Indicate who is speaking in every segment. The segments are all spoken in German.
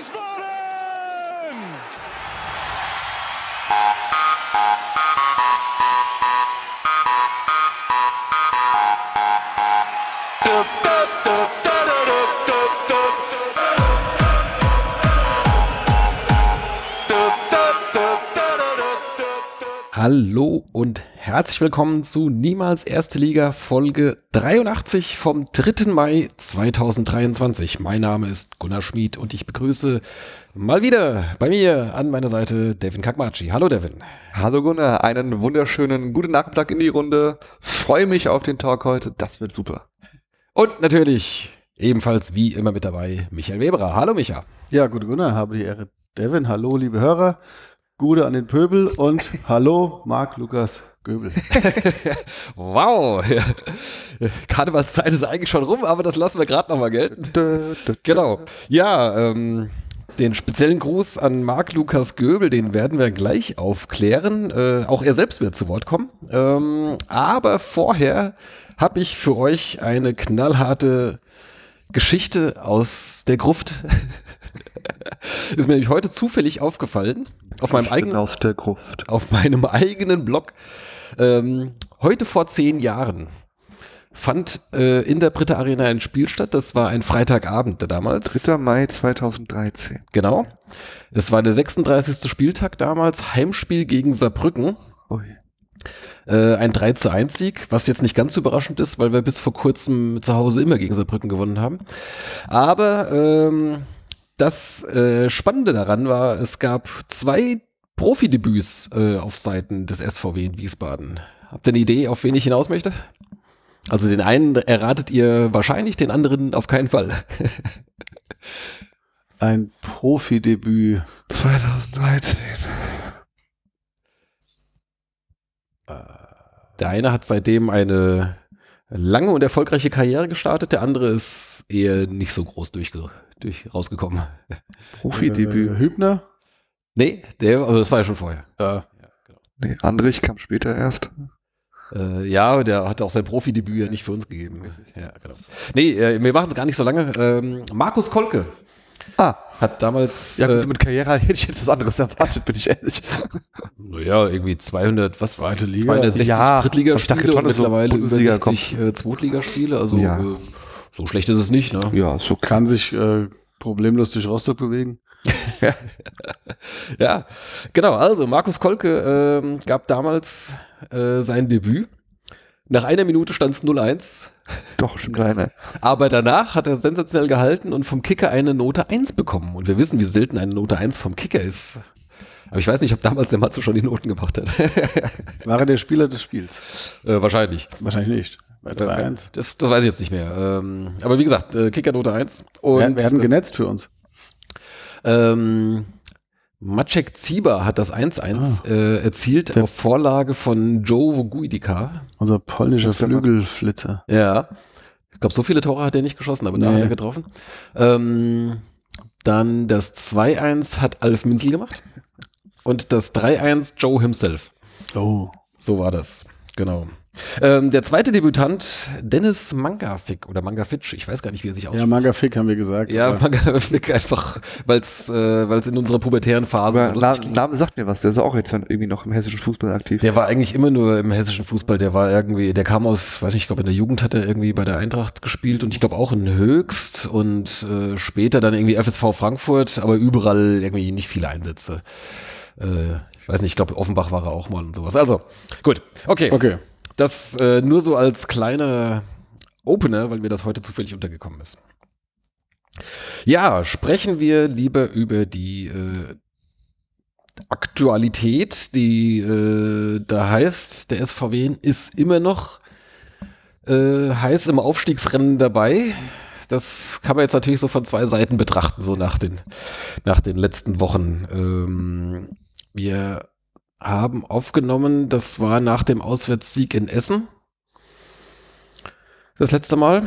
Speaker 1: Wiesbaden!
Speaker 2: Hallo und herzlich willkommen zu Niemals Erste Liga Folge 83 vom 3. Mai 2023. Mein Name ist Gunnar Schmid und ich begrüße mal wieder bei mir an meiner Seite Devin Kakmachi. Hallo Devin.
Speaker 3: Hallo Gunnar, einen wunderschönen guten Nachmittag in die Runde. Freue mich auf den Talk heute, das wird super.
Speaker 2: Und natürlich ebenfalls wie immer mit dabei Michael Weberer. Hallo Micha.
Speaker 4: Ja, gute Gunnar, habe die Ehre. Devin, hallo liebe Hörer. Gude an den Pöbel und hallo Marc Lukas Göbel.
Speaker 2: wow. Karnevalszeit ist eigentlich schon rum, aber das lassen wir gerade nochmal gelten. Genau. Ja, ähm, den speziellen Gruß an Marc Lukas Göbel, den werden wir gleich aufklären. Äh, auch er selbst wird zu Wort kommen. Ähm, aber vorher habe ich für euch eine knallharte Geschichte aus der Gruft. ist mir nämlich heute zufällig aufgefallen auf meinem eigenen
Speaker 3: aus der Gruft.
Speaker 2: auf meinem eigenen Blog. Ähm, heute vor zehn Jahren fand äh, in der Britta Arena ein Spiel statt. Das war ein Freitagabend damals.
Speaker 3: 3. Mai 2013.
Speaker 2: Genau. Es war der 36. Spieltag damals. Heimspiel gegen Saarbrücken.
Speaker 3: Ui.
Speaker 2: Äh, ein 3 zu 1 Sieg, was jetzt nicht ganz überraschend ist, weil wir bis vor kurzem zu Hause immer gegen Saarbrücken gewonnen haben. Aber ähm, das äh, Spannende daran war, es gab zwei Profidebüts äh, auf Seiten des SVW in Wiesbaden. Habt ihr eine Idee, auf wen ich hinaus möchte? Also den einen erratet ihr wahrscheinlich, den anderen auf keinen Fall.
Speaker 4: Ein Profidebüt.
Speaker 3: 2013.
Speaker 2: Der eine hat seitdem eine lange und erfolgreiche Karriere gestartet, der andere ist eher nicht so groß durchge durch rausgekommen.
Speaker 3: Profidebüt.
Speaker 4: Äh, Hübner?
Speaker 2: Nee, der, also das war ja schon vorher.
Speaker 4: Ja.
Speaker 3: Nee, Andrich kam später erst.
Speaker 2: Äh, ja, der hat auch sein Profidebüt ja nicht für uns gegeben. Ja, genau. Nee, äh, wir machen es gar nicht so lange. Ähm, Markus Kolke
Speaker 3: Ah,
Speaker 2: hat damals,
Speaker 3: ja gut,
Speaker 2: äh,
Speaker 3: mit Karriere hätte ich jetzt was anderes erwartet, bin ich ehrlich.
Speaker 2: naja, irgendwie 200, was?
Speaker 4: Zweite Liga.
Speaker 2: 260
Speaker 3: Ja,
Speaker 2: Drittligaspiele und mittlerweile über
Speaker 3: Bundesliga
Speaker 2: 60 äh, Zweitligaspiele. Also
Speaker 3: Ja.
Speaker 2: So schlecht ist es nicht, ne?
Speaker 3: Ja, so
Speaker 4: Kann sich äh, problemlos durch Rostock bewegen.
Speaker 2: Ja, genau. Also Markus Kolke ähm, gab damals äh, sein Debüt. Nach einer Minute stand es 0-1.
Speaker 3: Doch, schon kleiner.
Speaker 2: Aber danach hat er sensationell gehalten und vom Kicker eine Note 1 bekommen. Und wir wissen, wie selten eine Note 1 vom Kicker ist. Aber ich weiß nicht, ob damals der Matze schon die Noten gemacht hat.
Speaker 4: War er der Spieler des Spiels?
Speaker 2: äh, wahrscheinlich.
Speaker 4: Wahrscheinlich nicht. Bei 3-1.
Speaker 2: Das, das weiß ich jetzt nicht mehr. Ähm, aber wie gesagt, äh, Kicker Note 1. Und
Speaker 4: Wir, wir hatten genetzt für uns.
Speaker 2: ähm, Maciek Zieber hat das 1-1 äh, erzielt
Speaker 4: Der-
Speaker 2: auf Vorlage von Joe Woguidika.
Speaker 4: Unser polnischer. Flügelflitzer.
Speaker 2: Ja. Ich glaube, so viele Tore hat er nicht geschossen, aber da
Speaker 4: Nee.
Speaker 2: hat er getroffen. Ähm, dann das 2-1 hat Alf Minzel gemacht. Und das 3-1 Joe himself.
Speaker 4: Oh.
Speaker 2: So war das. Genau. Ähm, der zweite Debütant, Dennis Mangafik oder Mangafitsch, ich weiß gar nicht, wie er sich
Speaker 4: Ja,
Speaker 2: ausspricht.
Speaker 4: Magafik haben wir gesagt.
Speaker 2: Ja,
Speaker 4: aber
Speaker 2: Mangafik einfach, weil es äh, weil's in unserer pubertären Phase so
Speaker 3: Na. Name sagt mir was, der ist auch jetzt irgendwie noch im hessischen Fußball aktiv.
Speaker 2: Der war eigentlich immer nur im hessischen Fußball. Der war irgendwie, der kam aus, weiß nicht, ich glaube in der Jugend hat er irgendwie bei der Eintracht gespielt und ich glaube auch in Höchst und äh, später dann irgendwie FSV Frankfurt, aber überall irgendwie nicht viele Einsätze. Äh, ich weiß nicht, ich glaube Offenbach war er auch mal und sowas. Also, gut, okay.
Speaker 4: Okay.
Speaker 2: Das äh, nur so als kleiner Opener, weil mir das heute zufällig untergekommen ist. Ja, sprechen wir lieber über die äh, Aktualität, die äh, da heißt, der SVW ist immer noch äh, heiß im Aufstiegsrennen dabei. Das kann man jetzt natürlich so von zwei Seiten betrachten, so nach den, nach den letzten Wochen. Ähm, wir haben aufgenommen, das war nach dem Auswärtssieg in Essen. Das letzte Mal.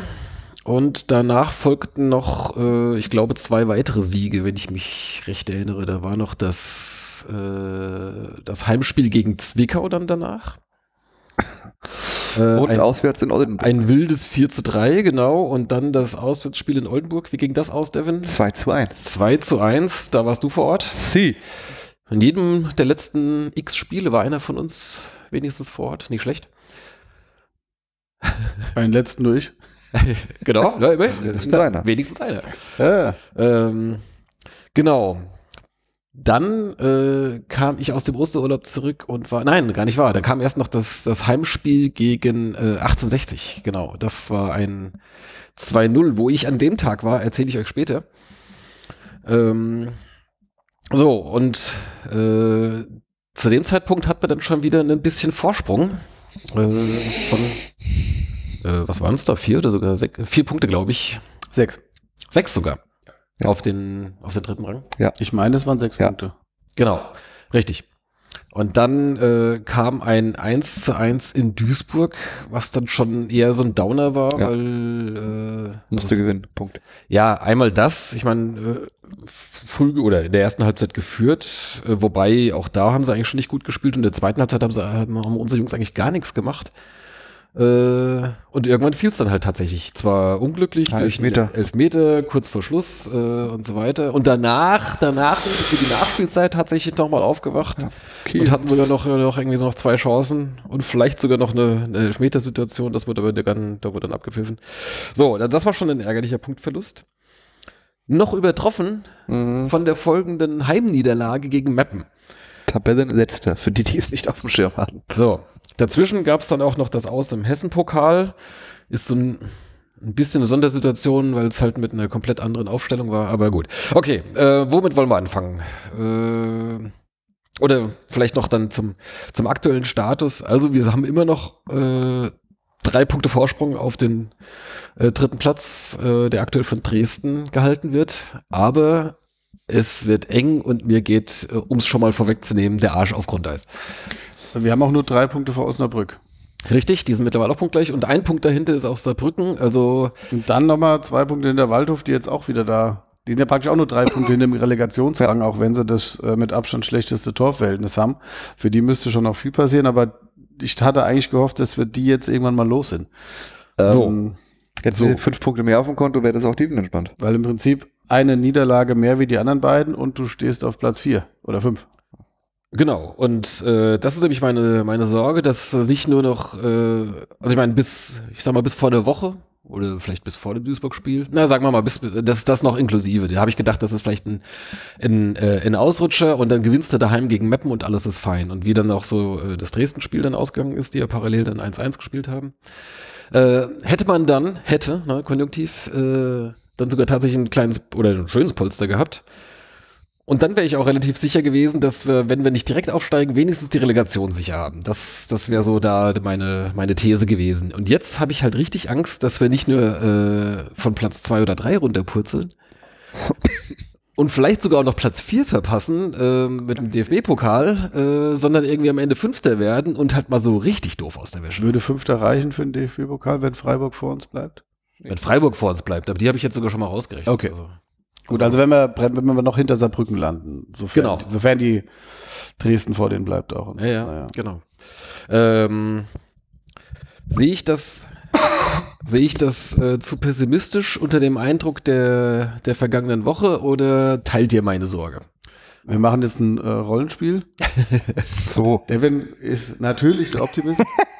Speaker 2: Und danach folgten noch, äh, ich glaube, zwei weitere Siege, wenn ich mich recht erinnere. Da war noch das, äh, das Heimspiel gegen Zwickau dann danach. Äh,
Speaker 3: Und
Speaker 2: ein,
Speaker 3: auswärts in Oldenburg.
Speaker 2: ein wildes 4 zu 3, genau. Und dann das Auswärtsspiel in Oldenburg. Wie ging das aus, Devin?
Speaker 3: 2 zu 1.
Speaker 2: 2 zu 1, da warst du vor Ort.
Speaker 3: Sie.
Speaker 2: In jedem der letzten x Spiele war einer von uns wenigstens vor Ort. Nicht schlecht.
Speaker 4: Einen letzten durch.
Speaker 2: genau. Ja.
Speaker 3: Wenigstens einer.
Speaker 2: Wenigstens einer.
Speaker 4: Ja.
Speaker 2: Ähm, genau. Dann äh, kam ich aus dem Osterurlaub zurück und war, nein, gar nicht wahr. Dann kam erst noch das, das Heimspiel gegen äh, 1860. Genau, das war ein 2-0. Wo ich an dem Tag war, erzähle ich euch später. Ähm, so, und äh, zu dem Zeitpunkt hat man dann schon wieder ein bisschen Vorsprung. Äh, von, äh, was waren es da? Vier oder sogar sechs? Vier Punkte, glaube ich.
Speaker 4: Sechs.
Speaker 2: Sechs sogar.
Speaker 3: Ja.
Speaker 2: Auf, den, auf den dritten Rang.
Speaker 4: Ich meine, es waren sechs
Speaker 3: Ja.
Speaker 4: Punkte.
Speaker 2: Genau, richtig. Und dann äh, kam ein 1 zu 1 in Duisburg, was dann schon eher so ein Downer war,
Speaker 3: Ja.
Speaker 2: weil äh,
Speaker 3: Musste gewinnen. Punkt.
Speaker 2: ja, einmal das, ich meine, äh, früh oder in der ersten Halbzeit geführt, äh, wobei auch da haben sie eigentlich schon nicht gut gespielt und in der zweiten Halbzeit haben, sie, haben unsere Jungs eigentlich gar nichts gemacht. Äh, und irgendwann fiel es dann halt tatsächlich. Zwar unglücklich
Speaker 3: Ah,
Speaker 2: durch
Speaker 3: Elfmeter.
Speaker 2: einen Elfmeter, kurz vor Schluss äh, und so weiter. Und danach, danach für die Nachspielzeit tatsächlich nochmal aufgewacht
Speaker 3: Okay.
Speaker 2: und hatten sogar noch, noch irgendwie so noch zwei Chancen und vielleicht sogar noch eine, eine Elfmetersituation. Das wurde aber dann, da wurde dann abgepfiffen. So, das war schon ein ärgerlicher Punktverlust. Noch übertroffen
Speaker 3: Mhm.
Speaker 2: von der folgenden Heimniederlage gegen Meppen.
Speaker 3: Tabellenletzter, für die, die es nicht auf dem Schirm hatten.
Speaker 2: So, dazwischen gab es dann auch noch das Aus im Hessen-Pokal. Ist so ein, ein bisschen eine Sondersituation, weil es halt mit einer komplett anderen Aufstellung war, aber gut. Okay, äh, womit wollen wir anfangen? Äh, oder vielleicht noch dann zum, zum aktuellen Status. Also wir haben immer noch äh, drei Punkte Vorsprung auf den äh, dritten Platz, äh, der aktuell von Dresden gehalten wird. Aber es wird eng und mir geht, äh, um es schon mal vorwegzunehmen, der Arsch auf Grundeis.
Speaker 4: Wir haben auch nur drei Punkte vor Osnabrück.
Speaker 2: Richtig, die sind mittlerweile auch punktgleich. Und ein Punkt dahinter ist auch Saarbrücken. Also,
Speaker 4: Und dann nochmal zwei Punkte hinter Waldhof, die jetzt auch wieder da. Die sind ja praktisch auch nur drei Punkte hinter dem Relegationsrang, auch wenn sie das äh, mit Abstand schlechteste Torverhältnis haben. Für die müsste schon noch viel passieren, aber ich hatte eigentlich gehofft, dass wir die jetzt irgendwann mal los sind.
Speaker 2: So.
Speaker 4: Ähm,
Speaker 3: Jetzt
Speaker 2: So.
Speaker 3: so. fünf Punkte mehr auf dem Konto, wäre das auch tiefenentspannt.
Speaker 4: weil im Prinzip eine Niederlage mehr wie die anderen beiden und du stehst auf Platz vier oder fünf.
Speaker 2: genau. Und äh, das ist nämlich meine, meine Sorge, dass nicht nur noch, äh, also ich meine, bis, ich sag mal, bis vor der Woche oder vielleicht bis vor dem Duisburg-Spiel, na, sagen wir mal, bis, das ist das noch inklusive. Da habe ich gedacht, das ist vielleicht ein, ein, äh, ein Ausrutscher und dann gewinnst du daheim gegen Meppen und alles ist fein. Und wie dann auch so äh, das Dresden-Spiel dann ausgegangen ist, die ja parallel dann 1-1 gespielt haben. Äh, hätte man dann, hätte, ne, konjunktiv, äh, dann sogar tatsächlich ein kleines oder ein schönes Polster gehabt. Und dann wäre ich auch relativ sicher gewesen, dass wir, wenn wir nicht direkt aufsteigen, wenigstens die Relegation sicher haben. Das, das wäre so da meine, meine These gewesen. Und jetzt habe ich halt richtig Angst, dass wir nicht nur äh, von Platz zwei oder drei runterpurzeln und vielleicht sogar auch noch Platz vier verpassen äh, mit dem DFB-Pokal, äh, sondern irgendwie am Ende Fünfter werden und halt mal so richtig doof aus der Wäsche.
Speaker 4: Würde Fünfter reichen für den DFB-Pokal, wenn Freiburg vor uns bleibt?
Speaker 2: Wenn Freiburg vor uns bleibt, aber die habe ich jetzt sogar schon mal rausgerechnet.
Speaker 4: Okay.
Speaker 2: Also,
Speaker 4: Gut, also wenn wir, wenn wir noch hinter Saarbrücken landen, sofern,
Speaker 2: Genau.
Speaker 4: sofern die Dresden vor denen bleibt auch.
Speaker 2: Ja, ja,
Speaker 4: Naja.
Speaker 2: genau. Ähm, sehe ich das, sehe ich das äh, zu pessimistisch unter dem Eindruck der, der vergangenen Woche oder teilt ihr meine Sorge?
Speaker 4: Wir machen jetzt ein äh, Rollenspiel.
Speaker 3: So.
Speaker 4: Devin ist natürlich der Optimist.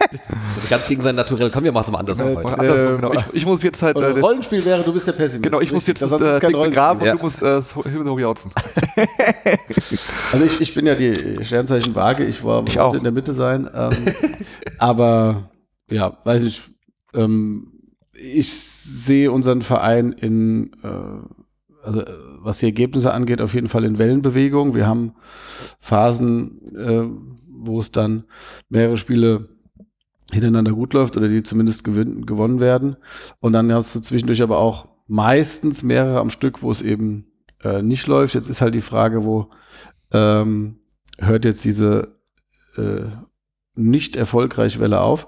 Speaker 2: Das ist ganz gegen sein Naturell. Komm, wir machen es mal anders
Speaker 4: Äh,
Speaker 2: heute.
Speaker 3: Oder andersrum, genau. Ich, ich muss jetzt halt. Äh, das-
Speaker 4: Rollenspiel wäre, du bist der Pessimist.
Speaker 3: genau, ich muss jetzt das,
Speaker 4: ist
Speaker 3: äh, begraben und
Speaker 2: Ja.
Speaker 3: du musst äh, das Himmel hochjauzen.
Speaker 4: Also ich, ich bin ja die Sternzeichen Waage, ich war
Speaker 3: Ich
Speaker 4: wollte
Speaker 3: auch.
Speaker 4: in der Mitte sein. Ähm, aber ja, weiß ich, ähm, ich sehe unseren Verein in, äh, also äh, was die Ergebnisse angeht, auf jeden Fall in Wellenbewegung. Wir haben Phasen, äh, wo es dann mehrere Spiele hintereinander gut läuft oder die zumindest gewinn, gewonnen werden. Und dann hast du zwischendurch aber auch meistens mehrere am Stück, wo es eben äh, nicht läuft. Jetzt ist halt die Frage, wo ähm, hört jetzt diese äh, nicht erfolgreiche Welle auf.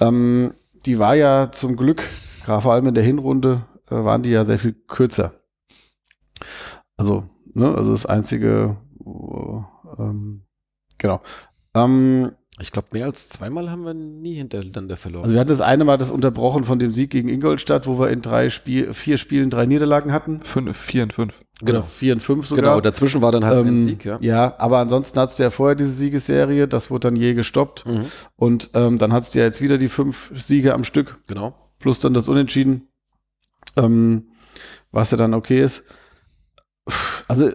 Speaker 4: Ähm, die war ja zum Glück, gerade vor allem in der Hinrunde, äh, waren die ja sehr viel kürzer. Also, ne, also das einzige, ähm, genau. Ähm,
Speaker 2: Ich glaube, mehr als zweimal haben wir nie hintereinander verloren.
Speaker 4: Also wir hatten das eine Mal das unterbrochen von dem Sieg gegen Ingolstadt, wo wir in drei Spiel, vier Spielen drei Niederlagen hatten.
Speaker 3: Fünf, vier und fünf.
Speaker 4: Genau, vier und fünf sogar.
Speaker 2: genau, dazwischen war dann halt ein
Speaker 4: Ähm,
Speaker 2: Sieg, ja.
Speaker 4: ja, aber ansonsten hattest du ja vorher diese Siegesserie, das wurde dann je gestoppt.
Speaker 2: Mhm,
Speaker 4: Und ähm, dann hattest du ja jetzt wieder die fünf Siege am Stück,
Speaker 2: genau.
Speaker 4: plus dann das Unentschieden, ähm, was ja dann okay ist. Also,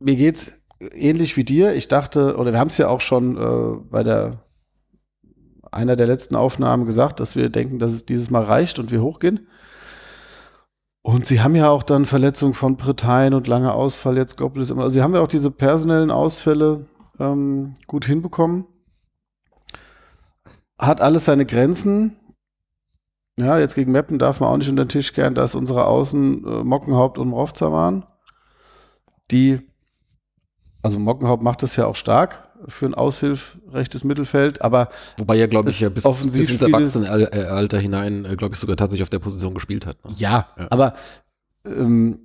Speaker 4: mir geht's ähnlich wie dir. Ich dachte, oder wir haben es ja auch schon äh, bei der einer der letzten Aufnahmen gesagt, dass wir denken, dass es dieses Mal reicht und wir hochgehen. Und sie haben ja auch dann Verletzung von Bretein und langer Ausfall, jetzt immer. Also sie haben ja auch diese personellen Ausfälle ähm, gut hinbekommen. Hat alles seine Grenzen. Ja, jetzt gegen Meppen darf man auch nicht unter den Tisch kehren, dass unsere Außen äh, Mockenhaupt und Mrovza waren. Die, also Mockenhaupt macht das ja auch stark für ein Aushilf rechtes Mittelfeld, aber
Speaker 2: Wobei er, glaube ich, ja bis, bis ins Erwachsenenalter hinein, äh, glaube ich, sogar tatsächlich auf der Position gespielt hat. Ne?
Speaker 4: Ja,
Speaker 2: Ja.
Speaker 4: aber ähm,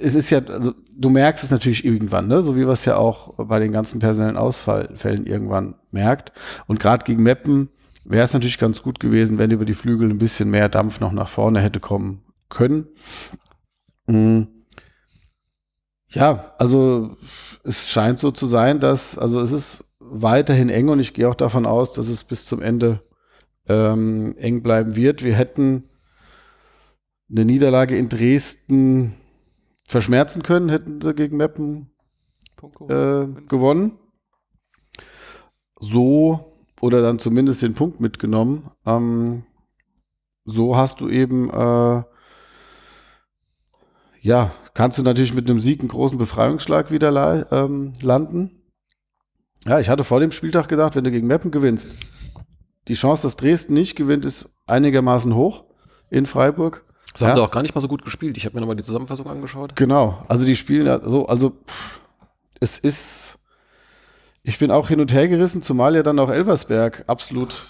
Speaker 4: es ist ja, also du merkst es natürlich irgendwann, ne? so wie wir es ja auch bei den ganzen personellen Ausfallfällen irgendwann merkt. Und gerade gegen Meppen wäre es natürlich ganz gut gewesen, wenn über die Flügel ein bisschen mehr Dampf noch nach vorne hätte kommen können. Mm. Ja, also es scheint so zu sein, dass, also es ist weiterhin eng und ich gehe auch davon aus, dass es bis zum Ende ähm, eng bleiben wird. Wir hätten eine Niederlage in Dresden verschmerzen können, hätten sie gegen Meppen äh, gewonnen. So, oder dann zumindest den Punkt mitgenommen. Ähm, so hast du eben, äh, ja, kannst du natürlich mit einem Sieg einen großen Befreiungsschlag wieder ähm, landen. Ja, ich hatte vor dem Spieltag gesagt, wenn du gegen Meppen gewinnst, die Chance, dass Dresden nicht gewinnt, ist einigermaßen hoch in Freiburg.
Speaker 2: Das haben
Speaker 4: Ja.
Speaker 2: sie auch gar nicht mal so gut gespielt. Ich habe mir nochmal die Zusammenfassung angeschaut.
Speaker 4: Genau, also die spielen ja so, also pff, es ist, ich bin auch hin und her gerissen, zumal ja dann auch Elversberg absolut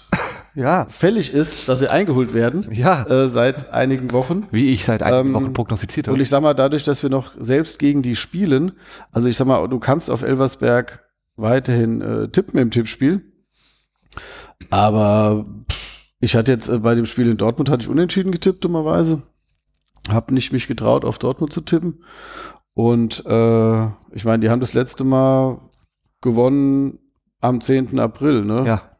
Speaker 3: Ja.
Speaker 4: fällig ist, dass sie eingeholt werden
Speaker 3: Ja.
Speaker 4: äh, seit einigen Wochen.
Speaker 3: Wie ich seit einigen
Speaker 4: Ähm,
Speaker 3: Wochen prognostiziert
Speaker 4: Und
Speaker 3: habe.
Speaker 4: ich sag mal, dadurch, dass wir noch selbst gegen die spielen, also ich sag mal, du kannst auf Elversberg weiterhin äh, tippen im Tippspiel. Aber ich hatte jetzt äh, bei dem Spiel in Dortmund hatte ich unentschieden getippt, dummerweise. Hab nicht mich getraut, auf Dortmund zu tippen. Und äh, ich meine, die haben das letzte Mal gewonnen am 10. April, ne?
Speaker 3: Ja.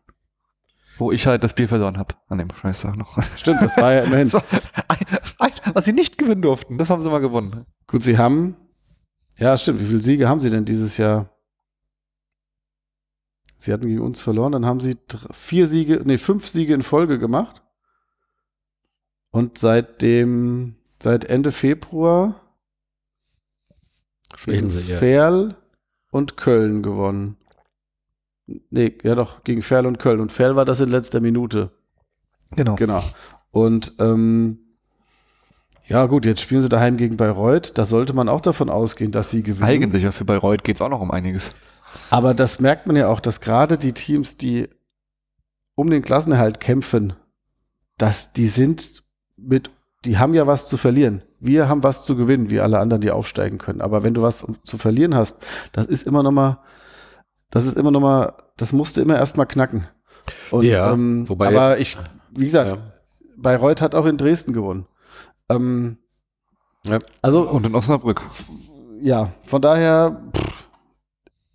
Speaker 3: Wo ich halt das Bier verloren habe an dem Scheißtag noch.
Speaker 4: Stimmt, das war ja immerhin.
Speaker 3: So, ein, ein, was sie nicht gewinnen durften, das haben sie mal gewonnen.
Speaker 4: Gut, sie haben, ja, stimmt. Wie viele Siege haben sie denn dieses Jahr? Sie hatten gegen uns verloren, dann haben sie vier Siege, nee, fünf Siege in Folge gemacht. Und seitdem, seit Ende Februar
Speaker 2: Schwächen sie, ja.
Speaker 4: Ferl und Köln gewonnen. Nee, ja doch, gegen Ferl und Köln. Und Ferl war das in letzter Minute.
Speaker 3: Genau.
Speaker 4: Genau. Und ähm, ja, gut, jetzt spielen sie daheim gegen Bayreuth. Da sollte man auch davon ausgehen, dass sie gewinnen.
Speaker 3: Eigentlich, ja, für Bayreuth geht es auch noch um einiges.
Speaker 4: Aber das merkt man ja auch, dass gerade die Teams, die um den Klassenerhalt kämpfen, dass die sind mit, die haben ja was zu verlieren. Wir haben was zu gewinnen, wie alle anderen, die aufsteigen können. Aber wenn du was zu verlieren hast, das ist immer noch mal, das ist immer noch mal, das musst du immer erst mal knacken. Und,
Speaker 2: Ja,
Speaker 4: ähm,
Speaker 2: wobei-
Speaker 4: aber ich, wie gesagt,
Speaker 2: Ja.
Speaker 4: Bayreuth hat auch in Dresden gewonnen. Ähm,
Speaker 2: Ja.
Speaker 4: Also,
Speaker 3: Und in Osnabrück.
Speaker 4: ja, von daher, pff,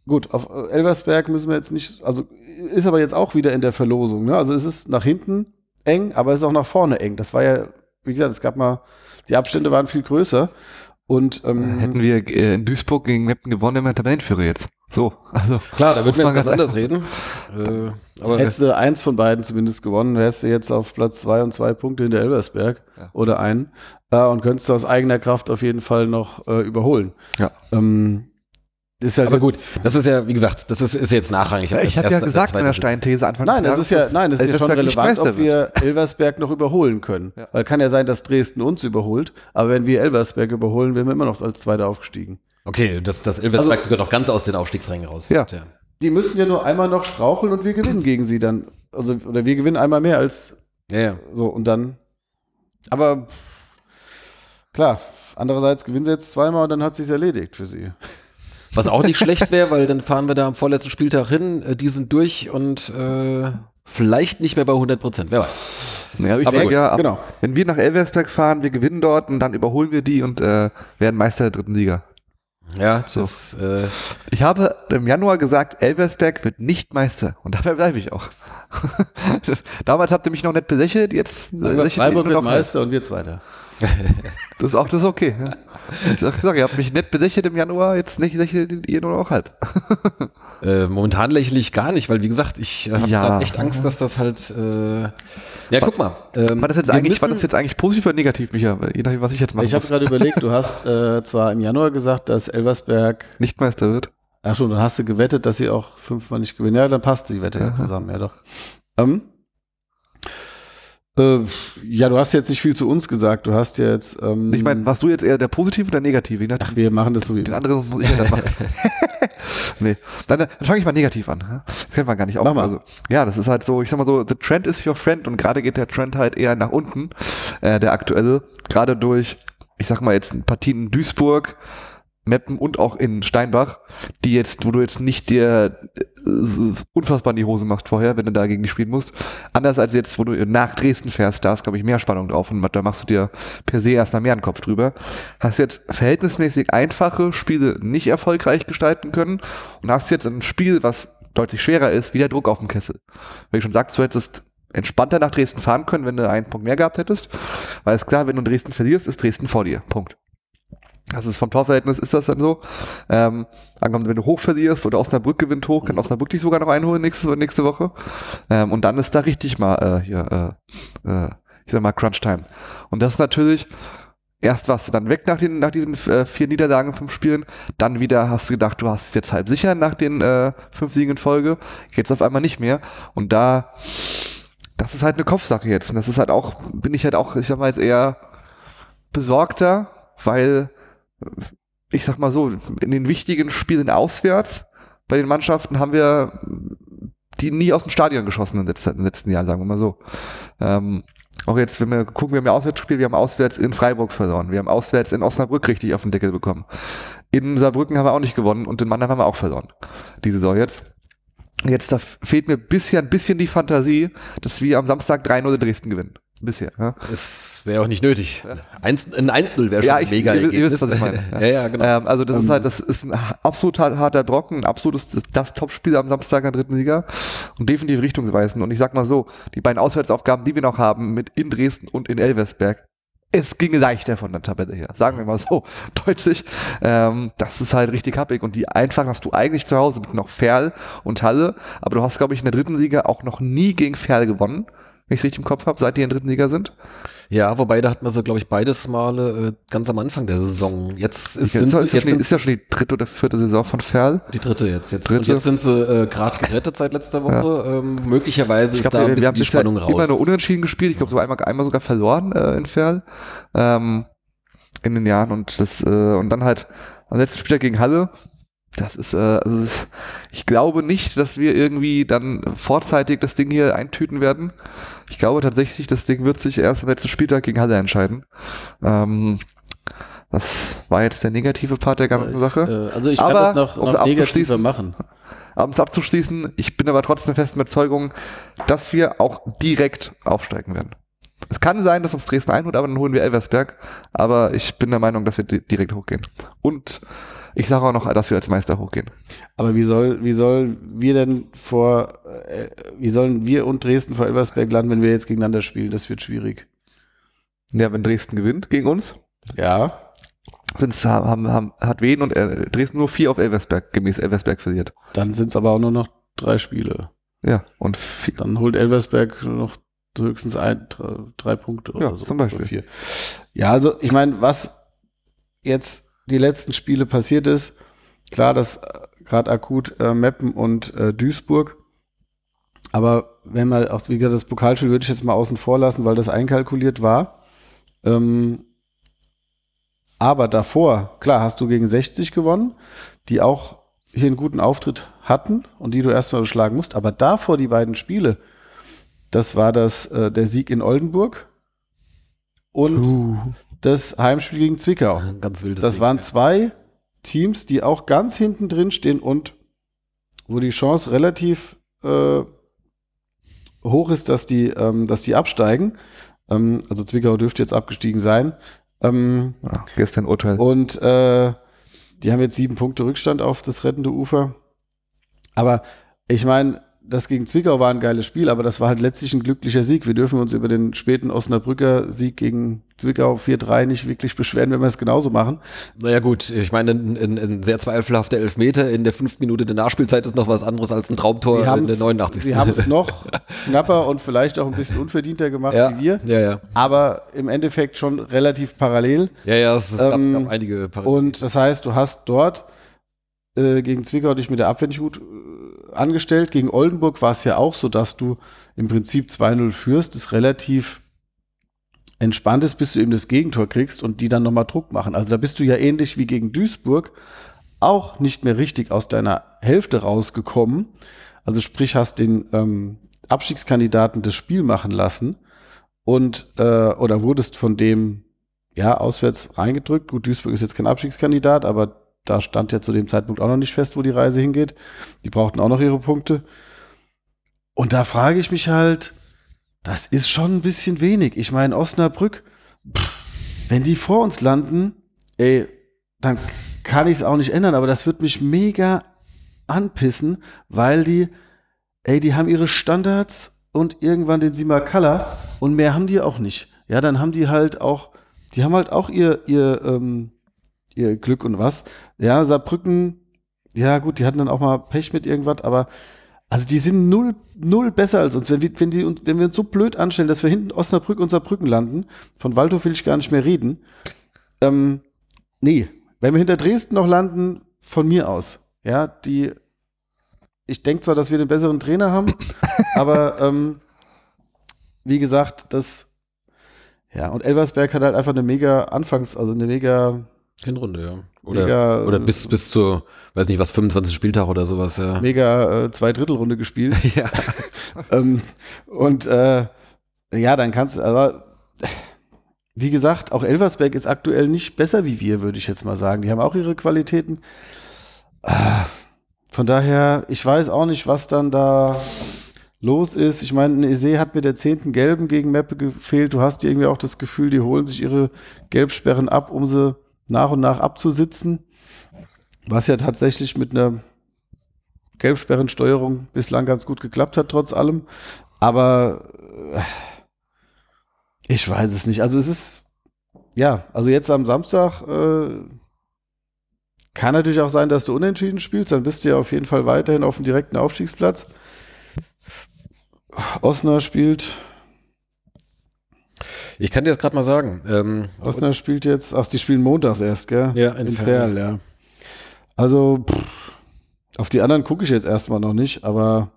Speaker 4: gut, auf äh, Elversberg müssen wir jetzt nicht, also ist aber jetzt auch wieder in der Verlosung. Ne? Also es ist nach hinten eng, aber es ist auch nach vorne eng. Das war ja, wie gesagt, es gab mal, die Abstände waren viel größer. Und ähm,
Speaker 3: Hätten wir äh, in Duisburg gegen Meppen gewonnen, wären wir Tabellenführer jetzt. So, also.
Speaker 2: Klar, da wird man
Speaker 3: man
Speaker 2: ganz anders reden. Äh, aber
Speaker 4: hättest du eins von beiden zumindest gewonnen, wärst du jetzt auf Platz zwei und zwei Punkte hinter Elversberg
Speaker 3: Ja.
Speaker 4: oder einen äh, und könntest du aus eigener Kraft auf jeden Fall noch äh, überholen.
Speaker 3: Ja.
Speaker 4: Ähm, ist halt
Speaker 2: aber
Speaker 4: jetzt-
Speaker 2: gut, das ist ja, wie gesagt, das ist, ist jetzt nachrangig.
Speaker 3: ich habe ja gesagt in der Steinthese Anfang
Speaker 4: Nein,
Speaker 3: des
Speaker 4: das ist
Speaker 3: Jahres,
Speaker 4: ja, nein, das ist ja schon relevant, ob wir Elversberg noch überholen können.
Speaker 3: Ja.
Speaker 4: Weil kann ja sein, dass Dresden uns überholt, aber wenn wir Elversberg überholen, wären wir immer noch als Zweiter aufgestiegen.
Speaker 2: Okay, dass das Elversberg
Speaker 4: Also-
Speaker 2: sogar noch ganz aus den Aufstiegsrängen raus.
Speaker 3: Ja.
Speaker 4: Die müssen ja nur einmal noch straucheln und wir gewinnen gegen sie dann. Also, oder wir gewinnen einmal mehr als
Speaker 2: Ja, ja.
Speaker 4: so und dann. Aber klar, andererseits gewinnen sie jetzt zweimal und dann hat sich's erledigt für sie.
Speaker 2: Was auch nicht schlecht wäre, weil dann fahren wir da am vorletzten Spieltag hin, äh, die sind durch und äh, vielleicht nicht mehr bei 100 Prozent, wer weiß.
Speaker 3: Ja, ich
Speaker 2: Aber
Speaker 3: denke
Speaker 2: gut,
Speaker 3: ja, ab,
Speaker 4: genau.
Speaker 3: wenn wir nach Elversberg fahren, wir gewinnen dort und dann überholen wir die und äh, werden Meister der dritten Liga.
Speaker 2: Ja, das, äh,
Speaker 3: Ich habe im Januar gesagt, Elversberg wird nicht Meister. Und dabei bleibe ich auch. Damals habt ihr mich noch nicht belächelt, jetzt
Speaker 4: Freiburg wird Meister und wir Zweiter.
Speaker 3: Das ist auch das ist okay. Ja. Ich sag, ihr habt mich nicht belächelt im Januar, jetzt nicht lächelt ihr nur noch halb.
Speaker 2: äh, momentan lächle ich gar nicht, weil wie gesagt, ich äh, habe
Speaker 3: Ja.
Speaker 2: grad echt Angst, dass das halt. Äh, ja, guck mal. Ähm,
Speaker 3: War das, jetzt
Speaker 2: wir
Speaker 3: eigentlich, war
Speaker 2: müssen-
Speaker 3: das jetzt eigentlich positiv oder negativ, Micha? Je nachdem, was ich jetzt mache.
Speaker 4: Ich habe gerade überlegt, du hast äh, zwar im Januar gesagt, dass Elversberg,
Speaker 3: nicht Meister wird.
Speaker 4: ach schon, dann hast du gewettet, dass sie auch fünfmal nicht gewinnen. Ja, dann passt die Wette ja
Speaker 3: Aha.
Speaker 4: zusammen, ja doch. Ähm, äh, ja, du hast jetzt nicht viel zu uns gesagt. Du hast jetzt. Ähm,
Speaker 3: Ich meine, warst du jetzt eher der Positive oder der Negative? Je nachdem.
Speaker 4: ach, wir machen das so wie
Speaker 3: Den anderen muss ich ja dann machen. nee. Dann, dann fange ich mal negativ an. ja. Das kennt man gar nicht. Auch.
Speaker 4: Mach mal.
Speaker 3: Also, ja, das ist halt so, ich sag mal so, the trend is your friend und gerade geht der Trend halt eher nach unten, äh, der aktuelle. Gerade durch, ich sag mal jetzt Partien in Duisburg, Meppen und auch in Steinbach, die jetzt, wo du jetzt nicht dir äh, unfassbar in die Hose machst vorher, wenn du dagegen spielen musst. Anders als jetzt, wo du nach Dresden fährst, da ist, glaube ich, mehr Spannung drauf und da machst du dir per se erstmal mehr einen Kopf drüber. Hast jetzt verhältnismäßig einfache Spiele nicht erfolgreich gestalten können und hast jetzt ein Spiel, was deutlich schwerer ist, wieder Druck auf dem Kessel. Wie ich schon sagte, du hättest entspannter nach Dresden fahren können, wenn du einen Punkt mehr gehabt hättest. Weil es klar, wenn du Dresden verlierst, ist Dresden vor dir. Punkt. Das ist vom Torverhältnis ist das dann so. Ähm, angenommen, wenn du hoch verlierst oder Osnabrück gewinnt hoch, kann Osnabrück dich sogar noch einholen nächste, nächste Woche. Ähm, und dann ist da richtig mal äh, hier, äh, äh, ich sag mal, Crunch Time. Und das ist natürlich, erst warst du dann weg nach, den, nach diesen äh, vier Niederlagen, fünf Spielen, dann wieder hast du gedacht, du hast es jetzt halb sicher nach den äh, fünf Siegen in Folge, jetzt auf einmal nicht mehr. Und da, das ist halt eine Kopfsache jetzt. Und das ist halt auch, bin ich halt auch, ich sag mal jetzt eher besorgter, weil ich sag mal so, in den wichtigen Spielen auswärts bei den Mannschaften haben wir die nie aus dem Stadion geschossen in den letzten, Jahren, sagen wir mal so. Ähm, auch jetzt, wenn wir gucken, wir haben ja auswärts gespielt, wir haben auswärts in Freiburg verloren, wir haben auswärts in Osnabrück richtig auf den Deckel bekommen. In Saarbrücken haben wir auch nicht gewonnen und in Mannheim haben wir auch verloren. Die Saison jetzt. Jetzt da fehlt mir bisher ein bisschen die Fantasie, dass wir am Samstag 3-0 in Dresden gewinnen. Bisher. Ja.
Speaker 2: Es wäre auch nicht nötig. Eins, ein 1-0 wäre schon
Speaker 3: Ja, ich-
Speaker 2: mega
Speaker 3: ihr- ihr wisst, was ich meine.
Speaker 2: ja, ja, genau.
Speaker 3: Ähm, also das ist halt, das ist ein absolut har- harter Brocken, ein absolutes das, das Topspiel am Samstag in der dritten Liga und definitiv richtungsweisend. Und ich sag mal so, die beiden Auswärtsaufgaben, die wir noch haben, mit in Dresden und in Elversberg, es ging leichter von der Tabelle her, sagen wir mal so deutlich. Ähm, das ist halt richtig happig und die einfachen hast du eigentlich zu Hause mit noch Ferl und Halle, aber du hast, glaube ich, in der dritten Liga auch noch nie gegen Ferl gewonnen, wenn ich es richtig im Kopf habe, seit die in der dritten Liga sind.
Speaker 2: ja, wobei da hatten wir so, glaube ich, beides Male äh, ganz am Anfang der Saison. Jetzt ist,
Speaker 3: Ist,
Speaker 2: sind,
Speaker 3: ist, ja
Speaker 2: jetzt
Speaker 3: schon, die-
Speaker 2: sind
Speaker 3: ist ja schon die dritte oder vierte Saison von Ferl.
Speaker 2: die dritte jetzt. jetzt
Speaker 3: Dritte.
Speaker 2: Und jetzt sind sie äh, gerade gerettet seit letzter Woche. Ähm, möglicherweise
Speaker 3: Ich
Speaker 2: ist
Speaker 3: glaube,
Speaker 2: da ein
Speaker 3: wir, wir
Speaker 2: bisschen
Speaker 3: haben
Speaker 2: die Spannung
Speaker 3: immer
Speaker 2: raus.
Speaker 3: nur unentschieden gespielt. Ich glaube, so einmal, einmal sogar verloren äh, in Ferl ähm, in den Jahren und das äh, und dann halt am letzten Spieltag gegen Halle. Das ist, äh, also ist, ich glaube nicht, dass wir irgendwie dann vorzeitig das Ding hier eintüten werden. Ich glaube tatsächlich, das Ding wird sich erst am letzten Spieltag gegen Halle entscheiden. Ähm, das war jetzt der negative Part der ganzen Sache.
Speaker 4: Äh, also ich
Speaker 3: Aber,
Speaker 4: kann das noch, noch negativer
Speaker 3: abzuschließen,
Speaker 4: machen.
Speaker 3: um es abzuschließen, ich bin aber trotzdem der festen Überzeugung, dass wir auch direkt aufsteigen werden. Es kann sein, dass uns Dresden einholt, aber dann holen wir Elversberg. Aber ich bin der Meinung, dass wir di- direkt hochgehen. Und ich sage auch noch, dass wir als Meister hochgehen.
Speaker 4: Aber wie soll, wie soll wir denn vor, äh, wie sollen wir und Dresden vor Elversberg landen, wenn wir jetzt gegeneinander spielen? Das wird schwierig.
Speaker 3: Ja, wenn Dresden gewinnt gegen uns,
Speaker 4: Ja.
Speaker 3: sind's, haben, haben, hat Wien und äh, Dresden nur vier auf Elversberg, gemäß Elversberg verliert.
Speaker 4: Dann sind es aber auch nur noch drei Spiele.
Speaker 3: Ja, und vier,
Speaker 4: Dann holt Elversberg noch höchstens ein, drei, drei Punkte oder
Speaker 3: Ja,
Speaker 4: so.
Speaker 3: zum Beispiel.
Speaker 4: Oder vier. Ja, also ich meine, was jetzt die letzten Spiele passiert ist, klar, dass gerade akut äh, Meppen und äh, Duisburg, aber wenn man auch, wie gesagt, das Pokalspiel würde ich jetzt mal außen vor lassen, weil das einkalkuliert war. Ähm, aber davor, klar, hast du gegen 60 gewonnen, die auch hier einen guten Auftritt hatten und die du erstmal beschlagen musst. Aber davor die beiden Spiele, das war das, äh, der Sieg in Oldenburg und
Speaker 3: uh,
Speaker 4: das Heimspiel gegen Zwickau.
Speaker 2: Ein ganz wildes
Speaker 4: Das
Speaker 2: Ding,
Speaker 4: waren
Speaker 2: ja.
Speaker 4: zwei Teams, die auch ganz hinten drin stehen und wo die Chance relativ äh, hoch ist, dass die, ähm, dass die absteigen. Ähm, also Zwickau dürfte jetzt abgestiegen sein. Ähm,
Speaker 3: Ja, gestern Urteil.
Speaker 4: und äh, die haben jetzt sieben Punkte Rückstand auf das rettende Ufer. Aber ich meine, das gegen Zwickau war ein geiles Spiel, aber das war halt letztlich ein glücklicher Sieg. Wir dürfen uns über den späten Osnabrücker Sieg gegen Zwickau 4-3 nicht wirklich beschweren, wenn wir es genauso machen.
Speaker 2: Naja gut, ich meine, ein, ein, ein sehr zweifelhafter Elfmeter in der fünften Minute der Nachspielzeit ist noch was anderes als ein Traumtor in der 89.
Speaker 4: Sie haben es noch knapper und vielleicht auch ein bisschen unverdienter gemacht
Speaker 2: ja,
Speaker 4: wie wir,
Speaker 2: ja, ja.
Speaker 4: aber im Endeffekt schon relativ parallel.
Speaker 2: Ja, ja, es gab,
Speaker 4: Ähm,
Speaker 2: gab einige Par
Speaker 4: Und das heißt, du hast dort äh, gegen Zwickau dich mit der Abwehr nicht gut angestellt. Gegen Oldenburg war es ja auch so, dass du im Prinzip 2-0 führst, das relativ entspannt ist, bis du eben das Gegentor kriegst und die dann nochmal Druck machen. Also da bist du ja ähnlich wie gegen Duisburg auch nicht mehr richtig aus deiner Hälfte rausgekommen. Also sprich, hast den ähm, Abstiegskandidaten das Spiel machen lassen und äh, oder wurdest von dem ja auswärts reingedrückt. Gut, Duisburg ist jetzt kein Abstiegskandidat, aber da stand ja zu dem Zeitpunkt auch noch nicht fest, wo die Reise hingeht. Die brauchten auch noch ihre Punkte. Und da frage ich mich halt, das ist schon ein bisschen wenig. Ich meine, Osnabrück, pff, wenn die vor uns landen, ey, dann kann ich es auch nicht ändern, aber das wird mich mega anpissen, weil die, ey, die haben ihre Standards und irgendwann den Simakala und mehr haben die auch nicht. Ja, dann haben die halt auch, die haben halt auch ihr, ihr, ähm, ihr Glück und was. Ja, Saarbrücken, ja gut, die hatten dann auch mal Pech mit irgendwas, aber also die sind null, null besser als uns. Wenn wir, wenn, die, uns- wenn wir uns so blöd anstellen, dass wir hinten Osnabrück und Saarbrücken landen, von Waldhof will ich gar nicht mehr reden. Ähm, nee, wenn wir hinter Dresden noch landen, von mir aus. Ja, die, ich denke zwar, dass wir den besseren Trainer haben, aber ähm, wie gesagt, das, ja, und Elversberg hat halt einfach eine mega Anfangs-, also eine mega,
Speaker 2: Hinrunde, ja. Oder,
Speaker 4: mega,
Speaker 2: oder bis, bis zur, weiß nicht was, 25. Spieltag oder sowas, ja.
Speaker 4: mega äh, Zweidrittelrunde gespielt.
Speaker 2: ja.
Speaker 4: ähm, und äh, ja, dann kannst du, aber wie gesagt, auch Elversberg ist aktuell nicht besser wie wir, würde ich jetzt mal sagen. Die haben auch ihre Qualitäten. Ah, Von daher, ich weiß auch nicht, was dann da los ist. Ich meine, Ese hat mit der zehnten Gelben gegen Meppe gefehlt. Du hast irgendwie auch das Gefühl, die holen sich ihre Gelbsperren ab, um sie nach und nach abzusitzen. Was ja tatsächlich mit einer Gelbsperrensteuerung bislang ganz gut geklappt hat, trotz allem. Aber äh, ich weiß es nicht. Also es ist, ja, also jetzt am Samstag äh, kann natürlich auch sein, dass du unentschieden spielst. Dann bist du ja auf jeden Fall weiterhin auf dem direkten Aufstiegsplatz. Osnabrück spielt,
Speaker 2: Ich kann dir das gerade mal sagen. Ähm,
Speaker 4: Osnabrück spielt jetzt, ach, die spielen montags erst, gell?
Speaker 2: Ja, in
Speaker 4: in
Speaker 2: Ferl.
Speaker 4: Ja. Also, pff, auf die anderen gucke ich jetzt erstmal noch nicht, aber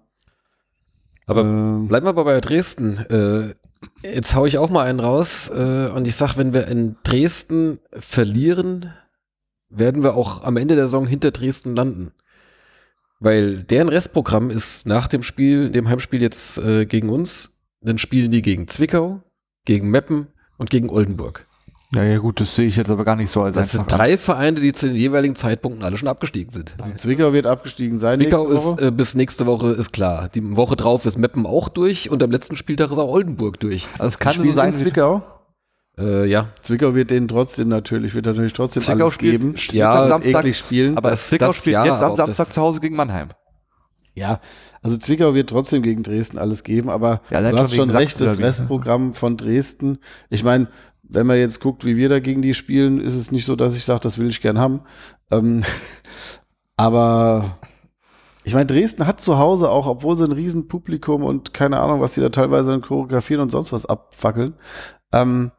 Speaker 2: aber
Speaker 4: ähm,
Speaker 2: bleiben wir aber bei Dresden. Äh, jetzt hau ich auch mal einen raus äh, und ich sag, wenn wir in Dresden verlieren, werden wir auch am Ende der Saison hinter Dresden landen. Weil deren Restprogramm ist nach dem Spiel, dem Heimspiel jetzt äh, gegen uns, dann spielen die gegen Zwickau, gegen Meppen und gegen Oldenburg.
Speaker 3: Ja, ja, gut, das sehe ich jetzt aber gar nicht so als
Speaker 2: Das sind drei Vereine, die zu den jeweiligen Zeitpunkten alle schon abgestiegen sind.
Speaker 4: also Zwickau wird abgestiegen sein.
Speaker 2: Zwickau
Speaker 4: nächste
Speaker 2: ist äh, bis nächste Woche ist klar. Die Woche drauf ist Meppen auch durch und am letzten Spieltag ist auch Oldenburg durch.
Speaker 3: Also es kann so sein,
Speaker 4: in Zwickau.
Speaker 2: Äh, ja,
Speaker 4: Zwickau wird denen trotzdem natürlich, wird natürlich trotzdem
Speaker 3: Zwickau
Speaker 4: alles
Speaker 3: spielt,
Speaker 4: geben.
Speaker 3: spielt
Speaker 2: Ja,
Speaker 3: am Samstag,
Speaker 4: Eklig spielen.
Speaker 3: aber
Speaker 2: Das-
Speaker 3: Zwickau
Speaker 2: das
Speaker 3: spielt
Speaker 2: ja,
Speaker 3: jetzt am Samstag zu Hause gegen Mannheim.
Speaker 4: Ja, also Zwickau wird trotzdem gegen Dresden alles geben, aber
Speaker 3: Ja,
Speaker 4: du
Speaker 3: schon
Speaker 4: hast schon recht, das? Restprogramm von Dresden. Ich meine, wenn man jetzt guckt, wie wir da gegen die spielen, ist es nicht so, dass ich sage, das will ich gern haben. Ähm, aber ich meine, Dresden hat zu Hause auch, obwohl sie ein Riesenpublikum und keine Ahnung, was sie da teilweise in Choreografieren und sonst was abfackeln, ähm,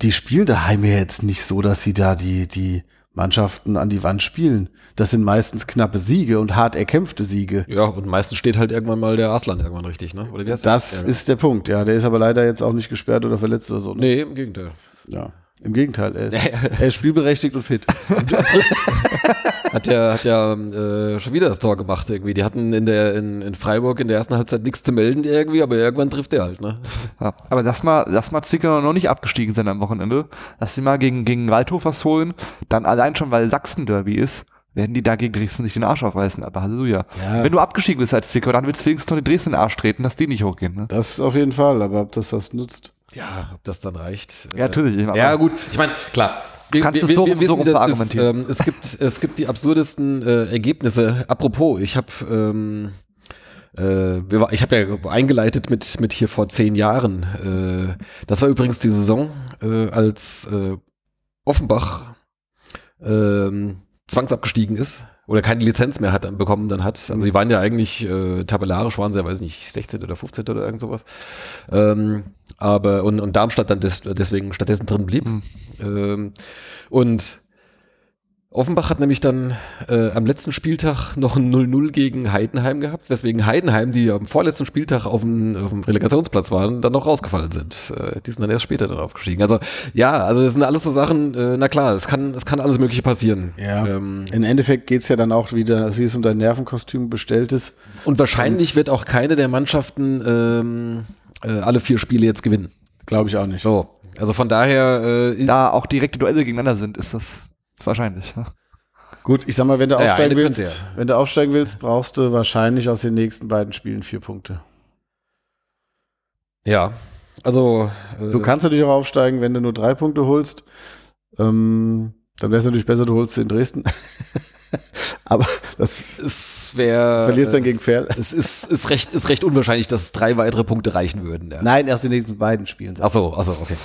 Speaker 4: die spielen daheim ja jetzt nicht so, dass sie da die, die Mannschaften an die Wand spielen. Das sind meistens knappe Siege und hart erkämpfte Siege.
Speaker 2: ja, und meistens steht halt irgendwann mal der Aslan irgendwann richtig, ne? Oder wie heißt
Speaker 4: Das
Speaker 2: der?
Speaker 4: ist der Punkt, ja. Der ist aber leider jetzt auch nicht gesperrt oder verletzt oder so. Ne?
Speaker 2: Nee, im Gegenteil.
Speaker 4: Ja. Im Gegenteil, er ist, er ist spielberechtigt und fit.
Speaker 2: hat ja, hat ja äh, schon wieder das Tor gemacht irgendwie. Die hatten in der in, in Freiburg in der ersten Halbzeit nichts zu melden irgendwie, aber irgendwann trifft der halt, ne?
Speaker 3: Ja, aber lass mal, lass mal Zwickau noch nicht abgestiegen sein am Wochenende. Lass sie mal gegen, gegen Waldhof was holen. Dann allein schon, weil Sachsen-Derby ist, werden die da gegen Dresden sich den Arsch aufreißen. Aber Halleluja.
Speaker 4: Ja.
Speaker 3: Wenn du abgestiegen bist als Zwickau, dann willst du wenigstens noch den Dresden in den Arsch treten, dass die nicht hochgehen. Ne?
Speaker 4: Das auf jeden Fall, aber ob das was nutzt.
Speaker 2: Ja, ob das dann reicht.
Speaker 3: Ja, natürlich. aber-
Speaker 2: Ja, gut. Ich meine, klar. Wir,
Speaker 3: Kannst
Speaker 2: wir,
Speaker 3: du so
Speaker 2: wir
Speaker 3: rum- so rum
Speaker 2: das ist, ähm, es, gibt, es gibt die absurdesten äh, Ergebnisse. Apropos, ich habe ähm, äh, ich habe ja eingeleitet mit, mit hier vor zehn Jahren. Äh, das war übrigens die Saison, äh, als äh, Offenbach ähm, zwangsabgestiegen ist oder keine Lizenz mehr hat bekommen dann hat. Also sie waren ja eigentlich äh, tabellarisch waren sie ja, weiß nicht, 16 oder 15 oder irgend sowas. Ähm, aber und, und Darmstadt dann des, deswegen stattdessen drin blieb.
Speaker 3: Mhm.
Speaker 2: Ähm, und Offenbach hat nämlich dann äh, am letzten Spieltag noch ein 0-0 gegen Heidenheim gehabt, weswegen Heidenheim, die am vorletzten Spieltag auf dem, auf dem Relegationsplatz waren, dann noch rausgefallen sind. Äh, die sind dann erst später dann aufgestiegen. Also ja, also das sind alles so Sachen, äh, na klar, es kann, es kann alles Mögliche passieren.
Speaker 4: Ja.
Speaker 2: Ähm,
Speaker 4: Im Endeffekt geht es ja dann auch wieder, wie es um dein Nervenkostüm bestellt ist.
Speaker 2: und wahrscheinlich wird auch keine der Mannschaften ähm, äh, alle vier Spiele jetzt gewinnen.
Speaker 4: Glaube ich auch nicht.
Speaker 2: So. Also von daher, äh,
Speaker 3: Da auch direkte Duelle gegeneinander sind, ist das wahrscheinlich.
Speaker 4: Gut, ich sag mal, wenn du
Speaker 2: Ja, ja,
Speaker 4: aufsteigen willst, wenn du aufsteigen willst, brauchst du wahrscheinlich aus den nächsten beiden Spielen vier Punkte.
Speaker 2: ja. Also äh,
Speaker 4: Du kannst natürlich auch aufsteigen, wenn du nur drei Punkte holst. Ähm, dann wäre es natürlich besser, du holst sie in Dresden. Aber das
Speaker 2: es wäre
Speaker 4: verlierst dann gegen Ferl.
Speaker 2: es ist, ist, recht, ist recht unwahrscheinlich, dass drei weitere Punkte reichen würden. Ja.
Speaker 4: Nein, erst in den nächsten beiden Spielen.
Speaker 2: Ach so, ach so, okay.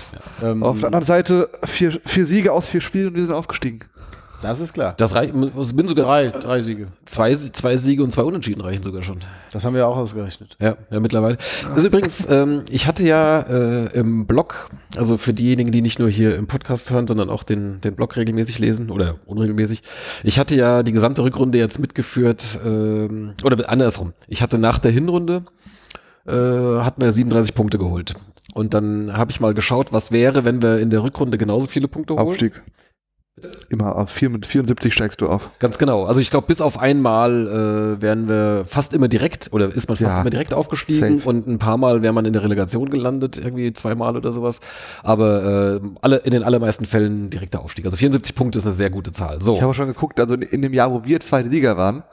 Speaker 2: Ja.
Speaker 4: Ähm,
Speaker 3: Auf der anderen Seite vier, vier Siege aus vier Spielen und wir sind aufgestiegen.
Speaker 4: Das ist klar.
Speaker 2: Das reicht, ich bin sogar
Speaker 4: Drei, drei Siege.
Speaker 2: zwei, zwei Siege und zwei Unentschieden reichen sogar schon.
Speaker 4: Das haben wir auch ausgerechnet.
Speaker 2: Ja, ja mittlerweile. Ist übrigens, ähm, ich hatte ja äh, im Blog, also für diejenigen, die nicht nur hier im Podcast hören, sondern auch den, den Blog regelmäßig lesen oder unregelmäßig, ich hatte ja die gesamte Rückrunde jetzt mitgeführt, ähm, oder andersrum. Ich hatte nach der Hinrunde, äh, hatten wir 37 Punkte geholt. Und dann habe ich mal geschaut, was wäre, wenn wir in der Rückrunde genauso viele Punkte holen.
Speaker 3: Aufstieg. Immer auf vier, mit 74 steigst du auf.
Speaker 2: Ganz genau. Also ich glaube, bis auf einmal äh, wären wir fast immer direkt oder ist man fast
Speaker 3: Ja.
Speaker 2: immer direkt aufgestiegen
Speaker 3: Safe.
Speaker 2: und ein paar Mal wäre man in der Relegation gelandet, irgendwie zweimal oder sowas. Aber äh, alle in den allermeisten Fällen direkter Aufstieg. Also 74 Punkte ist eine sehr gute Zahl. So.
Speaker 3: Ich habe schon geguckt, also in dem Jahr, wo wir zweite Liga waren,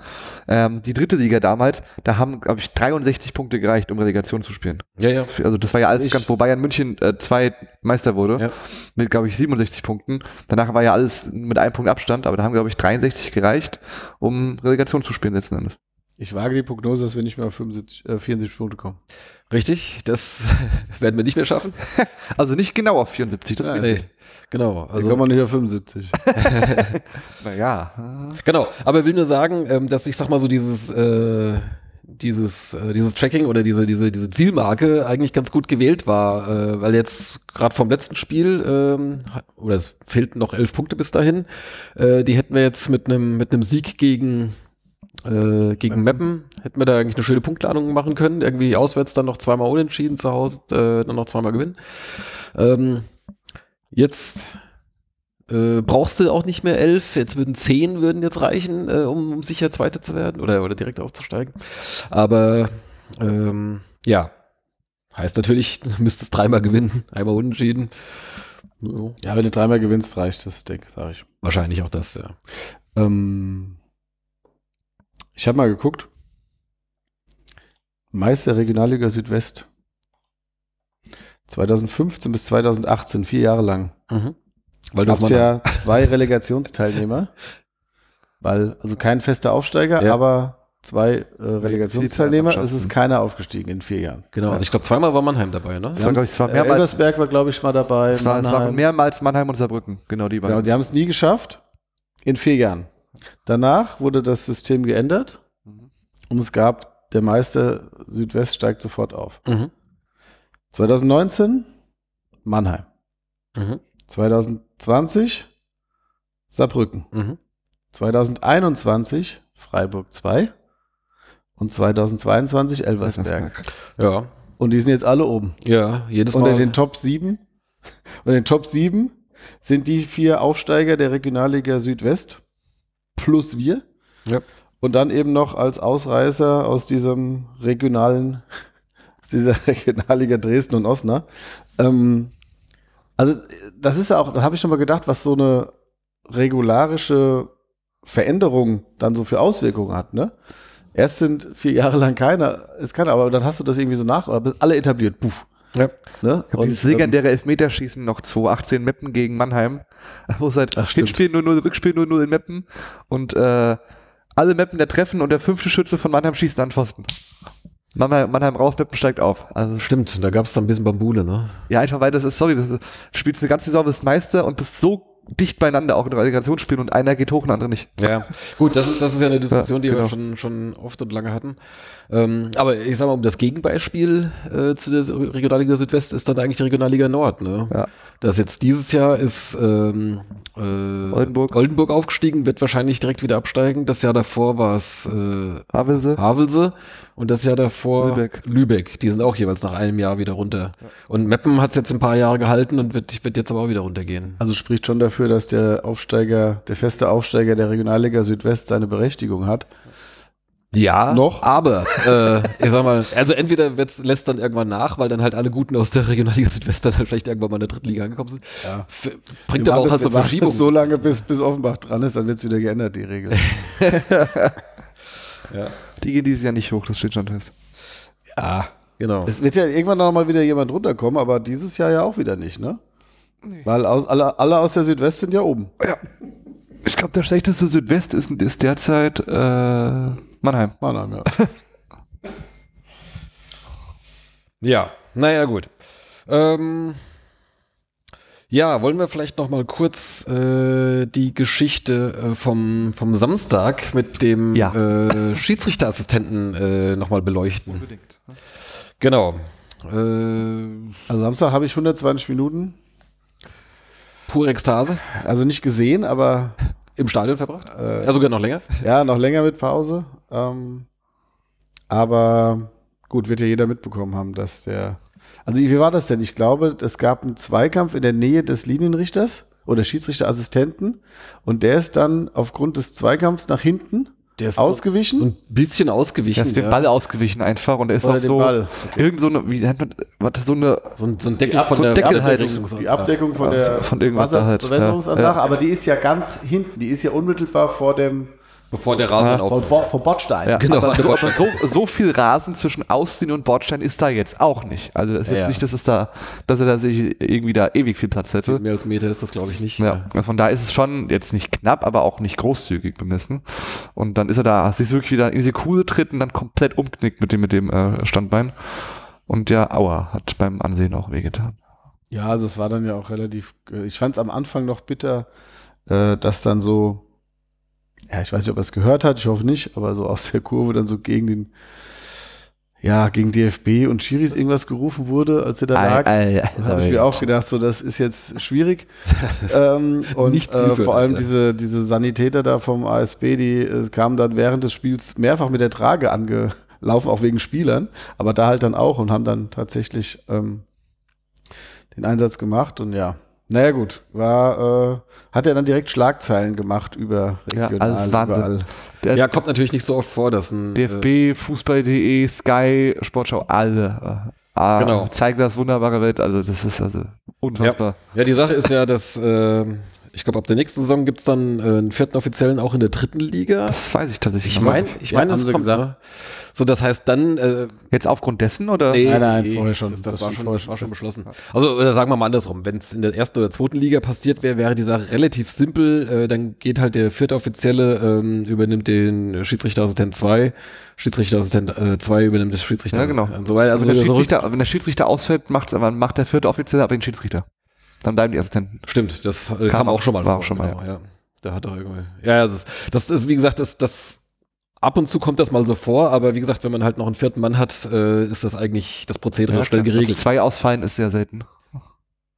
Speaker 3: ähm, die dritte Liga damals, da haben, glaube ich, 63 Punkte gereicht, um Relegation zu spielen.
Speaker 2: ja, ja.
Speaker 3: Also das war ja alles
Speaker 4: Ich-
Speaker 3: ganz, wo Bayern München äh, zwei Meister wurde,
Speaker 2: Ja.
Speaker 3: mit, glaube ich, 67 Punkten. Danach war ja alles mit einem Punkt Abstand, aber da haben, glaube ich, 63 gereicht, um Relegation zu spielen letzten Endes.
Speaker 4: Ich wage die Prognose, dass wir nicht mehr auf 75, äh, 74 Punkte kommen.
Speaker 2: Richtig. Das werden wir nicht mehr schaffen.
Speaker 3: Also nicht genau auf 74, das
Speaker 4: Ja,
Speaker 2: Nee. Genau.
Speaker 4: Also
Speaker 2: Also
Speaker 4: kommen wir nicht auf 75.
Speaker 3: Naja.
Speaker 2: Genau, aber ich will nur sagen, ähm, dass ich sag mal so dieses, äh, dieses, äh, dieses Tracking oder diese, diese, diese Zielmarke eigentlich ganz gut gewählt war, äh, weil jetzt gerade vom letzten Spiel, ähm, oder es fehlten noch elf Punkte bis dahin, äh, die hätten wir jetzt mit einem mit einem Sieg gegen äh, gegen Meppen hätten wir da eigentlich eine schöne Punktladung machen können. Irgendwie auswärts dann noch zweimal unentschieden, zu Hause äh, dann noch zweimal gewinnen. Ähm, jetzt äh, brauchst du auch nicht mehr elf, jetzt würden zehn würden jetzt reichen, äh, um, um sicher Zweiter zu werden oder, oder direkt aufzusteigen. Aber ähm, ja, heißt natürlich, du müsstest dreimal gewinnen, einmal unentschieden. Ja,
Speaker 4: ja, wenn du dreimal gewinnst, reicht das, denke sage ich.
Speaker 2: wahrscheinlich auch das, ja.
Speaker 4: Ähm, ich habe mal geguckt. Meister Regionalliga Südwest. 2015 bis 2018, vier Jahre lang.
Speaker 2: Mhm. Weil du
Speaker 4: es
Speaker 2: Mannheim-
Speaker 4: ja zwei Relegationsteilnehmer. Weil, also kein fester Aufsteiger,
Speaker 2: Ja.
Speaker 4: aber zwei äh, Relegationsteilnehmer. Es ist keiner aufgestiegen in vier Jahren.
Speaker 2: Genau, also ich glaube, zweimal war Mannheim dabei, ne?
Speaker 3: Das war, glaub ich, zwar
Speaker 4: Äh,
Speaker 3: mehrmals,
Speaker 4: Elversberg war, glaube ich, mal dabei.
Speaker 3: es war, es war mehrmals Mannheim und Saarbrücken. Genau die beiden.
Speaker 4: Genau, die haben es nie geschafft. In vier Jahren. Danach wurde das System geändert
Speaker 3: Mhm.
Speaker 4: und es gab der Meister Südwest steigt sofort auf.
Speaker 2: Mhm.
Speaker 4: 2019 Mannheim.
Speaker 2: Mhm.
Speaker 4: 2020 Saarbrücken.
Speaker 2: Mhm.
Speaker 4: 2021 Freiburg 2 und 2022 Elversberg.
Speaker 2: Ja,
Speaker 4: Und die sind jetzt alle oben.
Speaker 2: ja, jedes
Speaker 4: Unter
Speaker 2: Mal.
Speaker 4: den Top 7. Und in den Top 7 sind die vier Aufsteiger der Regionalliga Südwest plus wir.
Speaker 2: Ja.
Speaker 4: Und dann eben noch als Ausreißer aus diesem regionalen, aus dieser Regionalliga Dresden und Osnabrück. Ähm, also, das ist ja auch, da habe ich schon mal gedacht, was so eine regularische Veränderung dann so für Auswirkungen hat, ne? Erst sind vier Jahre lang keiner, ist keiner, aber dann hast du das irgendwie so nach, oder alle etabliert, puff.
Speaker 2: Ja.
Speaker 4: Ne?
Speaker 3: Ich hab dieses legendäre Elfmeterschießen noch 2018 Meppen gegen Mannheim, wo es halt
Speaker 4: Ach.
Speaker 3: Hinspiel 0-0, Rückspiel 0-0 in Meppen und äh, alle Meppen der treffen und der fünfte Schütze von Mannheim schießt an Pfosten. Mannheim, Mannheim raus, Meppen steigt auf. Also
Speaker 2: Stimmt, da gab es dann ein bisschen Bambule, ne?
Speaker 3: ja, einfach weil das ist, sorry, das ist, du spielst eine ganze Saison, bist Meister und bist so dicht beieinander, auch in Relegationsspielen und einer geht hoch und der andere nicht.
Speaker 2: Ja, gut, das ist, das ist ja eine Diskussion,
Speaker 3: Ja,
Speaker 2: die
Speaker 3: genau.
Speaker 2: wir schon, schon oft und lange hatten. Ähm, aber ich sag mal, um das Gegenbeispiel äh, zu der Regionalliga Südwest ist dann eigentlich die Regionalliga Nord. Ne?
Speaker 3: Ja.
Speaker 2: Das jetzt dieses Jahr ist ähm, äh,
Speaker 3: Oldenburg.
Speaker 2: Oldenburg aufgestiegen, wird wahrscheinlich direkt wieder absteigen. Das Jahr davor war es äh,
Speaker 3: Havelse.
Speaker 2: Havelse und das Jahr davor
Speaker 3: Lübeck.
Speaker 2: Lübeck. Die sind auch jeweils nach einem Jahr wieder runter. Und Meppen hat es jetzt ein paar Jahre gehalten und wird, wird jetzt aber auch wieder runtergehen.
Speaker 4: Also spricht schon dafür, dass der Aufsteiger, der feste Aufsteiger der Regionalliga Südwest seine Berechtigung hat.
Speaker 2: Ja,
Speaker 4: Noch?
Speaker 2: aber äh, ich sag mal, also entweder wird's, lässt dann irgendwann nach, weil dann halt alle Guten aus der Regionalliga Südwest dann halt vielleicht irgendwann mal in der dritten Liga angekommen sind.
Speaker 4: Ja.
Speaker 2: Bringt aber auch halt so Verschiebung.
Speaker 4: so lange, bis, bis Offenbach dran ist, dann wird es wieder geändert, die Regel.
Speaker 3: Die gehen dieses Jahr nicht hoch, das steht schon fest.
Speaker 2: ja, genau.
Speaker 4: Es wird ja irgendwann noch mal wieder jemand runterkommen, aber dieses Jahr ja auch wieder nicht, ne? Weil aus, alle, alle aus der Südwest sind ja oben.
Speaker 3: Ich glaube, der schlechteste Südwest ist, ist derzeit äh, Mannheim.
Speaker 4: Mannheim, ja.
Speaker 2: Ja, naja, gut. Ähm, ja, wollen wir vielleicht noch mal kurz äh, die Geschichte äh, vom, vom Samstag mit dem
Speaker 3: Ja.
Speaker 2: äh, Schiedsrichterassistenten äh, noch mal beleuchten. Genau. Äh,
Speaker 4: Also Samstag habe ich 120 Minuten,
Speaker 2: pure Ekstase
Speaker 4: also nicht gesehen, aber
Speaker 2: im Stadion verbracht.
Speaker 4: äh,
Speaker 2: Ja, sogar noch länger.
Speaker 4: ja, noch länger mit Pause. Ähm, aber gut, wird ja jeder mitbekommen haben, dass der. Also wie war das denn? Ich glaube, es gab einen Zweikampf in der Nähe des Linienrichters oder Schiedsrichterassistenten und der ist dann aufgrund des Zweikampfs nach hinten
Speaker 2: Der ist
Speaker 4: ausgewichen.
Speaker 2: so ein bisschen
Speaker 3: Der
Speaker 2: ausgewichen.
Speaker 3: ist dem
Speaker 2: ja.
Speaker 3: Ball ausgewichen einfach und er ist
Speaker 4: Oder
Speaker 3: auch so
Speaker 4: Ball.
Speaker 3: irgend so eine, wie nennt man, was, so eine,
Speaker 2: So ein, so ein Deckel von
Speaker 3: so
Speaker 2: der
Speaker 3: ein Deckel halt.
Speaker 2: Abdeckung.
Speaker 4: Die Abdeckung von der
Speaker 3: von irgendwas da halt,
Speaker 4: Wasserbewässerungsanlage,
Speaker 3: ja.
Speaker 4: aber die ist ja ganz hinten, die ist ja unmittelbar vor dem
Speaker 2: Bevor der Rasen dann
Speaker 4: vor,
Speaker 2: aufhört.
Speaker 4: Vor Bordstein.
Speaker 3: ja,
Speaker 2: Genau,
Speaker 3: aber,
Speaker 2: Bordstein.
Speaker 3: so, so viel Rasen zwischen Ausziehen und Bordstein ist da jetzt auch nicht. Also das ist
Speaker 2: Ja,
Speaker 3: jetzt
Speaker 2: ja.
Speaker 3: nicht, dass es da, dass er da sich irgendwie da ewig viel Platz hätte.
Speaker 2: Mehr als Meter ist das, glaube ich, nicht.
Speaker 3: Ja, von da ist es schon jetzt nicht knapp, aber auch nicht großzügig bemessen. Und dann ist er da, sich wirklich wieder in diese Kuhle tritt und dann komplett umknickt mit dem, mit dem äh, Standbein. Und der Aua hat beim Ansehen auch wehgetan.
Speaker 4: Ja, also es war dann ja auch relativ, äh, ich fand es am Anfang noch bitter, äh, dass dann so, ja, ich weiß nicht, ob er es gehört hat, ich hoffe nicht, aber so aus der Kurve dann so gegen den, ja, gegen DFB und Schiris irgendwas gerufen wurde, als er da lag. Habe ich mir auch gedacht, so das ist jetzt schwierig. ähm, und
Speaker 2: Nicht
Speaker 4: äh, vor allem diese, diese Sanitäter da vom ASB, die äh, kamen dann während des Spiels mehrfach mit der Trage angelaufen, auch wegen Spielern, aber da halt dann auch und haben dann tatsächlich ähm, den Einsatz gemacht und ja. Naja gut, war, äh, hat er dann direkt Schlagzeilen gemacht über
Speaker 3: Ja,
Speaker 4: regional,
Speaker 3: alles Wahnsinn.
Speaker 4: überall.
Speaker 3: Der
Speaker 2: Ja, kommt natürlich nicht so oft vor, dass ein äh,
Speaker 3: DFB, Fußball.de, Sky, Sportschau, alle. Äh, ah,
Speaker 2: Genau.
Speaker 3: Zeigen das wunderbare Welt. Also das ist also unfassbar.
Speaker 2: Ja, die Sache ist ja, dass äh, ich glaube, ab der nächsten Saison gibt's dann äh, einen vierten Offiziellen auch in der dritten Liga.
Speaker 3: Das weiß ich tatsächlich
Speaker 2: ich meine, ich
Speaker 4: Ja,
Speaker 2: meine,
Speaker 4: haben
Speaker 2: das
Speaker 4: sie
Speaker 2: kommt,
Speaker 4: gesagt.
Speaker 2: So, das heißt dann, äh,
Speaker 3: Jetzt aufgrund dessen oder?
Speaker 2: nee,
Speaker 4: Nein, nein, vorher schon.
Speaker 2: Das, das,
Speaker 4: Das
Speaker 2: war,
Speaker 4: schon
Speaker 2: schon, war schon beschlossen. Also, oder sagen wir mal andersrum. Wenn es in der ersten oder zweiten Liga passiert wäre, wäre die Sache relativ simpel. Äh, dann geht halt der vierte Offizielle, ähm, übernimmt den Schiedsrichterassistent 2, Schiedsrichterassistent 2 übernimmt das Schiedsrichter.
Speaker 3: Ja, genau.
Speaker 2: Und so weiter. Also,
Speaker 3: wenn, der
Speaker 2: so
Speaker 3: Schiedsrichter, wenn der Schiedsrichter ausfällt, macht, macht der vierte Offizielle aber den Schiedsrichter. Dann bleiben die Assistenten.
Speaker 2: Stimmt, das äh, kam,
Speaker 3: auch-
Speaker 2: auch schon mal
Speaker 3: war
Speaker 2: vor.
Speaker 3: auch schon mal,
Speaker 2: genau, ja. Da hat er irgendwie. Ja, das ist, das ist wie gesagt, das, das ab und zu kommt das mal so vor, aber wie gesagt, wenn man halt noch einen vierten Mann hat, äh, ist das eigentlich das Prozedere schnell
Speaker 3: klar.
Speaker 2: geregelt.
Speaker 3: Dass zwei ausfallen ist sehr selten.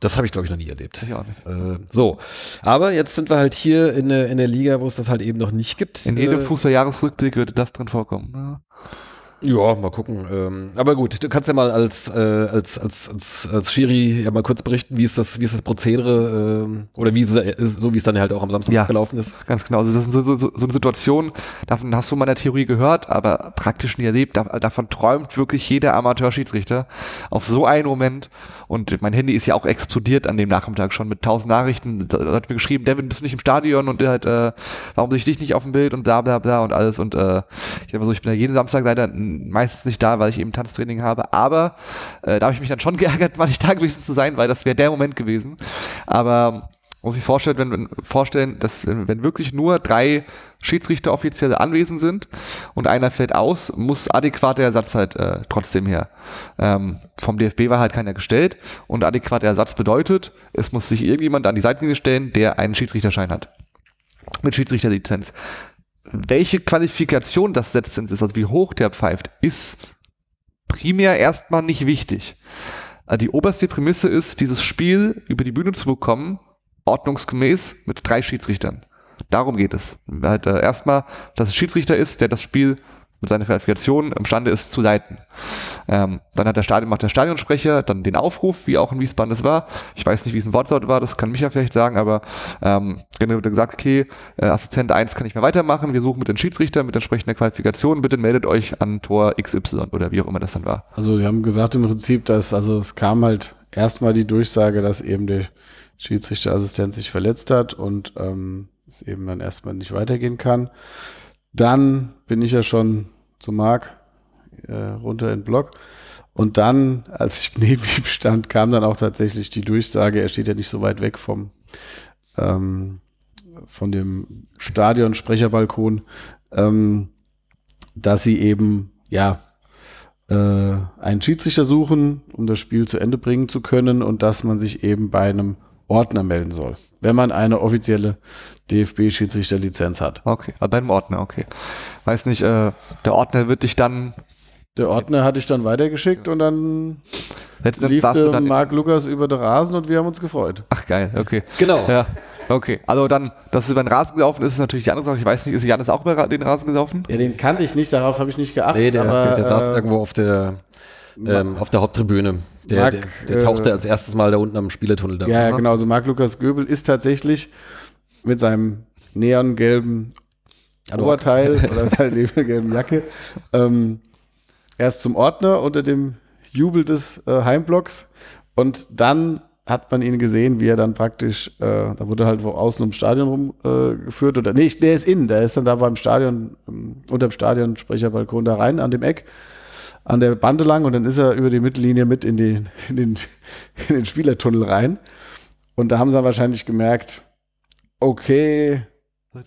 Speaker 2: Das habe ich, glaube ich, noch nie erlebt.
Speaker 3: Ich auch nicht.
Speaker 2: Äh, so, aber jetzt sind wir halt hier in der, in der Liga, wo es das halt eben noch nicht gibt.
Speaker 3: In jedem
Speaker 2: äh,
Speaker 3: Fußballjahresrückblick würde das drin vorkommen. Ja.
Speaker 2: Ja, mal gucken. Ähm, aber gut, du kannst ja mal als, äh, als, als, als, als Schiri ja mal kurz berichten, wie ist das, wie ist das Prozedere äh, oder wie ist es, so wie es dann halt auch am Samstag
Speaker 3: Ja.
Speaker 2: gelaufen ist.
Speaker 3: Ganz genau. Also das ist so, so, so eine Situation, davon hast du mal in der Theorie gehört, aber praktisch nie erlebt. Da, davon träumt wirklich jeder Amateur-Schiedsrichter auf so einen Moment. Und mein Handy ist ja auch explodiert an dem Nachmittag schon mit tausend Nachrichten. Da da hat mir geschrieben, Devin, bist du nicht im Stadion und halt, äh, warum sehe ich dich nicht auf dem Bild und bla bla bla und alles. Und äh, ich sag mal so, ich bin ja jeden Samstag leider meistens nicht da, weil ich eben Tanztraining habe. Aber äh, da habe ich mich dann schon geärgert, mal nicht da gewesen zu sein, weil das wäre der Moment gewesen. Aber muss sich vorstellen, wenn, wenn vorstellen, dass wenn, wenn wirklich nur drei Schiedsrichter offiziell anwesend sind und einer fällt aus, muss adäquater Ersatz halt äh, trotzdem her. Ähm, vom DFB war halt keiner gestellt und adäquater Ersatz bedeutet, es muss sich irgendjemand an die Seitenlinie stellen, der einen Schiedsrichterschein hat. Mit Schiedsrichterlizenz. Welche Qualifikation das letztens ist, also wie hoch der pfeift, ist primär erstmal nicht wichtig. Äh, Die oberste Prämisse ist, dieses Spiel über die Bühne zu bekommen, ordnungsgemäß mit drei Schiedsrichtern. Darum geht es. Halt, äh, erstmal, dass es Schiedsrichter ist, der das Spiel mit seiner Qualifikation imstande ist zu leiten. Ähm, dann hat der Stadion, macht der Stadionsprecher dann den Aufruf, wie auch in Wiesbaden es war. Ich weiß nicht, wie es ein Wortlaut war, das kann Micha vielleicht sagen, aber ähm, dann wird gesagt, okay, äh, Assistent 1 kann nicht mehr weitermachen, wir suchen mit den Schiedsrichtern mit entsprechender Qualifikation, bitte meldet euch an Tor XY oder wie auch immer das dann war.
Speaker 4: Also wir haben gesagt im Prinzip, dass, also es kam halt erstmal die Durchsage, dass eben der Schiedsrichterassistent sich verletzt hat und ähm, es eben dann erstmal nicht weitergehen kann. Dann bin ich ja schon zu Marc äh, runter in den Block. Und dann, als ich neben ihm stand, kam dann auch tatsächlich die Durchsage, er steht ja nicht so weit weg vom ähm, von dem Stadionsprecherbalkon, ähm, dass sie eben ja äh, einen Schiedsrichter suchen, um das Spiel zu Ende bringen zu können und dass man sich eben bei einem Ordner melden soll, wenn man eine offizielle DFB-Schiedsrichterlizenz hat.
Speaker 3: Okay, also beim Ordner, okay. Weiß nicht, äh, der Ordner wird dich dann
Speaker 4: Der Ordner hatte ich dann weitergeschickt und dann
Speaker 3: letztens
Speaker 4: lief
Speaker 3: dann
Speaker 4: Marc Lukas über den Rasen und wir haben uns gefreut.
Speaker 3: Ach geil, okay.
Speaker 2: Genau.
Speaker 3: Ja, okay. Also dann, dass es über den Rasen gelaufen ist, ist natürlich die andere Sache. Ich weiß nicht, ist Janis auch über den Rasen gelaufen?
Speaker 4: Ja, den kannte ich nicht, darauf habe ich nicht geachtet.
Speaker 2: Nee, der,
Speaker 4: aber,
Speaker 2: der saß
Speaker 4: äh,
Speaker 2: irgendwo auf der, ähm, auf der Haupttribüne. Der,
Speaker 4: Marc,
Speaker 2: der, der
Speaker 4: äh,
Speaker 2: tauchte als erstes Mal da unten am Spielertunnel da.
Speaker 4: Ja, ja, genau. Also Marc Lukas Göbel ist tatsächlich mit seinem neongelben. Oberteil oder seiner neongelben Jacke ähm, erst zum Ordner unter dem Jubel des äh, Heimblocks und dann hat man ihn gesehen, wie er dann praktisch, äh, da wurde halt wo außen ums Stadion rumgeführt äh, oder nee, der ist innen, der ist dann da beim Stadion, ähm, unter dem Stadionsprecherbalkon da rein, an dem Eck, an der Bande lang und dann ist er über die Mittellinie mit in den, in den, in den Spielertunnel rein. Und da haben sie dann wahrscheinlich gemerkt, okay,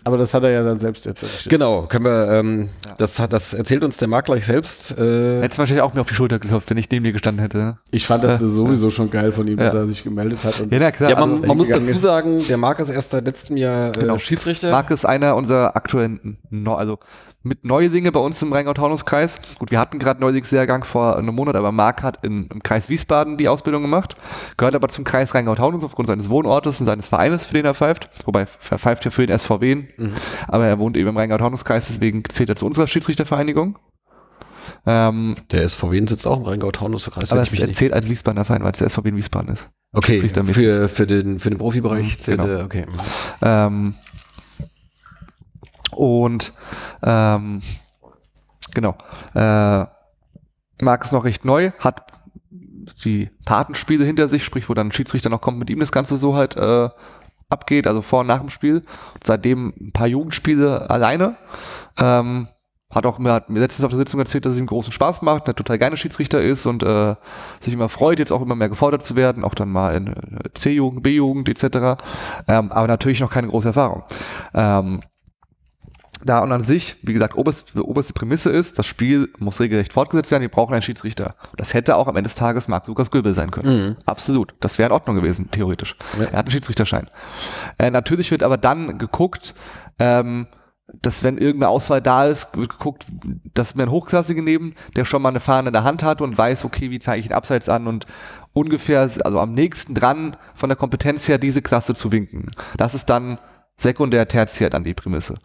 Speaker 4: aber das hat er ja dann selbst berichtet.
Speaker 2: Genau, können wir, ähm, das, hat, das erzählt uns der Marc gleich selbst. Äh,
Speaker 3: Hättest wahrscheinlich auch mir auf die Schulter geklopft, wenn ich neben dir gestanden hätte. ne?
Speaker 4: Ich fand das sowieso schon geil von ihm, dass
Speaker 3: Ja.
Speaker 4: er sich gemeldet hat. Und
Speaker 3: Ja, na klar.
Speaker 2: ja, man,
Speaker 3: also,
Speaker 2: man muss dazu
Speaker 4: ist.
Speaker 2: sagen, der Marc ist erst seit letztem Jahr äh,
Speaker 3: Genau.
Speaker 2: Schiedsrichter.
Speaker 3: Marc ist einer unserer aktuellen, Neu also mit Neulinge bei uns im Rheingau-Taunus-Kreis. Gut, wir hatten gerade Neulingsjahrgang vor einem Monat, aber Marc hat in, im Kreis Wiesbaden die Ausbildung gemacht, gehört aber zum Kreis Rheingau-Taunus aufgrund seines Wohnortes und seines Vereines, für den er pfeift. Wobei, er pfeift ja für den SVW, aber er wohnt eben im Rheingau-Taunus-Kreis, deswegen zählt er zu unserer Schiedsrichtervereinigung. Ähm,
Speaker 2: Der SVW sitzt auch im Rheingau-Taunus-Kreis.
Speaker 3: aber er zählt als Wiesbadener Verein, weil es der SVW in Wiesbaden ist.
Speaker 2: Okay, für, für, den, für den Profibereich
Speaker 3: Mhm,
Speaker 2: zählt
Speaker 3: genau.
Speaker 2: er, okay.
Speaker 3: Ähm, und ähm, genau. Äh, Marc ist noch recht neu, hat die Tatenspiele hinter sich, sprich, wo dann ein Schiedsrichter noch kommt, mit ihm das Ganze so halt äh, abgeht, also vor und nach dem Spiel. Seitdem ein paar Jugendspiele alleine. Ähm, hat auch mir, hat mir letztens auf der Sitzung erzählt, dass es ihm großen Spaß macht, der total gerne Schiedsrichter ist und äh, sich immer freut, jetzt auch immer mehr gefordert zu werden, auch dann mal in äh, C-Jugend, B-Jugend etc. Ähm, aber natürlich noch keine große Erfahrung. Ähm, da und an sich, wie gesagt, oberste, oberste Prämisse ist, das Spiel muss regelrecht fortgesetzt werden, wir brauchen einen Schiedsrichter. Das hätte auch am Ende des Tages Marc Lukas Göbel sein können.
Speaker 2: Mhm.
Speaker 3: Absolut. Das wäre in Ordnung gewesen, theoretisch.
Speaker 2: Ja.
Speaker 3: Er hat einen Schiedsrichterschein. Äh, natürlich wird aber dann geguckt, ähm, dass wenn irgendeine Auswahl da ist, wird geguckt, dass wir einen Hochklassigen nehmen, der schon mal eine Fahne in der Hand hat und weiß, okay, wie zeige ich den Abseits an und ungefähr, also am nächsten dran von der Kompetenz her diese Klasse zu winken. Das ist dann sekundär, tertiär dann die Prämisse.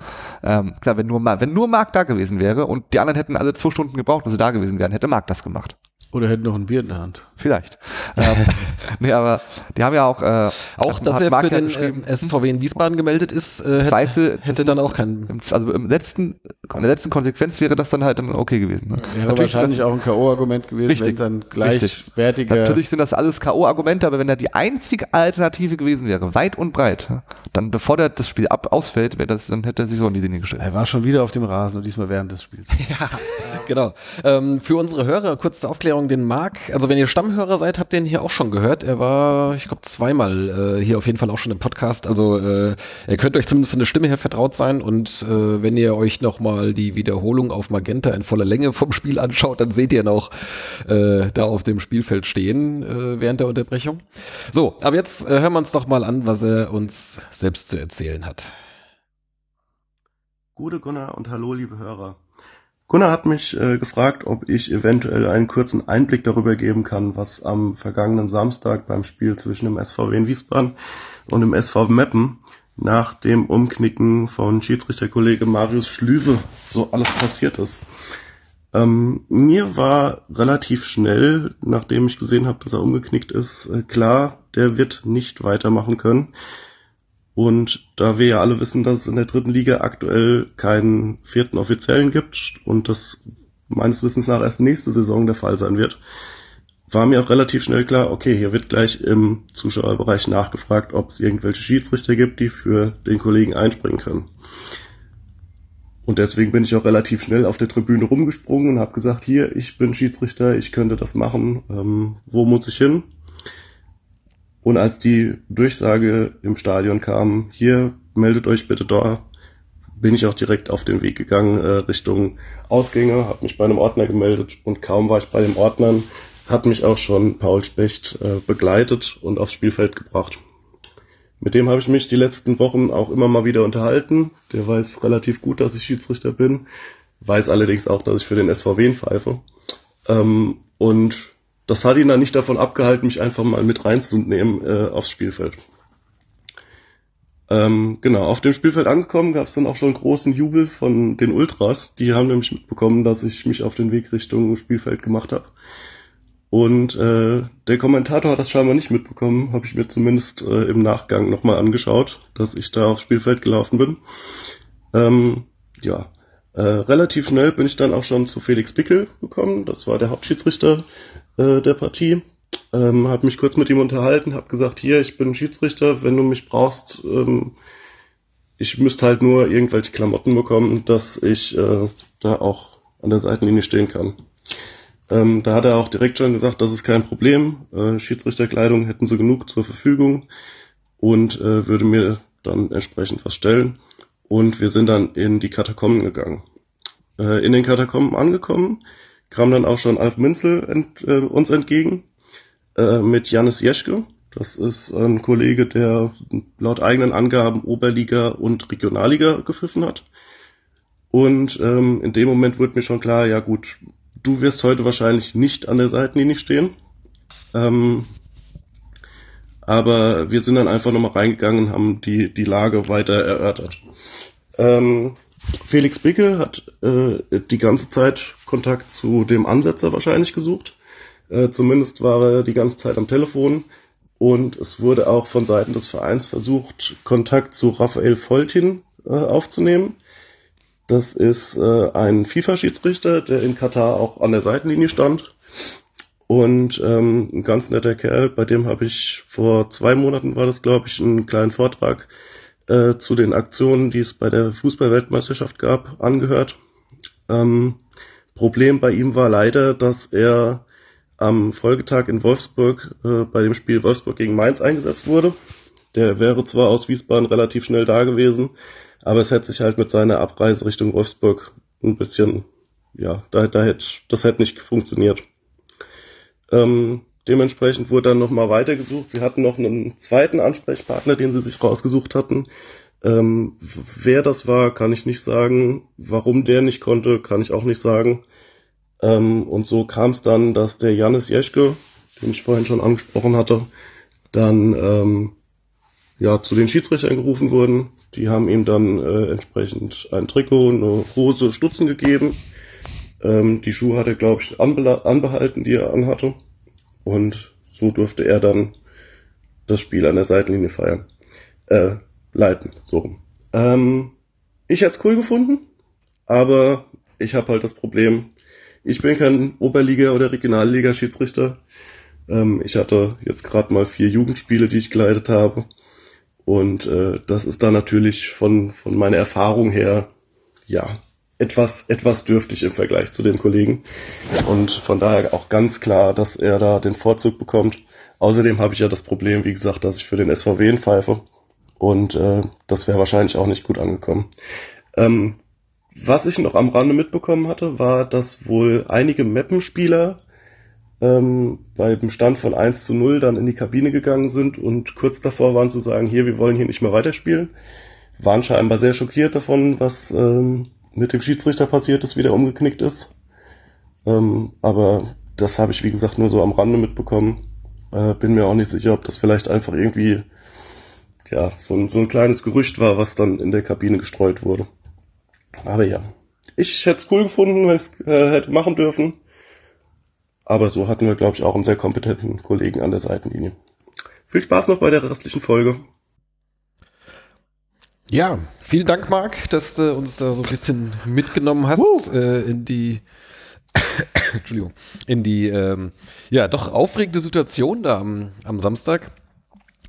Speaker 3: Ähm, klar, wenn nur, wenn nur Marc da gewesen wäre und die anderen hätten alle zwei Stunden gebraucht, bis sie da gewesen wären, hätte Marc das gemacht.
Speaker 4: Oder hätten noch ein Bier in der Hand.
Speaker 3: Vielleicht. ähm, nee, aber die haben ja auch. Äh,
Speaker 2: auch, dass er
Speaker 3: Marc
Speaker 2: für
Speaker 3: ja
Speaker 2: den ähm, SVW in Wiesbaden gemeldet ist, äh, hätte,
Speaker 3: Zweifel,
Speaker 2: hätte dann auch keinen.
Speaker 3: also im letzten, in der letzten Konsequenz wäre das dann halt dann okay gewesen. Ne?
Speaker 4: Wäre
Speaker 3: Natürlich
Speaker 4: wahrscheinlich
Speaker 3: das-
Speaker 4: auch ein K.O.-Argument gewesen,
Speaker 3: Richtig,
Speaker 4: wenn dann
Speaker 3: richtig.
Speaker 4: gleichwertige.
Speaker 3: Natürlich sind das alles K.O.-Argumente, aber wenn da die einzige Alternative gewesen wäre, weit und breit, dann bevor der das Spiel ab ausfällt, wäre das, dann hätte er sich so in die Linie gestellt.
Speaker 4: Er war schon wieder auf dem Rasen und diesmal während des Spiels.
Speaker 2: Genau. Ähm, für unsere Hörer, kurz zur Aufklärung, den Marc, also wenn ihr Stammhörer seid, habt ihr ihn hier auch schon gehört. Er war, ich glaube, zweimal äh, hier auf jeden Fall auch schon im Podcast. Also äh, ihr könnt euch zumindest von der Stimme her vertraut sein und äh, wenn ihr euch nochmal die Wiederholung auf Magenta in voller Länge vom Spiel anschaut, dann seht ihr noch äh, da auf dem Spielfeld stehen äh, während der Unterbrechung. So, aber jetzt äh, hören wir uns doch mal an, was er uns selbst zu erzählen hat.
Speaker 1: Gute Gunnar und hallo liebe Hörer. Gunnar hat mich äh, gefragt, ob ich eventuell einen kurzen Einblick darüber geben kann, was am vergangenen Samstag beim Spiel zwischen dem SVW in Wiesbaden und dem SV Meppen nach dem Umknicken von Schiedsrichterkollege Marius Schlüwe so alles passiert ist. Ähm, mir war relativ schnell, nachdem ich gesehen habe, dass er umgeknickt ist, äh, klar, der wird nicht weitermachen können. Und da wir ja alle wissen, dass es in der dritten Liga aktuell keinen vierten Offiziellen gibt und das meines Wissens nach erst nächste Saison der Fall sein wird, war mir auch relativ schnell klar, okay, hier wird gleich im Zuschauerbereich nachgefragt, ob es irgendwelche Schiedsrichter gibt, die für den Kollegen einspringen können. Und deswegen bin ich auch relativ schnell auf der Tribüne rumgesprungen und habe gesagt, hier, ich bin Schiedsrichter, ich könnte das machen, ähm, wo muss ich hin? Und als die Durchsage im Stadion kam, hier meldet euch bitte da, bin ich auch direkt auf den Weg gegangen äh, Richtung Ausgänge, habe mich bei einem Ordner gemeldet und kaum war ich bei den Ordnern, hat mich auch schon Paul Specht äh, begleitet und aufs Spielfeld gebracht. Mit dem habe ich mich die letzten Wochen auch immer mal wieder unterhalten. Der weiß relativ gut, dass ich Schiedsrichter bin, weiß allerdings auch, dass ich für den SVW pfeife. Ähm, und das hat ihn dann nicht davon abgehalten, mich einfach mal mit reinzunehmen äh, aufs Spielfeld. Ähm, genau, auf dem Spielfeld angekommen gab es dann auch schon großen Jubel von den Ultras. Die haben nämlich mitbekommen, dass ich mich auf den Weg Richtung Spielfeld gemacht habe. Und äh, der Kommentator hat das scheinbar nicht mitbekommen, habe ich mir zumindest äh, im Nachgang nochmal angeschaut, dass ich da aufs Spielfeld gelaufen bin. Ähm, ja, äh, relativ schnell bin ich dann auch schon zu Felix Pickel gekommen. Das war der Hauptschiedsrichter äh, der Partie. Ähm, habe mich kurz mit ihm unterhalten, habe gesagt, hier, ich bin Schiedsrichter, wenn du mich brauchst, ähm, ich müsste halt nur irgendwelche Klamotten bekommen, dass ich äh, da auch an der Seitenlinie stehen kann. Ähm, da hat er auch direkt schon gesagt, das ist kein Problem. Äh, Schiedsrichterkleidung hätten sie genug zur Verfügung und äh, würde mir dann entsprechend was stellen. Und wir sind dann in die Katakomben gegangen. Äh, in den Katakomben angekommen, kam dann auch schon Alf Minzel ent, äh, uns entgegen äh, mit Janis Jeschke. Das ist ein Kollege, der laut eigenen Angaben Oberliga und Regionalliga gepfiffen hat. Und ähm, in dem Moment wurde mir schon klar, ja gut, du wirst heute wahrscheinlich nicht an der Seitenlinie stehen. Ähm, aber wir sind dann einfach nochmal reingegangen und haben die, die Lage weiter erörtert. Ähm, Felix Bicke hat äh, die ganze Zeit Kontakt zu dem Ansetzer wahrscheinlich gesucht. Äh, zumindest war er die ganze Zeit am Telefon. Und es wurde auch von Seiten des Vereins versucht, Kontakt zu Raphael Foltin äh, aufzunehmen. Das ist äh, ein FIFA-Schiedsrichter, der in Katar auch an der Seitenlinie stand. Und ähm, ein ganz netter Kerl, bei dem habe ich vor zwei Monaten war das, glaube ich, einen kleinen Vortrag zu den Aktionen, die es bei der Fußballweltmeisterschaft gab, angehört. Ähm, Problem bei ihm war leider, dass er am Folgetag in Wolfsburg äh, bei dem Spiel Wolfsburg gegen Mainz eingesetzt wurde. Der wäre zwar aus Wiesbaden relativ schnell da gewesen, aber es hätte sich halt mit seiner Abreise Richtung Wolfsburg ein bisschen, ja, da, da hätte, das hätte nicht funktioniert. Ähm, dementsprechend wurde dann nochmal weitergesucht. Sie hatten noch einen zweiten Ansprechpartner, den sie sich rausgesucht hatten. Ähm, wer das war, kann ich nicht sagen. Warum der nicht konnte, kann ich auch nicht sagen. Ähm, und so kam es dann, dass der Janis Jeschke, den ich vorhin schon angesprochen hatte, dann ähm, ja zu den Schiedsrichtern gerufen wurden. Die haben ihm dann äh, entsprechend ein Trikot, eine Hose, Stutzen gegeben. Ähm, die Schuhe hat er, glaube ich, anbe anbehalten, die er anhatte. Und so durfte er dann das Spiel an der Seitenlinie feiern. Äh, leiten, so rum. Ähm, ich hätte es cool gefunden, aber ich habe halt das Problem, ich bin kein Oberliga- oder Regionalliga-Schiedsrichter. Ähm, ich hatte jetzt gerade mal vier Jugendspiele, die ich geleitet habe. Und äh, das ist da natürlich von, von meiner Erfahrung her, ja, etwas, etwas dürftig im Vergleich zu den Kollegen. Und von daher auch ganz klar, dass er da den Vorzug bekommt. Außerdem habe ich ja das Problem, wie gesagt, dass ich für den SVW pfeife. Und äh, das wäre wahrscheinlich auch nicht gut angekommen. Ähm, was ich noch am Rande mitbekommen hatte, war, dass wohl einige Mappenspieler ähm, beim Stand von 1 zu 0 dann in die Kabine gegangen sind und kurz davor waren zu sagen, hier, wir wollen hier nicht mehr weiterspielen. Waren scheinbar sehr schockiert davon, was ähm, mit dem Schiedsrichter passiert ist, wie der umgeknickt ist. Ähm, aber das habe ich, wie gesagt, nur so am Rande mitbekommen. Äh, bin mir auch nicht sicher, ob das vielleicht einfach irgendwie ja, so ein, so ein kleines Gerücht war, was dann in der Kabine gestreut wurde. Aber ja, ich hätte es cool gefunden, wenn ich es äh, hätte machen dürfen. Aber so hatten wir, glaube ich, auch einen sehr kompetenten Kollegen an der Seitenlinie. Viel Spaß noch bei der restlichen Folge.
Speaker 2: Ja, vielen Dank, Marc, dass du uns da so ein bisschen mitgenommen hast äh, in die Entschuldigung, in die ähm, ja doch aufregende Situation da am, am Samstag.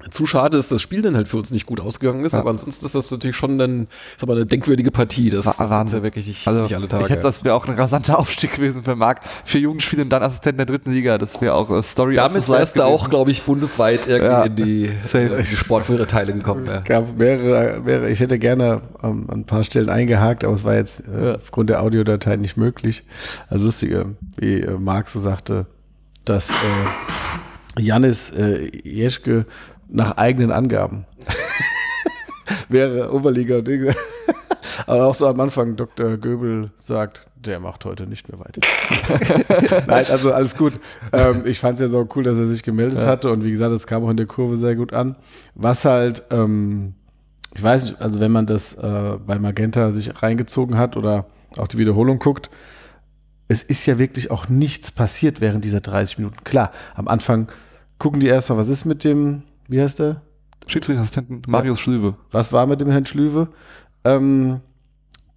Speaker 2: Zu schade ist, dass das Spiel dann halt für uns nicht gut ausgegangen ist,
Speaker 3: Ja.
Speaker 2: aber ansonsten ist das natürlich schon dann, ist aber eine denkwürdige Partie. Das, das
Speaker 3: Wahnsinn.
Speaker 2: ja wirklich nicht,
Speaker 3: Also,
Speaker 2: nicht alle Tage.
Speaker 3: ich hätte, das wäre auch ein rasanter Aufstieg gewesen für Marc. Vier Jugendspiele und dann Assistent der dritten Liga. Das wäre auch äh, Story
Speaker 2: Damit wärst du auch, glaube ich, bundesweit irgendwie
Speaker 3: Ja.
Speaker 2: in die, die Sportteile gekommen. Ja.
Speaker 4: gab mehrere, mehrere, ich hätte gerne ähm, an ein paar Stellen eingehakt, aber es war jetzt äh, aufgrund der Audiodatei nicht möglich. Also lustige, wie äh, Marc so sagte, dass äh, Janis äh, Jeschke nach eigenen Angaben wäre Oberliga und Dinge. Aber auch so am Anfang, Dr. Göbel sagt, der macht heute nicht mehr weiter. Nein, also alles gut. Ähm, ich fand es ja so cool, dass er sich gemeldet hatte und wie gesagt, es kam auch in der Kurve sehr gut an. Was halt, ähm, ich weiß nicht, also wenn man das äh, bei Magenta sich reingezogen hat oder auch die Wiederholung guckt, es ist ja wirklich auch nichts passiert während dieser 30 Minuten. Klar, am Anfang gucken die erstmal, was ist mit dem, wie heißt der?
Speaker 3: Schiedsrichterassistenten Marius Schlüwe.
Speaker 4: Was war mit dem Herrn Schlüwe? Ähm,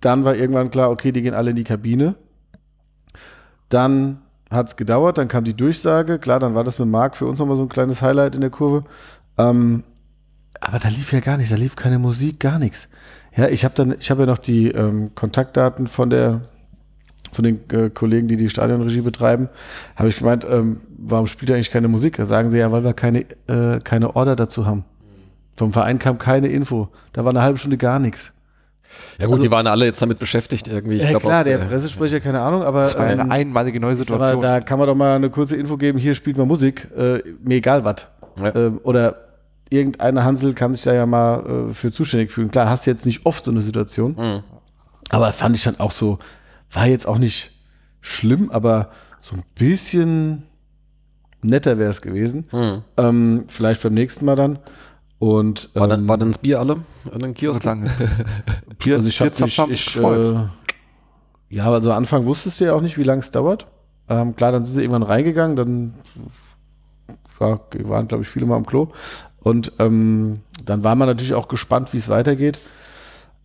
Speaker 4: dann war irgendwann klar, okay, die gehen alle in die Kabine. Dann hat es gedauert, dann kam die Durchsage. Klar, dann war das mit Marc für uns nochmal so ein kleines Highlight in der Kurve. Ähm, aber da lief ja gar nichts, da lief keine Musik, gar nichts. Ja, ich habe dann, ich habe ja noch die ähm, Kontaktdaten von der, von den äh, Kollegen, die die Stadionregie betreiben, habe ich gemeint, ähm, warum spielt ihr eigentlich keine Musik? Da sagen sie ja, weil wir keine, äh, keine Order dazu haben. Vom Verein kam keine Info. Da war eine halbe Stunde gar nichts.
Speaker 2: Ja gut,
Speaker 4: Also-
Speaker 2: die waren alle jetzt damit beschäftigt irgendwie. Ich
Speaker 4: ja,
Speaker 2: glaub
Speaker 4: klar,
Speaker 2: auch,
Speaker 4: der
Speaker 2: äh,
Speaker 4: Pressesprecher, keine Ahnung, aber
Speaker 3: Das war
Speaker 4: ähm,
Speaker 3: eine einmalige neue
Speaker 4: sag mal,
Speaker 3: Situation.
Speaker 4: da kann man doch mal eine kurze Info geben, hier spielt man Musik, äh, mir egal was.
Speaker 2: Ja.
Speaker 4: Ähm, oder irgendeine Hansel kann sich da ja mal äh, für zuständig fühlen. Klar, hast du jetzt nicht oft so eine Situation,
Speaker 2: Mhm.
Speaker 4: aber fand ich dann auch so, war jetzt auch nicht schlimm, aber so ein bisschen netter wäre es gewesen.
Speaker 2: Mhm.
Speaker 4: Ähm, vielleicht beim nächsten Mal dann. Und
Speaker 2: War, dann,
Speaker 4: ähm,
Speaker 2: war dann das Bier alle an den Kiosk?
Speaker 3: Bier,
Speaker 4: also ich habe
Speaker 3: Bierzapfen
Speaker 4: mich, ich, äh, ja, also am Anfang wusstest du ja auch nicht, wie lange es dauert. Ähm, klar, dann sind sie irgendwann reingegangen, dann war, waren, glaube ich, viele mal am Klo. Und ähm, dann war man natürlich auch gespannt, wie es weitergeht.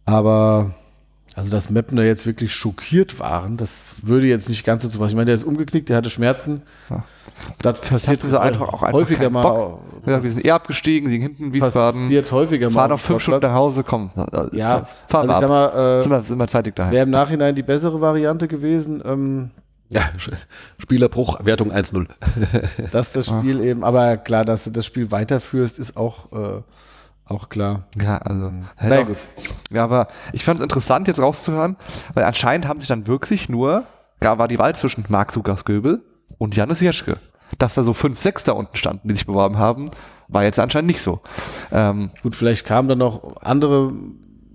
Speaker 4: Aber also, dass Mapner jetzt wirklich schockiert waren, das würde jetzt nicht ganz dazu passen. Ich meine, der ist umgeknickt, der hatte Schmerzen.
Speaker 3: Ja.
Speaker 4: Das passiert
Speaker 3: sie einfach auch einfach
Speaker 4: häufiger mal.
Speaker 3: Ja, wir sind eher abgestiegen, liegen hinten in Wiesbaden.
Speaker 4: Passiert häufiger mal.
Speaker 3: Fahren
Speaker 4: auf
Speaker 3: noch fünf Stunden nach Hause, komm.
Speaker 4: Ja,
Speaker 3: fahren
Speaker 4: also ich sag mal, äh,
Speaker 3: sind, wir, sind wir zeitig daheim.
Speaker 4: Wäre im Nachhinein die bessere Variante gewesen, ähm,
Speaker 2: Ja, Spielerbruch, Wertung 1-0.
Speaker 4: dass das Spiel eben, aber klar, dass du das Spiel weiterführst, ist auch, äh, auch klar.
Speaker 3: Ja, also.
Speaker 4: Na
Speaker 3: hätte
Speaker 4: gut.
Speaker 3: Ja, aber ich fand es interessant, jetzt rauszuhören, weil anscheinend haben sich dann wirklich nur, da war die Wahl zwischen Marc Lukas Göbel und Janis Jeschke. Dass da so fünf, sechs da unten standen, die sich beworben haben, war jetzt anscheinend nicht so. Ähm,
Speaker 4: Gut, vielleicht kamen dann noch andere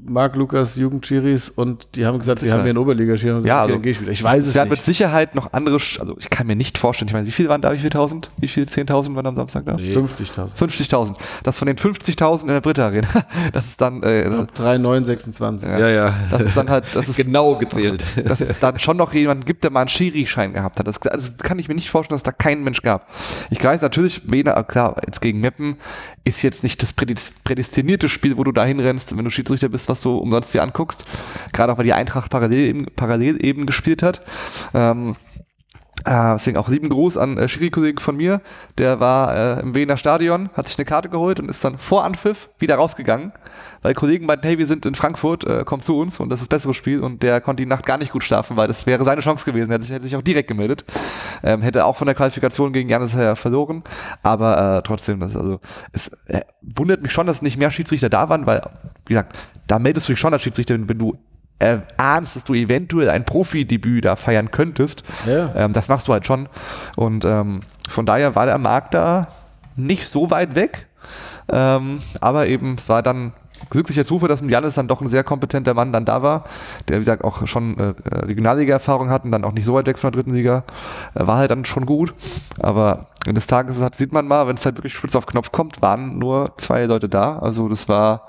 Speaker 4: Marc Lukas Jugendchiris und die haben gesagt, sie haben hier einen Oberligaschiri.
Speaker 3: Ja,
Speaker 4: Ja,
Speaker 3: also,
Speaker 4: dann gehe ich wieder. Ich weiß es
Speaker 3: Es werden mit
Speaker 4: nicht.
Speaker 3: Sicherheit noch andere, Sch- also ich kann mir nicht vorstellen, ich meine, wie viele waren da, wie viele tausend? Wie viele 10.000 waren am Samstag da?
Speaker 4: 50.000.
Speaker 3: 50.000. Das von den 50.000 in der Britta Arena, das ist dann, äh,
Speaker 4: 3, 9, 26.
Speaker 2: Ja, ja.
Speaker 3: das ist dann halt, das ist,
Speaker 2: genau gezählt.
Speaker 3: dass es dann schon noch jemand gibt, der mal einen Schiri-Schein gehabt hat. Das, das kann ich mir nicht vorstellen, dass da keinen Mensch gab. Ich weiß natürlich, Wiener, klar, jetzt gegen Meppen ist jetzt nicht das prädestinierte Spiel, wo du da hinrennst, wenn du Schiedsrichter bist, was du umsonst dir anguckst. Gerade auch, weil die Eintracht parallel eben, parallel eben gespielt hat. Ähm, äh, deswegen auch lieben Gruß an äh, Schiri-Kollegen von mir. Der war äh, im Wiener Stadion, hat sich eine Karte geholt und ist dann vor Anpfiff wieder rausgegangen, weil Kollegen meinten, hey, wir sind in Frankfurt, äh, komm zu uns und das ist das bessere Spiel und der konnte die Nacht gar nicht gut schlafen, weil das wäre seine Chance gewesen. Er hätte sich, hätte sich auch direkt gemeldet. Ähm, hätte auch von der Qualifikation gegen Janis her verloren, aber äh, trotzdem, das also es äh, wundert mich schon, dass nicht mehr Schiedsrichter da waren, weil, wie gesagt, da meldest du dich schon als Schiedsrichter, wenn, wenn du äh, ahnst, dass du eventuell ein Profidebüt da feiern könntest.
Speaker 4: Ja.
Speaker 3: Ähm, das machst du halt schon. Und ähm, von daher war der Markt da nicht so weit weg. Ähm, aber eben war dann glücklicher Zufall, dass mit Janis dann doch ein sehr kompetenter Mann dann da war, der wie gesagt auch schon äh, Regionalliga-Erfahrung hat und dann auch nicht so weit weg von der dritten Liga. Äh, war halt dann schon gut. Aber des Tages hat, sieht man mal, wenn es halt wirklich spitz auf Knopf kommt, waren nur zwei Leute da. Also das war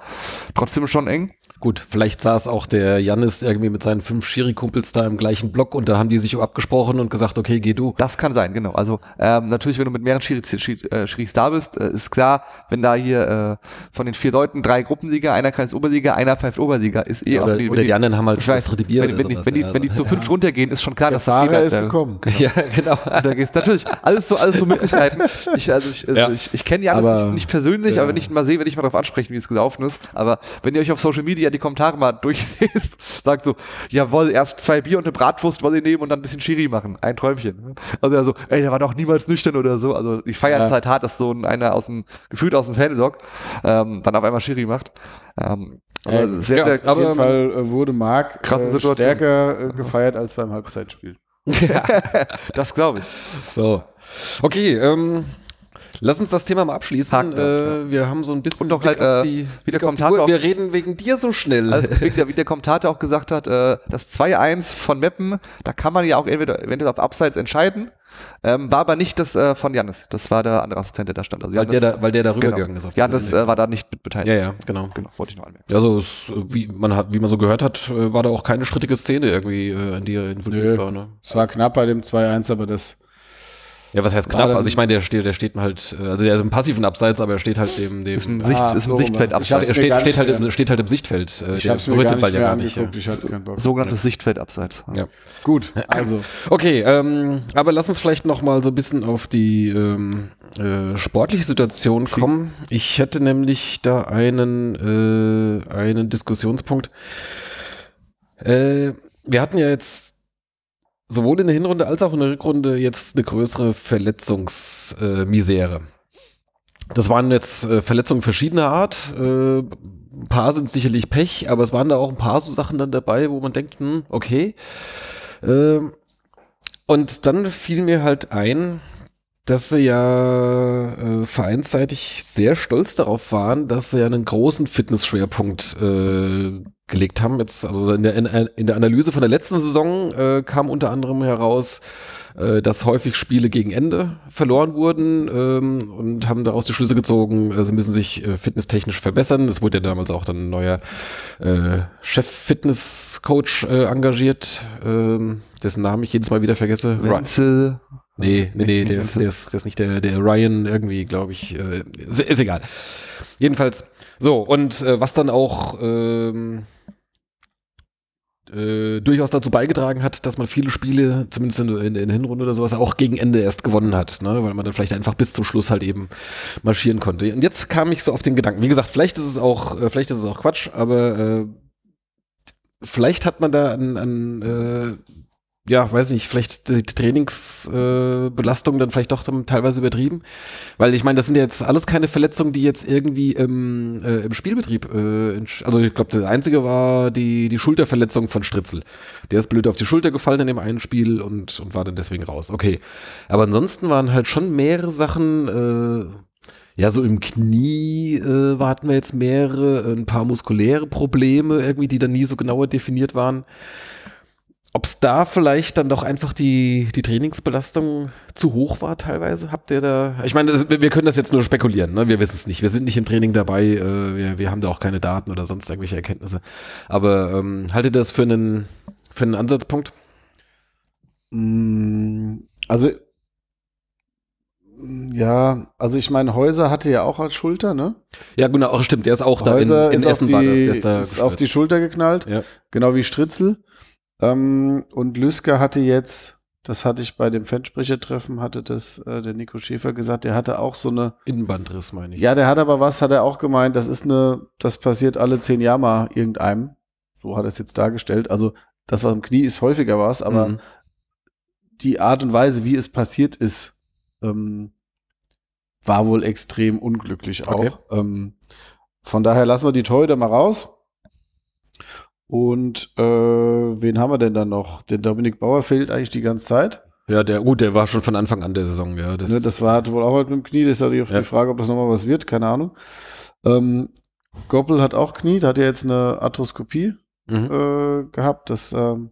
Speaker 3: trotzdem schon eng.
Speaker 2: Gut, vielleicht saß auch der Jannis irgendwie mit seinen fünf Schiri-Kumpels da im gleichen Block und dann haben die sich abgesprochen und gesagt, okay, geh du.
Speaker 3: Das kann sein, genau. Also ähm, natürlich, wenn du mit mehreren Schiris, Schiris, äh, Schiris da bist, äh, ist klar, wenn da hier äh, von den vier Leuten drei Gruppenliga, einer kreist Oberliga, einer pfeift Oberliga, ist eh
Speaker 2: Oder,
Speaker 3: auch die,
Speaker 2: oder die anderen haben halt
Speaker 3: ich weiß,
Speaker 2: das dritte Bier
Speaker 3: wenn,
Speaker 2: oder
Speaker 3: wenn, die,
Speaker 2: sowas,
Speaker 3: wenn, die,
Speaker 2: ja,
Speaker 3: wenn die
Speaker 2: also.
Speaker 3: zu fünf runtergehen, ist schon klar,
Speaker 4: Der
Speaker 3: dass das
Speaker 4: Fahrer
Speaker 3: eh
Speaker 4: ist
Speaker 3: bleibt.
Speaker 4: gekommen.
Speaker 2: Ja, genau.
Speaker 3: Da geht's natürlich alles so alles so Möglichkeiten. Ich also ich, also
Speaker 2: Ja.
Speaker 3: ich, ich kenne Janis nicht, nicht persönlich,
Speaker 4: Ja.
Speaker 3: aber wenn ich ihn mal sehe, werde ich mal darauf ansprechen, wie es gelaufen ist. Aber wenn ihr euch auf Social Media die Kommentare mal durchlest, sagt so, jawohl, erst zwei Bier und eine Bratwurst wollen nehmen und dann ein bisschen Chiri machen. Ein Träumchen. Also er so, ey, der war doch niemals nüchtern oder so. Also die feiern
Speaker 4: Ja.
Speaker 3: es halt hart, dass so ein, einer aus dem, gefühlt aus dem Fanlog, ähm, dann auf einmal Chiri macht. Ähm, aber
Speaker 4: Ähm,
Speaker 3: sehr,
Speaker 2: ja,
Speaker 3: sehr,
Speaker 4: Auf jeden Fall äh, wurde Marc äh, stärker äh, gefeiert als beim Halbzeitspiel.
Speaker 3: das glaube ich.
Speaker 2: So. Okay, ähm, lass uns das Thema mal abschließen.
Speaker 3: Ab,
Speaker 2: äh, Wir haben so ein bisschen
Speaker 3: Und doch halt, äh,
Speaker 2: die,
Speaker 3: wie der Kommentator auch-
Speaker 2: Wir reden wegen dir so schnell.
Speaker 3: Also wie der, Kommentator auch gesagt hat, äh, das 2-1 von Meppen, da kann man ja auch entweder eventuell auf Abseits entscheiden. Ähm, war aber nicht das äh, von Jannis. Das war der andere Assistent, der da stand. Also
Speaker 2: weil, der da, weil der da
Speaker 3: genau.
Speaker 2: rübergegangen ist. Auf
Speaker 3: Jannis
Speaker 2: diese
Speaker 3: äh, war da nicht mit beteiligt.
Speaker 2: ja, ja, genau.
Speaker 3: Genau, wollte ich noch anmerken.
Speaker 2: Also es, wie man hat, wie man so gehört hat, äh, war da auch keine strittige Szene irgendwie, äh, in die er involviert war. Ne?
Speaker 4: Es war knapp bei dem 2-1, aber das
Speaker 2: Ja, was heißt knapp? Also ich meine, der steht, der steht halt, äh, also der ist im passiven Abseits, aber er steht halt dem, dem
Speaker 3: Ist ein, Sicht,
Speaker 4: Ah,
Speaker 3: ist ein
Speaker 4: so.
Speaker 3: Sichtfeld
Speaker 4: Ich
Speaker 3: abseits.
Speaker 4: hab's
Speaker 2: er steht, steht, halt im, steht halt im Sichtfeld. Äh,
Speaker 4: ich
Speaker 2: der
Speaker 4: habe es mir
Speaker 2: berührt
Speaker 4: gar nicht
Speaker 2: ja gar nicht. Ja.
Speaker 4: Ich hatte keinen Bock.
Speaker 3: Sogenanntes Sichtfeld abseits.
Speaker 2: Ja.
Speaker 4: Gut, also
Speaker 2: Okay, ähm, aber lass uns vielleicht noch mal so ein bisschen auf die ähm, äh, sportliche Situation kommen. Ich hätte nämlich da einen, äh, einen Diskussionspunkt. Äh, wir hatten ja jetzt sowohl in der Hinrunde als auch in der Rückrunde jetzt eine größere Verletzungsmisere. Das waren jetzt äh, Verletzungen verschiedener Art. Äh, ein paar sind sicherlich Pech, aber es waren da auch ein paar so Sachen dann dabei, wo man denkt, hm, okay. Ähm, und dann fiel mir halt ein, dass sie ja äh, vereinsseitig sehr stolz darauf waren, dass sie ja einen großen Fitnessschwerpunkt äh, gelegt haben. Jetzt, also in der, in, in der Analyse von der letzten Saison äh, kam unter anderem heraus, äh, dass häufig Spiele gegen Ende verloren wurden ähm, und haben daraus die Schlüsse gezogen, äh, sie müssen sich äh, fitnesstechnisch verbessern. Es wurde ja damals auch dann ein neuer äh, Chef-Fitness-Coach äh, engagiert, ähm, dessen Namen ich jedes Mal wieder vergesse.
Speaker 3: Wenzel.
Speaker 2: Nee, nee, nee, der ist, der, ist, der ist nicht der, der Ryan irgendwie, glaube ich. Äh, ist, ist egal. Jedenfalls, so, und äh, was dann auch ähm, äh, durchaus dazu beigetragen hat, dass man viele Spiele, zumindest in, in, in der Hinrunde oder sowas, auch gegen Ende erst gewonnen hat, ne? weil man dann vielleicht einfach bis zum Schluss halt eben marschieren konnte. Und jetzt kam ich so auf den Gedanken, wie gesagt, vielleicht ist es auch, äh, vielleicht ist es auch Quatsch, aber äh, vielleicht hat man da an, an äh, ja, weiß nicht, vielleicht die Trainingsbelastung äh, dann vielleicht doch teilweise übertrieben. Weil ich meine, das sind ja jetzt alles keine Verletzungen, die jetzt irgendwie im, äh, im Spielbetrieb, äh, also ich glaube, das einzige war die, die Schulterverletzung von Stritzel. Der ist blöd auf die Schulter gefallen in dem einen Spiel und, und war dann deswegen raus. Okay. Aber ansonsten waren halt schon mehrere Sachen, äh, Ja, so im Knie äh, hatten wir jetzt mehrere, ein paar muskuläre Probleme irgendwie, die dann nie so genauer definiert waren. Ob es da vielleicht dann doch einfach die, die Trainingsbelastung zu hoch war teilweise? Habt ihr da, ich meine, das, wir können das jetzt nur spekulieren, ne? wir wissen es nicht, wir sind nicht im Training dabei, äh, wir, wir haben da auch keine Daten oder sonst irgendwelche Erkenntnisse. Aber ähm, haltet ihr das für einen, für einen Ansatzpunkt?
Speaker 4: Mm, Also, mm, ja, also ich meine, Häuser hatte ja auch als Schulter, ne?
Speaker 2: Ja, genau, auch stimmt, der ist auch
Speaker 4: Häuser
Speaker 2: da in, in
Speaker 4: ist, auf
Speaker 2: Essen
Speaker 4: die,
Speaker 2: war das, der ist da
Speaker 4: ist auf die Schulter geknallt,
Speaker 2: Ja.
Speaker 4: genau wie Stritzel. Ähm, und Lüsker hatte jetzt, das hatte ich bei dem Fansprechertreffen, hatte das äh, der Nico Schäfer gesagt, der hatte auch so eine,
Speaker 2: Innenbandriss, meine ich.
Speaker 4: ja, der hat aber was, hat er auch gemeint, das ist eine, das passiert alle zehn Jahre mal irgendeinem. So hat er es jetzt dargestellt. Also das, was im Knie ist, häufiger was, aber
Speaker 2: Mhm.
Speaker 4: die Art und Weise, wie es passiert ist, ähm, war wohl extrem unglücklich auch.
Speaker 2: Okay.
Speaker 4: Ähm, von daher lassen wir die Torhüter mal raus. Und äh, wen haben wir denn dann noch? Den Dominik Bauer fehlt eigentlich die ganze Zeit.
Speaker 2: Ja, der, gut, der war schon von Anfang an der Saison, ja. Das,
Speaker 4: ne, das war hat wohl auch halt mit dem Knie. Das ist ja die,
Speaker 2: Ja.
Speaker 4: die Frage, ob das nochmal was wird. Keine Ahnung. Ähm, Goppel hat auch Knie. Da hat er jetzt eine Arthroskopie
Speaker 2: mhm.
Speaker 4: äh, gehabt. Das ähm,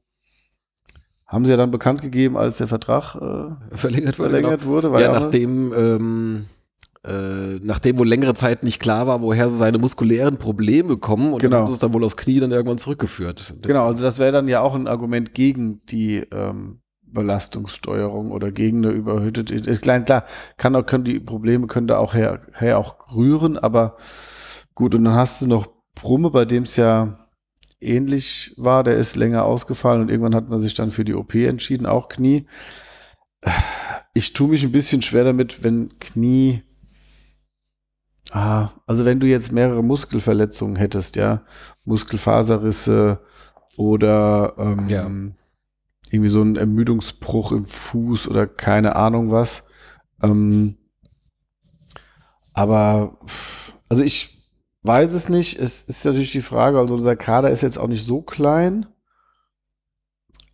Speaker 4: haben sie ja dann bekannt gegeben, als der Vertrag äh,
Speaker 2: verlängert wurde.
Speaker 4: verlängert wurde.
Speaker 2: Genau.
Speaker 4: war
Speaker 2: Ja, nachdem, ähm, äh, nachdem wohl längere Zeit nicht klar war, woher seine muskulären Probleme kommen und
Speaker 4: Genau.
Speaker 2: dann haben sie es dann wohl aufs Knie dann irgendwann zurückgeführt.
Speaker 4: Genau, also das wäre dann ja auch ein Argument gegen die ähm, Belastungssteuerung oder gegen eine überhütete. Ist klein, klar, kann auch, können die Probleme können da auch her, her auch rühren, aber gut, und dann hast du noch Brumme, bei dem es ja ähnlich war, der ist länger ausgefallen und irgendwann hat man sich dann für die OP entschieden, auch Knie. Ich tue mich ein bisschen schwer damit, wenn Knie. Ah, also wenn du jetzt mehrere Muskelverletzungen hättest, ja, Muskelfaserrisse oder ähm,
Speaker 2: Ja.
Speaker 4: irgendwie so ein Ermüdungsbruch im Fuß oder keine Ahnung was. Ähm, aber also ich weiß es nicht. Es ist natürlich die Frage, also unser Kader ist jetzt auch nicht so klein,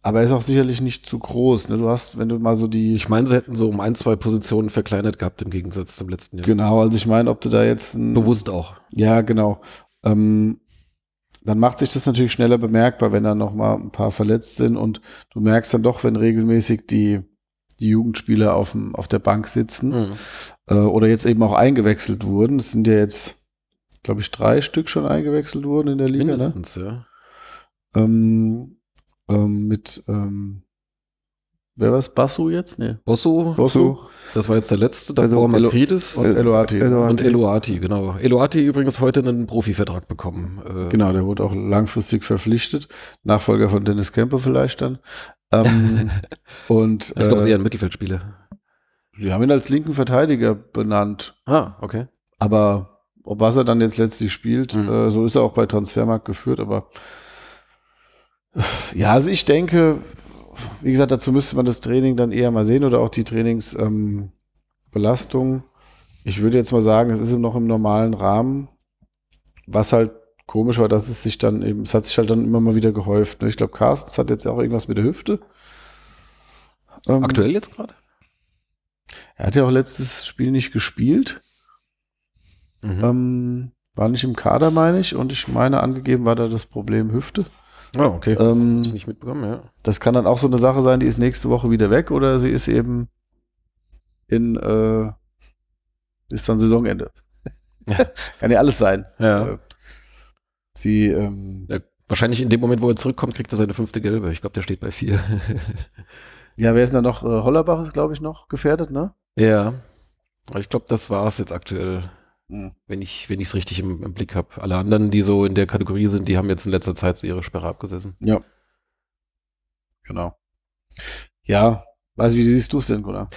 Speaker 4: aber er ist auch sicherlich nicht zu groß. Ne? Du hast, wenn du mal so die
Speaker 2: Ich meine, sie hätten so um ein, zwei Positionen verkleinert gehabt im Gegensatz zum letzten Jahr.
Speaker 4: Genau, also ich meine, ob du da jetzt ein,
Speaker 2: Bewusst auch.
Speaker 4: Ja, genau. Ähm, dann macht sich das natürlich schneller bemerkbar, wenn da noch mal ein paar verletzt sind und du merkst dann doch, wenn regelmäßig die, die Jugendspieler auf, dem, auf der Bank sitzen
Speaker 2: Mhm.
Speaker 4: äh, oder jetzt eben auch eingewechselt wurden. Es sind ja jetzt, glaube ich, drei Stück schon eingewechselt worden in der Liga, ne?
Speaker 2: Mindestens, ja.
Speaker 4: Ähm, ähm, mit, ähm, wer war es? Basu jetzt? Nee.
Speaker 2: Bosso,
Speaker 4: Bosu
Speaker 2: das war jetzt der letzte,
Speaker 3: Also
Speaker 2: davor
Speaker 3: Elo-
Speaker 2: Makridis
Speaker 4: und Eloati.
Speaker 3: Eloati.
Speaker 2: und Eloati, genau. Eloati übrigens heute einen Profivertrag bekommen. Äh,
Speaker 4: Genau, der wurde auch langfristig verpflichtet. Nachfolger von Dennis Kemper vielleicht dann. Ähm, und
Speaker 2: Ich glaube, sie
Speaker 4: äh,
Speaker 2: ist eher ein Mittelfeldspieler.
Speaker 4: sie haben ihn als linken Verteidiger benannt.
Speaker 2: Ah, okay.
Speaker 4: Aber ob was er dann jetzt letztlich spielt,
Speaker 2: Mhm.
Speaker 4: äh, so ist er auch bei Transfermarkt geführt. Aber ja, also ich denke, wie gesagt, dazu müsste man das Training dann eher mal sehen oder auch die Trainingsbelastung. Ähm, ich würde jetzt mal sagen, es ist noch im normalen Rahmen. Was halt komisch war, dass es sich dann eben, es hat sich halt dann immer mal wieder gehäuft. Ne? Ich glaube, Carstens hat jetzt auch irgendwas mit der Hüfte. Ähm,
Speaker 2: Aktuell jetzt gerade?
Speaker 4: Er hat ja auch letztes Spiel nicht gespielt.
Speaker 2: Mhm.
Speaker 4: Ähm, war nicht im Kader, meine ich. Und ich meine, angegeben war da das Problem Hüfte.
Speaker 2: Ah, okay. Das
Speaker 4: ähm,
Speaker 2: ich nicht mitbekommen, ja.
Speaker 4: Das kann dann auch so eine Sache sein, die ist nächste Woche wieder weg oder sie ist eben in, äh, ist dann Saisonende.
Speaker 2: Ja.
Speaker 4: kann ja alles sein.
Speaker 2: Ja.
Speaker 4: Äh, Sie, ähm,
Speaker 2: ja. Wahrscheinlich in dem Moment, wo er zurückkommt, kriegt er seine fünfte Gelbe. Ich glaube, der steht bei vier.
Speaker 4: ja, wer ist denn da noch? Äh, Hollerbach ist, glaube ich, noch gefährdet, ne?
Speaker 2: ja. Aber ich glaube, das war es jetzt aktuell,
Speaker 4: Mhm.
Speaker 2: wenn ich wenn ich es richtig im, im Blick habe. Alle anderen, die so in der Kategorie sind, die haben jetzt in letzter Zeit so ihre Sperre abgesessen.
Speaker 4: Ja. Genau. Ja, weiß wie siehst du es denn, Gunnar?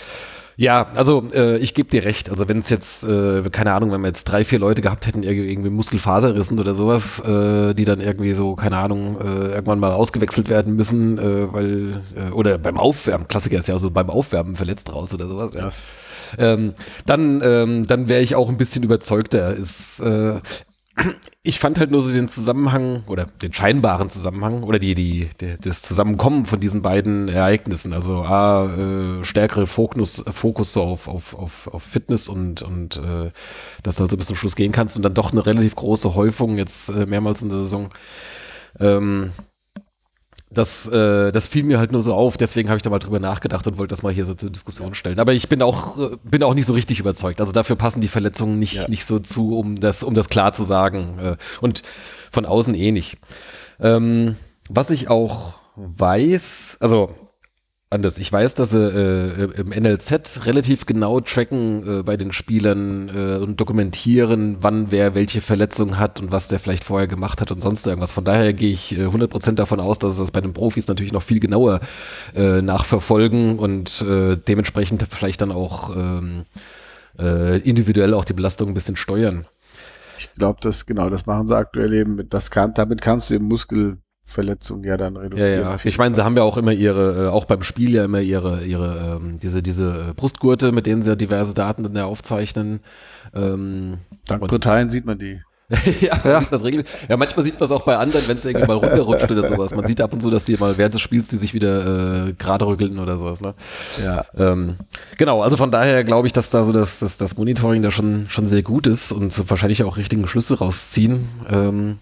Speaker 2: Ja, also äh, ich gebe dir recht. Also wenn es jetzt, äh, keine Ahnung, wenn wir jetzt drei, vier Leute gehabt hätten, irgendwie Muskelfaserrissen oder sowas, äh, die dann irgendwie so, keine Ahnung, äh, irgendwann mal ausgewechselt werden müssen, äh, weil, äh, oder beim Aufwärmen, Klassiker ist ja so beim Aufwärmen verletzt raus oder sowas, ja. Ähm, dann ähm, dann wäre ich auch ein bisschen überzeugter. Ist, äh, ich fand halt nur so den Zusammenhang oder den scheinbaren Zusammenhang oder die, die, die das Zusammenkommen von diesen beiden Ereignissen. Also A, äh, stärkere Fokus, Fokus auf, auf, auf, auf Fitness und, und äh, dass du halt so bis zum Schluss gehen kannst und dann doch eine relativ große Häufung jetzt äh, mehrmals in der Saison. Ähm, das, äh, das fiel mir halt nur so auf, deswegen habe ich da mal drüber nachgedacht und wollte das mal hier so zur Diskussion stellen. Aber ich bin auch, äh, bin auch nicht so richtig überzeugt. Also dafür passen die Verletzungen nicht, ja. nicht so zu, um das, um das klar zu sagen. Äh, und von außen eh nicht. Ähm, was ich auch weiß, also anders. Ich weiß, dass sie äh, im NLZ relativ genau tracken äh, bei den Spielern äh, und dokumentieren, wann wer welche Verletzung hat und was der vielleicht vorher gemacht hat und sonst irgendwas. Von daher gehe ich äh, 100% davon aus, dass es das bei den Profis natürlich noch viel genauer äh, nachverfolgen und äh, dementsprechend vielleicht dann auch ähm, äh, individuell auch die Belastung ein bisschen steuern.
Speaker 4: Ich glaube, das genau, das machen sie aktuell eben. Das kann, damit kannst du im Muskel Verletzungen ja dann reduzieren.
Speaker 2: Ja, ja. Ich meine, sie haben ja auch immer ihre, äh, auch beim Spiel ja immer ihre, ihre, ähm, diese, diese äh, Brustgurte, mit denen sie diverse Daten dann ja aufzeichnen.
Speaker 4: Ähm, Dank Britannien sieht man die.
Speaker 2: ja, ja. Sieht das regelmäßig. ja, manchmal sieht man es auch bei anderen, wenn es irgendwie mal runterrutscht oder sowas. Man sieht ab und zu, dass die mal während des Spiels die sich wieder äh, gerade rückeln oder sowas. Ne? Ja. Ähm, genau, also von daher glaube ich, dass da so das, das, das Monitoring da schon, schon sehr gut ist und wahrscheinlich auch richtigen Schlüsse rausziehen. Ähm,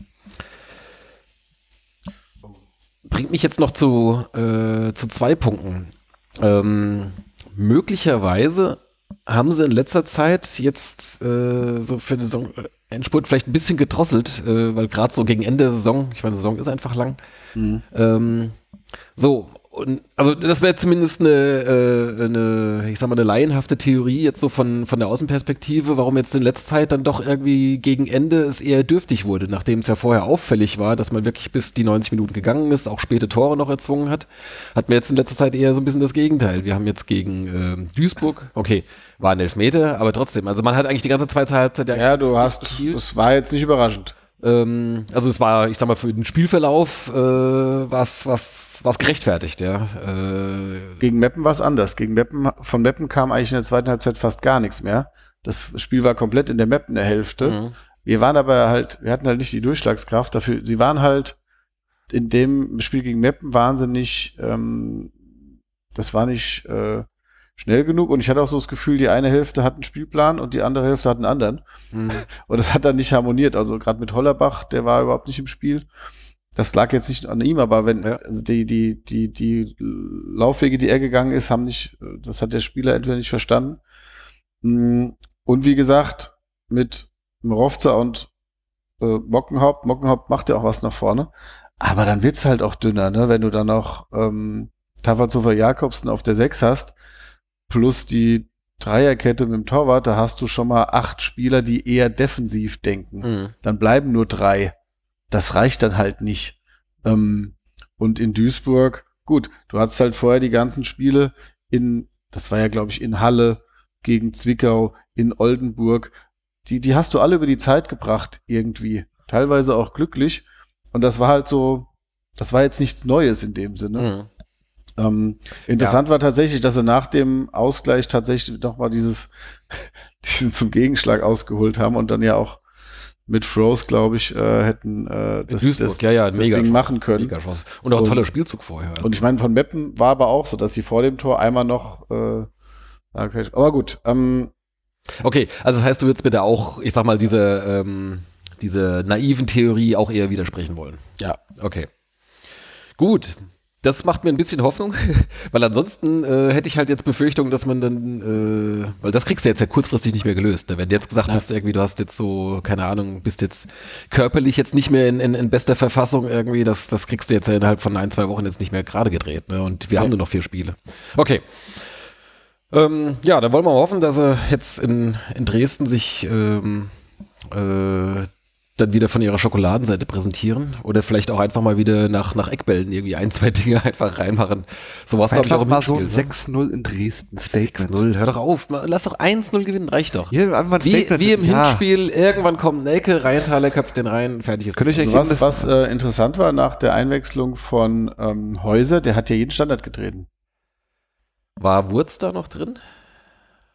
Speaker 2: bringt mich jetzt noch zu, äh, zu zwei Punkten. Ähm, möglicherweise haben sie in letzter Zeit jetzt äh, so für den Saison äh, Endspurt vielleicht ein bisschen gedrosselt, äh, weil gerade so gegen Ende der Saison, ich meine, die Saison ist einfach lang. Mhm. Ähm, so, und also das wäre zumindest eine, äh, eine, ich sag mal, eine laienhafte Theorie jetzt so von, von der Außenperspektive, warum jetzt in letzter Zeit dann doch irgendwie gegen Ende es eher dürftig wurde, nachdem es ja vorher auffällig war, dass man wirklich bis die 90 Minuten gegangen ist, auch späte Tore noch erzwungen hat, hat man jetzt in letzter Zeit eher so ein bisschen das Gegenteil. Wir haben jetzt gegen äh, Duisburg, okay, war ein Elfmeter, aber trotzdem, also man hat eigentlich die ganze zweite Halbzeit
Speaker 4: ja. Ja, du hast, es war jetzt nicht überraschend.
Speaker 2: Ähm, also es war, ich sag mal, für den Spielverlauf äh, was was was gerechtfertigt, ja. Äh,
Speaker 4: Gegen Meppen war es anders. Gegen Meppen, von Meppen kam eigentlich in der zweiten Halbzeit fast gar nichts mehr. Das Spiel war komplett in der Meppen der Hälfte. Mhm. Wir waren aber halt, wir hatten halt nicht die Durchschlagskraft dafür. Sie waren halt in dem Spiel gegen Meppen wahnsinnig, ähm, das war nicht äh, schnell genug und ich hatte auch so das Gefühl, die eine Hälfte hat einen Spielplan und die andere Hälfte hat einen anderen. Mhm. Und das hat dann nicht harmoniert. Also gerade mit Hollerbach, der war überhaupt nicht im Spiel. Das lag jetzt nicht an ihm, aber wenn ja. also die, die, die, die Laufwege, die er gegangen ist, haben nicht, das hat der Spieler entweder nicht verstanden. Mm, und wie gesagt, mit Mrovza und äh, Mockenhaupt, Mockenhaupt macht ja auch was nach vorne. Aber dann wird's halt auch dünner, ne? wenn du dann noch ähm, Tavazover Jakobsen auf der 6 hast, plus die Dreierkette mit dem Torwart, da hast du schon mal acht Spieler, die eher defensiv denken. Mhm. Dann bleiben nur drei. Das reicht dann halt nicht. Ähm, und in Duisburg, gut, du hattest halt vorher die ganzen Spiele in, das war ja, glaube ich, in Halle gegen Zwickau, in Oldenburg. Die, die hast du alle über die Zeit gebracht, irgendwie. Teilweise auch glücklich. Und das war halt so, das war jetzt nichts Neues in dem Sinne. Mhm. Ähm, interessant ja. war tatsächlich, dass sie nach dem Ausgleich tatsächlich nochmal dieses, diesen zum Gegenschlag ausgeholt haben und dann ja auch mit Froze, glaube ich, äh, hätten äh,
Speaker 2: das, das, ja, ja,
Speaker 4: das mega Ding machen können. Mega
Speaker 2: und auch ein toller Spielzug vorher.
Speaker 4: Und ich meine, von Meppen war aber auch so, dass sie vor dem Tor einmal noch äh, aber gut. Ähm,
Speaker 2: okay, also das heißt, du würdest bitte auch, ich sag mal, diese, ähm, diese naiven Theorie auch eher widersprechen wollen.
Speaker 4: Ja.
Speaker 2: Okay. Gut, das macht mir ein bisschen Hoffnung, weil ansonsten äh, hätte ich halt jetzt Befürchtung, dass man dann, äh, weil das kriegst du jetzt ja kurzfristig nicht mehr gelöst. Ne? Wenn du jetzt gesagt hast, irgendwie, du hast jetzt so, keine Ahnung, bist jetzt körperlich jetzt nicht mehr in, in, in bester Verfassung irgendwie, das, das kriegst du jetzt ja innerhalb von ein, zwei Wochen jetzt nicht mehr gerade gedreht. Ne? Und wir ja. haben nur noch vier Spiele. Okay. Ähm, ja, dann wollen wir hoffen, dass er jetzt in, in Dresden sich ähm, äh, dann wieder von ihrer Schokoladenseite präsentieren oder vielleicht auch einfach mal wieder nach, nach Eckbällen irgendwie ein, zwei Dinge einfach reinmachen.
Speaker 3: So war es, glaube ich, auch im mal Spiel, so ein 6-0 ne? in Dresden.
Speaker 2: Statement. 6-0, hör doch auf. Lass doch 1-0 gewinnen, reicht doch.
Speaker 3: Hier,
Speaker 2: einfach wie, wie im ja. Hinspiel, irgendwann kommt Nelke, Rheintaler köpft den rein, fertig ist.
Speaker 4: Könnt also was was äh, interessant war nach der Einwechslung von ähm, Häuser, der hat ja jeden Standard getreten.
Speaker 2: War Wurz da noch drin?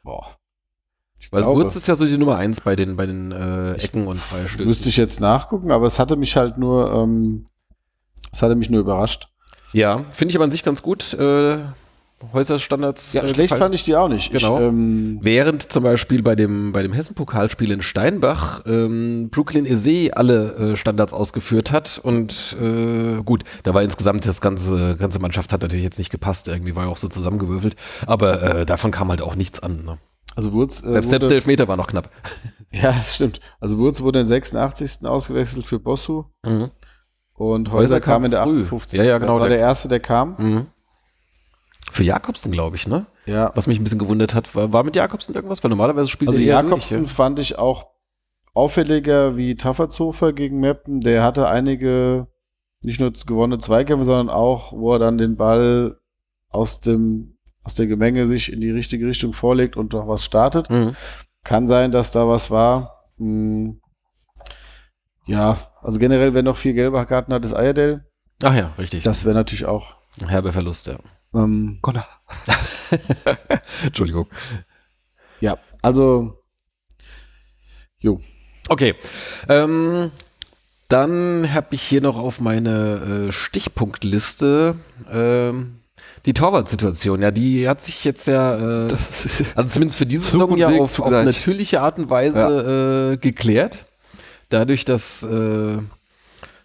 Speaker 4: Boah. Ich
Speaker 2: Weil
Speaker 4: glaube.
Speaker 2: Wurz ist ja so die Nummer eins bei den, bei den äh, Ecken und Freistößen.
Speaker 4: Müsste ich jetzt nachgucken, aber es hatte mich halt nur, ähm, es hatte mich nur überrascht.
Speaker 2: Ja, finde ich aber an sich ganz gut. Äh, Häuserstandards.
Speaker 4: Ja,
Speaker 2: äh,
Speaker 4: schlecht
Speaker 2: gefallen.
Speaker 4: fand ich die auch nicht.
Speaker 2: Genau.
Speaker 4: Ich, ähm,
Speaker 2: Während zum Beispiel bei dem, bei dem Hessen-Pokalspiel in Steinbach ähm, Brooklyn Eze alle äh, Standards ausgeführt hat und äh, gut, da war insgesamt das ganze, ganze Mannschaft hat natürlich jetzt nicht gepasst, irgendwie war ja auch so zusammengewürfelt, aber äh, davon kam halt auch nichts an. Ne?
Speaker 4: Also Wurz, äh,
Speaker 2: Selbst, selbst
Speaker 4: wurde,
Speaker 2: der Elfmeter war noch knapp.
Speaker 4: ja, das stimmt. Also Wurz wurde in 86. ausgewechselt für Bossu
Speaker 2: Mhm.
Speaker 4: und
Speaker 2: Häuser
Speaker 4: Häuser
Speaker 2: kam
Speaker 4: kam in der
Speaker 2: früh.
Speaker 4: 58.
Speaker 2: Ja, ja, genau,
Speaker 4: Das war
Speaker 2: der-
Speaker 4: der erste, der kam.
Speaker 2: Mhm. Für Jakobsen, glaube ich, ne?
Speaker 4: Ja.
Speaker 2: Was mich ein bisschen gewundert hat, war, war mit Jakobsen irgendwas? Weil normalerweise spielt
Speaker 4: Also
Speaker 2: er eher
Speaker 4: Jakobsen
Speaker 2: durch,
Speaker 4: fand ich auch auffälliger wie Tafferzofer gegen Meppen. Der hatte einige nicht nur gewonnene Zweikämpfe, sondern auch, wo er dann den Ball aus dem aus der Gemenge sich in die richtige Richtung vorlegt und noch was startet.
Speaker 2: Mhm.
Speaker 4: Kann sein, dass da was war. Hm. Ja, also generell, wer noch vier gelbe Karten hat, ist Ayerdale.
Speaker 2: Ach ja, richtig.
Speaker 4: Das wäre natürlich auch.
Speaker 2: Herbe Verlust, ja.
Speaker 4: Ähm,
Speaker 3: Connor.
Speaker 2: Entschuldigung.
Speaker 4: ja, also. Jo.
Speaker 2: Okay. Ähm, dann habe ich hier noch auf meine äh, Stichpunktliste ähm, die Torwartsituation. Ja, die hat sich jetzt ja, äh, also zumindest für diese
Speaker 3: Zug
Speaker 2: Saison ja auf, auf natürliche Art und Weise äh, geklärt. Dadurch, dass äh, äh,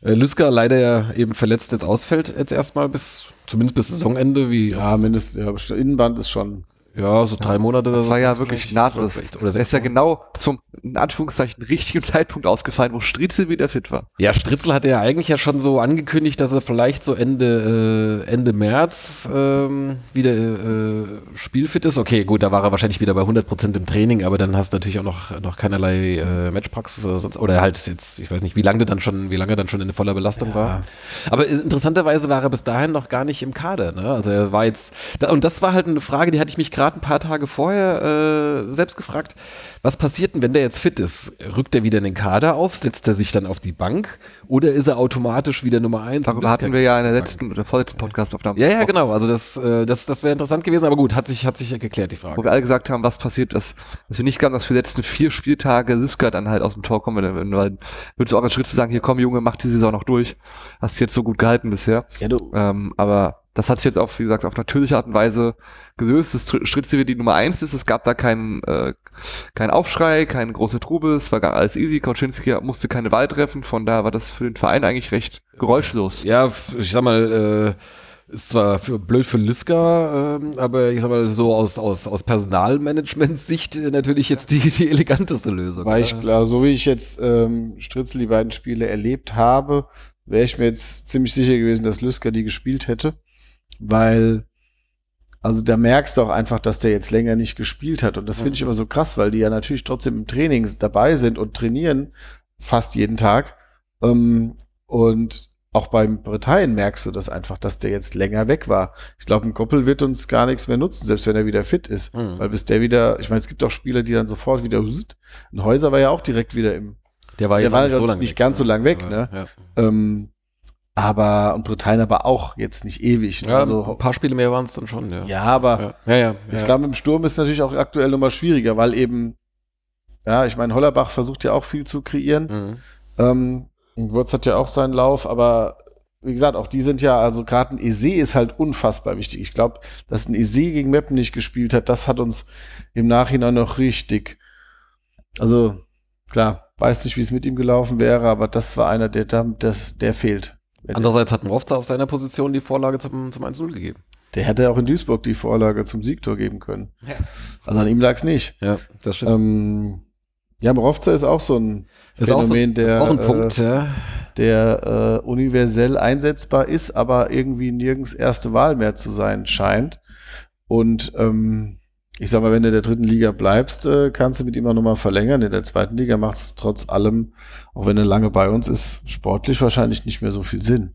Speaker 2: Lüsker leider ja eben verletzt jetzt ausfällt, jetzt erstmal bis, zumindest bis Saisonende, wie
Speaker 4: Ja, mindestens, ja, Innenband ist schon.
Speaker 2: Ja, so drei Monate oder
Speaker 3: das war ja wirklich nahtlos.
Speaker 2: Oder, oder
Speaker 3: Er ist ja genau zum, in Anführungszeichen, richtigen Zeitpunkt ausgefallen, wo Striezel wieder fit war.
Speaker 2: Ja, Stritzel hatte ja eigentlich ja schon so angekündigt, dass er vielleicht so Ende, äh, Ende März ähm, wieder äh, spielfit ist. Okay, gut, da war er wahrscheinlich wieder bei 100% im Training, aber dann hast du natürlich auch noch, noch keinerlei äh, Matchpraxis oder sonst. Oder halt jetzt, ich weiß nicht, wie lange dann schon, wie lange er dann schon in voller Belastung war. Aber interessanterweise war er bis dahin noch gar nicht im Kader. Ne? Also er war jetzt, da, und das war halt eine Frage, die hatte ich mich gerade ein paar Tage vorher äh, selbst gefragt. Was passiert denn, wenn der jetzt fit ist? Rückt er wieder in den Kader auf? Setzt er sich dann auf die Bank? Oder ist er automatisch wieder Nummer eins?
Speaker 3: Darüber hatten wir ja in der letzten oder vorletzten Podcast-Aufnahme
Speaker 2: Ja, ja,
Speaker 3: gesprochen,
Speaker 2: genau. Also das, äh, das, das wäre interessant gewesen, aber gut, hat sich, hat sich ja geklärt, die
Speaker 3: Wo
Speaker 2: Frage.
Speaker 3: wir alle gesagt haben, was passiert, dass, dass wir nicht glauben, dass für die letzten vier Spieltage Lüsker dann halt aus dem Tor kommen. Wenn, wenn, würdest du auch einen Schritt zu sagen, hier komm Junge, mach die Saison noch durch. Hast du jetzt so gut gehalten bisher.
Speaker 4: Ja, du.
Speaker 3: Ähm, aber das hat sich jetzt auf, wie gesagt, auf natürliche Art und Weise gelöst. Das Stritze wie die Nummer eins ist. Es gab da keinen, äh, keinen Aufschrei, keine große Trubel. Es war gar alles easy. Kauczynski musste keine Wahl treffen. Von daher war das für den Verein eigentlich recht geräuschlos.
Speaker 2: Ja, ich sag mal, äh, ist zwar für, blöd für Lüsker, ähm, aber ich sag mal, so aus, aus, aus Personalmanagement-Sicht natürlich jetzt die, die eleganteste Lösung.
Speaker 4: Weil ich klar, so wie ich jetzt ähm, Stritzel die beiden Spiele erlebt habe, wäre ich mir jetzt ziemlich sicher gewesen, dass Lüsker die gespielt hätte. Weil, also da merkst du auch einfach, dass der jetzt länger nicht gespielt hat. Und das finde ich immer so krass, weil die ja natürlich trotzdem im Training dabei sind und trainieren fast jeden Tag. Ähm, und auch beim Britannien merkst du das einfach, dass der jetzt länger weg war. Ich glaube, ein Goppel wird uns gar nichts mehr nutzen, selbst wenn er wieder fit ist.
Speaker 2: Mhm.
Speaker 4: Weil bis der wieder, ich meine, es gibt auch Spieler, die dann sofort wieder, ein Häuser war ja auch direkt wieder im,
Speaker 2: Der war
Speaker 4: der
Speaker 2: jetzt
Speaker 4: war
Speaker 2: auch nicht so
Speaker 4: ja
Speaker 2: lange
Speaker 4: nicht ganz so lang weg, ne?
Speaker 2: Ja,
Speaker 4: ähm, aber, und Britannien aber auch jetzt nicht ewig. Ne?
Speaker 2: ja
Speaker 4: also,
Speaker 2: ein paar Spiele mehr waren es dann schon, ja.
Speaker 4: ja, aber
Speaker 2: ja, ja.
Speaker 4: ich glaube, im Sturm ist natürlich auch aktuell nochmal schwieriger, weil eben, ja, ich meine, Hollerbach versucht ja auch viel zu kreieren.
Speaker 2: Mhm.
Speaker 4: Ähm, Wurz hat ja auch seinen Lauf, aber wie gesagt, auch die sind ja, also gerade ein Eze ist halt unfassbar wichtig. Ich glaube, dass ein Eze gegen Meppen nicht gespielt hat, das hat uns im Nachhinein noch richtig, also klar, weiß nicht, wie es mit ihm gelaufen wäre, aber das war einer, der, der, der, der fehlt.
Speaker 2: Andererseits hat Mrovza auf seiner Position die Vorlage zum, zum 1-0 gegeben.
Speaker 4: Der hätte auch in Duisburg die Vorlage zum Siegtor geben können.
Speaker 2: Ja.
Speaker 4: Also an ihm lag es nicht.
Speaker 2: Ja, das stimmt.
Speaker 4: Ähm, ja, Morovza ist auch so ein
Speaker 2: ist auch, so,
Speaker 4: Phänomen, der,
Speaker 2: ein
Speaker 4: äh,
Speaker 2: Punkt, ja.
Speaker 4: der äh, universell einsetzbar ist, aber irgendwie nirgends erste Wahl mehr zu sein scheint. Und ähm, ich sag mal, wenn du in der dritten Liga bleibst, äh, kannst du mit ihm auch nochmal verlängern. In der zweiten Liga macht es trotz allem, auch wenn er lange bei uns ist, sportlich wahrscheinlich nicht mehr so viel Sinn.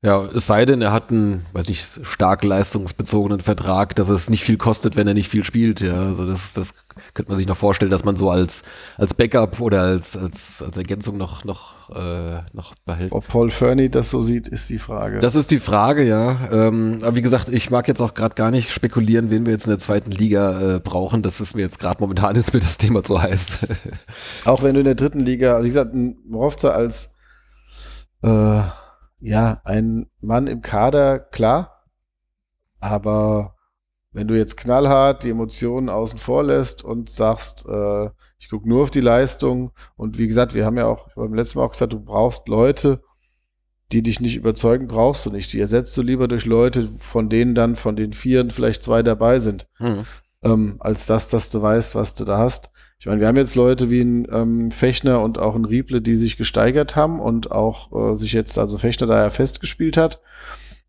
Speaker 2: Ja, es sei denn, er hat einen, weiß nicht, stark leistungsbezogenen Vertrag, dass es nicht viel kostet, wenn er nicht viel spielt. Ja, also das, das könnte man sich noch vorstellen, dass man so als, als Backup oder als, als, als Ergänzung noch, noch, äh, noch behält.
Speaker 4: Ob Paul Fernie das so sieht, ist die Frage.
Speaker 2: Das ist die Frage, ja. Ähm, aber wie gesagt, ich mag jetzt auch gerade gar nicht spekulieren, wen wir jetzt in der zweiten Liga äh, brauchen. Das ist mir jetzt gerade momentan ist mir das Thema zu heiß.
Speaker 4: auch wenn du in der dritten Liga, wie gesagt, ein Morovca als äh, ja, ein Mann im Kader, klar. Aber wenn du jetzt knallhart die Emotionen außen vor lässt und sagst, äh, ich gucke nur auf die Leistung und wie gesagt, wir haben ja auch beim letzten Mal auch gesagt, du brauchst Leute, die dich nicht überzeugen, brauchst du nicht. Die ersetzt du lieber durch Leute, von denen dann von den Vieren vielleicht zwei dabei sind, mhm. ähm, als das, dass du weißt, was du da hast. Ich meine, wir haben jetzt Leute wie ein ähm, Fechner und auch ein Rieble, die sich gesteigert haben und auch äh, sich jetzt, also Fechner da ja festgespielt hat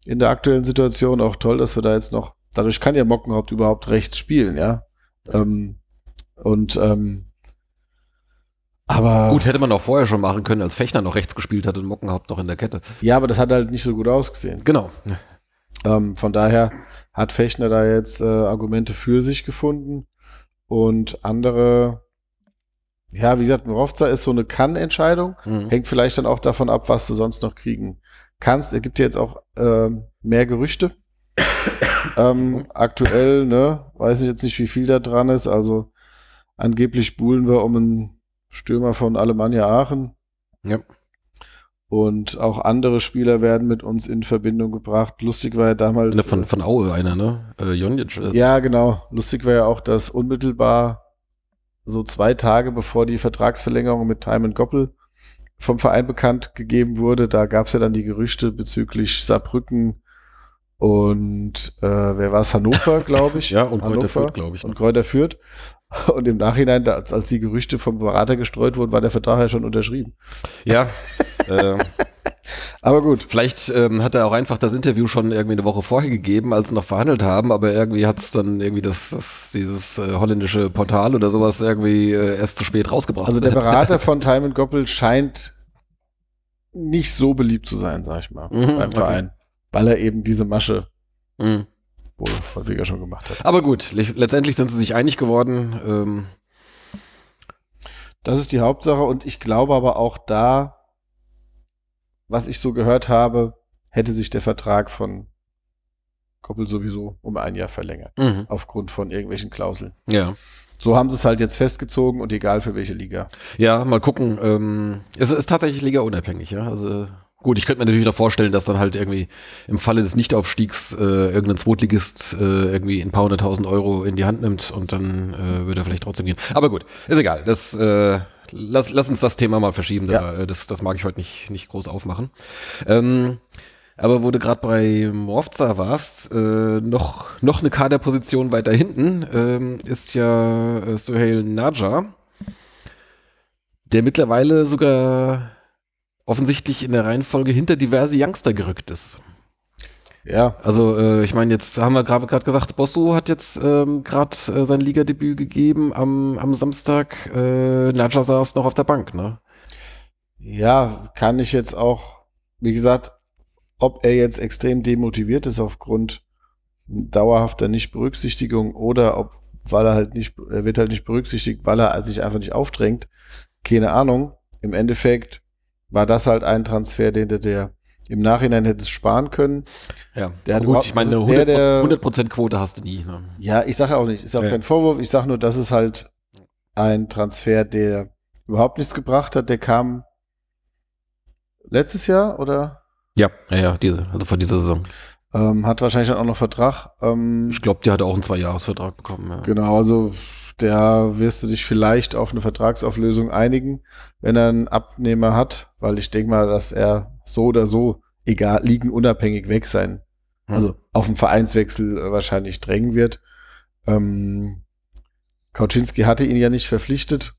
Speaker 4: in der aktuellen Situation. Auch toll, dass wir da jetzt noch, dadurch kann ja Mockenhaupt überhaupt rechts spielen, ja. Ähm, und ähm, aber
Speaker 2: gut, hätte man auch vorher schon machen können, als Fechner noch rechts gespielt hat und Mockenhaupt noch in der Kette.
Speaker 4: Ja, aber das hat halt nicht so gut ausgesehen.
Speaker 2: Genau.
Speaker 4: Ähm, von daher hat Fechner da jetzt äh, Argumente für sich gefunden und andere ja, wie gesagt, Morovza ist so eine Kann-Entscheidung. Mhm. Hängt vielleicht dann auch davon ab, was du sonst noch kriegen kannst. Er gibt dir jetzt auch äh, mehr Gerüchte. Ähm, aktuell, ne, weiß ich jetzt nicht, wie viel da dran ist. Also angeblich buhlen wir um einen Stürmer von Alemannia Aachen.
Speaker 2: Ja.
Speaker 4: Und auch andere Spieler werden mit uns in Verbindung gebracht. Lustig war ja damals.
Speaker 2: Von, von Aue einer, ne? Äh, Jonic.
Speaker 4: Ja, genau. Lustig war ja auch, dass unmittelbar so zwei Tage bevor die Vertragsverlängerung mit Time Goppel vom Verein bekannt gegeben wurde, da gab es ja dann die Gerüchte bezüglich Saarbrücken und äh, wer war es? Hannover, glaube ich.
Speaker 2: ja, und Kräuter Fürth, glaube ich.
Speaker 4: Und Kräuter Fürth. Und im Nachhinein, als, als die Gerüchte vom Berater gestreut wurden, war der Vertrag ja schon unterschrieben.
Speaker 2: Ja. äh,
Speaker 4: aber gut.
Speaker 2: Vielleicht ähm, hat er auch einfach das Interview schon irgendwie eine Woche vorher gegeben, als sie noch verhandelt haben, aber irgendwie hat es dann irgendwie das, das dieses äh, holländische Portal oder sowas irgendwie äh, erst zu spät rausgebracht.
Speaker 4: Also der Berater von Time Goppel scheint nicht so beliebt zu sein, sag ich mal, mhm, beim Verein, okay. Weil er eben diese Masche mhm. wohl häufiger schon gemacht hat.
Speaker 2: Aber gut, letztendlich sind sie sich einig geworden. Ähm.
Speaker 4: Das ist die Hauptsache und ich glaube aber auch da, was ich so gehört habe, hätte sich der Vertrag von Koppel sowieso um ein Jahr verlängert. Mhm. Aufgrund von irgendwelchen Klauseln.
Speaker 2: Ja.
Speaker 4: So haben sie es halt jetzt festgezogen und egal für welche Liga.
Speaker 2: Ja, mal gucken. Ähm, es ist tatsächlich Liga unabhängig, ja. Also gut, ich könnte mir natürlich noch vorstellen, dass dann halt irgendwie im Falle des Nichtaufstiegs äh, irgendein Zweitligist äh, irgendwie ein paar hunderttausend Euro in die Hand nimmt und dann äh, würde er vielleicht trotzdem gehen. Aber gut, ist egal. Das äh, lass, lass uns das Thema mal verschieben. Ja. Äh, das, das mag ich heute nicht, nicht groß aufmachen. Ähm, aber wo du gerade bei Morfza warst, äh, noch, noch eine Kaderposition weiter hinten ähm, ist ja äh, Suhail Naja, der mittlerweile sogar offensichtlich in der Reihenfolge hinter diverse Youngster gerückt ist.
Speaker 4: Ja.
Speaker 2: Also äh, ich meine, jetzt haben wir gerade gesagt, Bosso hat jetzt ähm, gerade äh, sein Ligadebüt gegeben am, am Samstag. Äh, Naja saß noch auf der Bank, ne?
Speaker 4: Ja, kann ich jetzt auch, wie gesagt, ob er jetzt extrem demotiviert ist aufgrund dauerhafter Nichtberücksichtigung oder ob, weil er halt nicht, er wird halt nicht berücksichtigt, weil er sich einfach nicht aufdrängt. Keine Ahnung. Im Endeffekt war das halt ein Transfer, den der, der im Nachhinein hätte es sparen können.
Speaker 2: Ja, der hat gut, ich meine, eine 100%, der, 100 Quote hast du nie. Ne?
Speaker 4: Ja, ich sage auch nicht, ist auch ja. kein Vorwurf. Ich sage nur, das ist halt ein Transfer, der überhaupt nichts gebracht hat. Der kam letztes Jahr oder?
Speaker 2: Ja, ja, ja, diese, also vor dieser Saison.
Speaker 4: Ähm, hat wahrscheinlich dann auch noch Vertrag. Ähm,
Speaker 2: ich glaube, der hat auch einen Zwei-Jahres-Vertrag bekommen. Ja.
Speaker 4: Genau, also der wirst du dich vielleicht auf eine Vertragsauflösung einigen, wenn er einen Abnehmer hat, weil ich denke mal, dass er so oder so, egal, liegen unabhängig weg sein. Hm. Also auf einen Vereinswechsel äh, wahrscheinlich drängen wird. Ähm, Kauczynski hatte ihn ja nicht verpflichtet.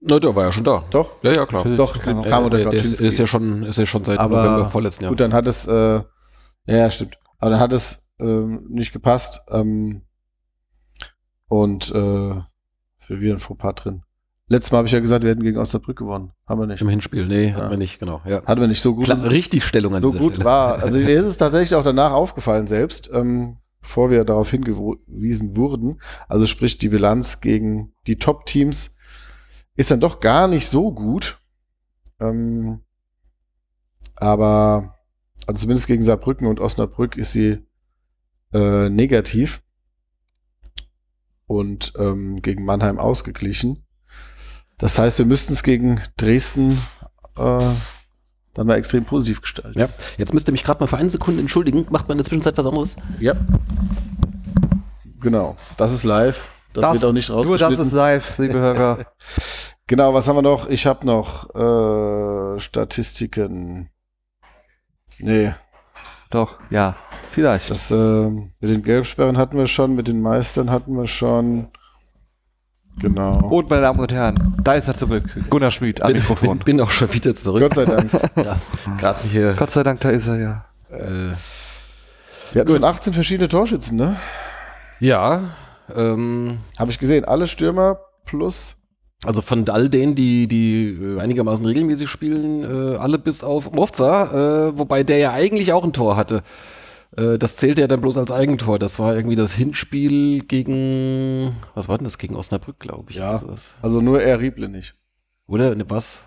Speaker 2: Na, der war ja schon da.
Speaker 4: Doch?
Speaker 2: Ja, ja, klar.
Speaker 4: Doch,
Speaker 2: kam ja, unter der, Kauczynski. Ist ja schon, ist ja schon seit
Speaker 4: Aber November vorletzten Jahr. Gut, dann hat es, äh, ja, ja, stimmt. Aber dann hat es ähm, nicht gepasst. Ähm, und äh, ist wieder ein Fauxpas drin. Letztes Mal habe ich ja gesagt, wir hätten gegen Osnabrück gewonnen. Haben wir nicht.
Speaker 2: Im Hinspiel, nee, hatten
Speaker 4: Ja.
Speaker 2: wir nicht, genau. Ja.
Speaker 4: Hatten wir nicht so gut.
Speaker 2: Klar, richtig Stellung an
Speaker 4: so gut
Speaker 2: Stelle.
Speaker 4: war. Also mir ist es tatsächlich auch danach aufgefallen selbst, ähm, bevor wir darauf hingewiesen wurden. Also sprich, die Bilanz gegen die Top-Teams ist dann doch gar nicht so gut. Ähm, aber also zumindest gegen Saarbrücken und Osnabrück ist sie äh, negativ und ähm, gegen Mannheim ausgeglichen. Das heißt, wir müssten es gegen Dresden äh, dann mal extrem positiv gestalten.
Speaker 2: Ja, jetzt müsst ihr mich gerade mal für eine Sekunde entschuldigen. Macht man in der Zwischenzeit was anderes?
Speaker 4: Ja. Genau. Das ist live. Das, wird auch nicht
Speaker 3: Nur das
Speaker 4: rausgeschnitten.
Speaker 3: ist live, liebe Hörer.
Speaker 4: genau, was haben wir noch? Ich habe noch äh, Statistiken. Nee,
Speaker 3: Doch, ja, vielleicht.
Speaker 4: das äh, mit den Gelbsperren hatten wir schon, mit den Meistern hatten wir schon. Genau.
Speaker 3: Und meine Damen und Herren, da ist er zurück. Gunnar Schmid am
Speaker 2: Bin,
Speaker 3: Mikrofon.
Speaker 2: bin, bin auch schon wieder zurück.
Speaker 4: Gott sei Dank.
Speaker 2: ja, gerade hier.
Speaker 3: Gott sei Dank, da ist er ja.
Speaker 2: Äh,
Speaker 4: Wir hatten schon 18 verschiedene Torschützen, ne?
Speaker 2: ja, ähm,
Speaker 4: Habe ich gesehen. Alle Stürmer plus.
Speaker 2: Also von all denen, die, die äh, einigermaßen regelmäßig spielen, äh, alle bis auf Mofza, äh, wobei der ja eigentlich auch ein Tor hatte. Äh, das zählte ja dann bloß als Eigentor. Das war irgendwie das Hinspiel gegen, was war denn das? Gegen Osnabrück, glaube ich.
Speaker 4: Ja.
Speaker 2: Also
Speaker 4: nur er Rieble nicht.
Speaker 2: Oder ne, was?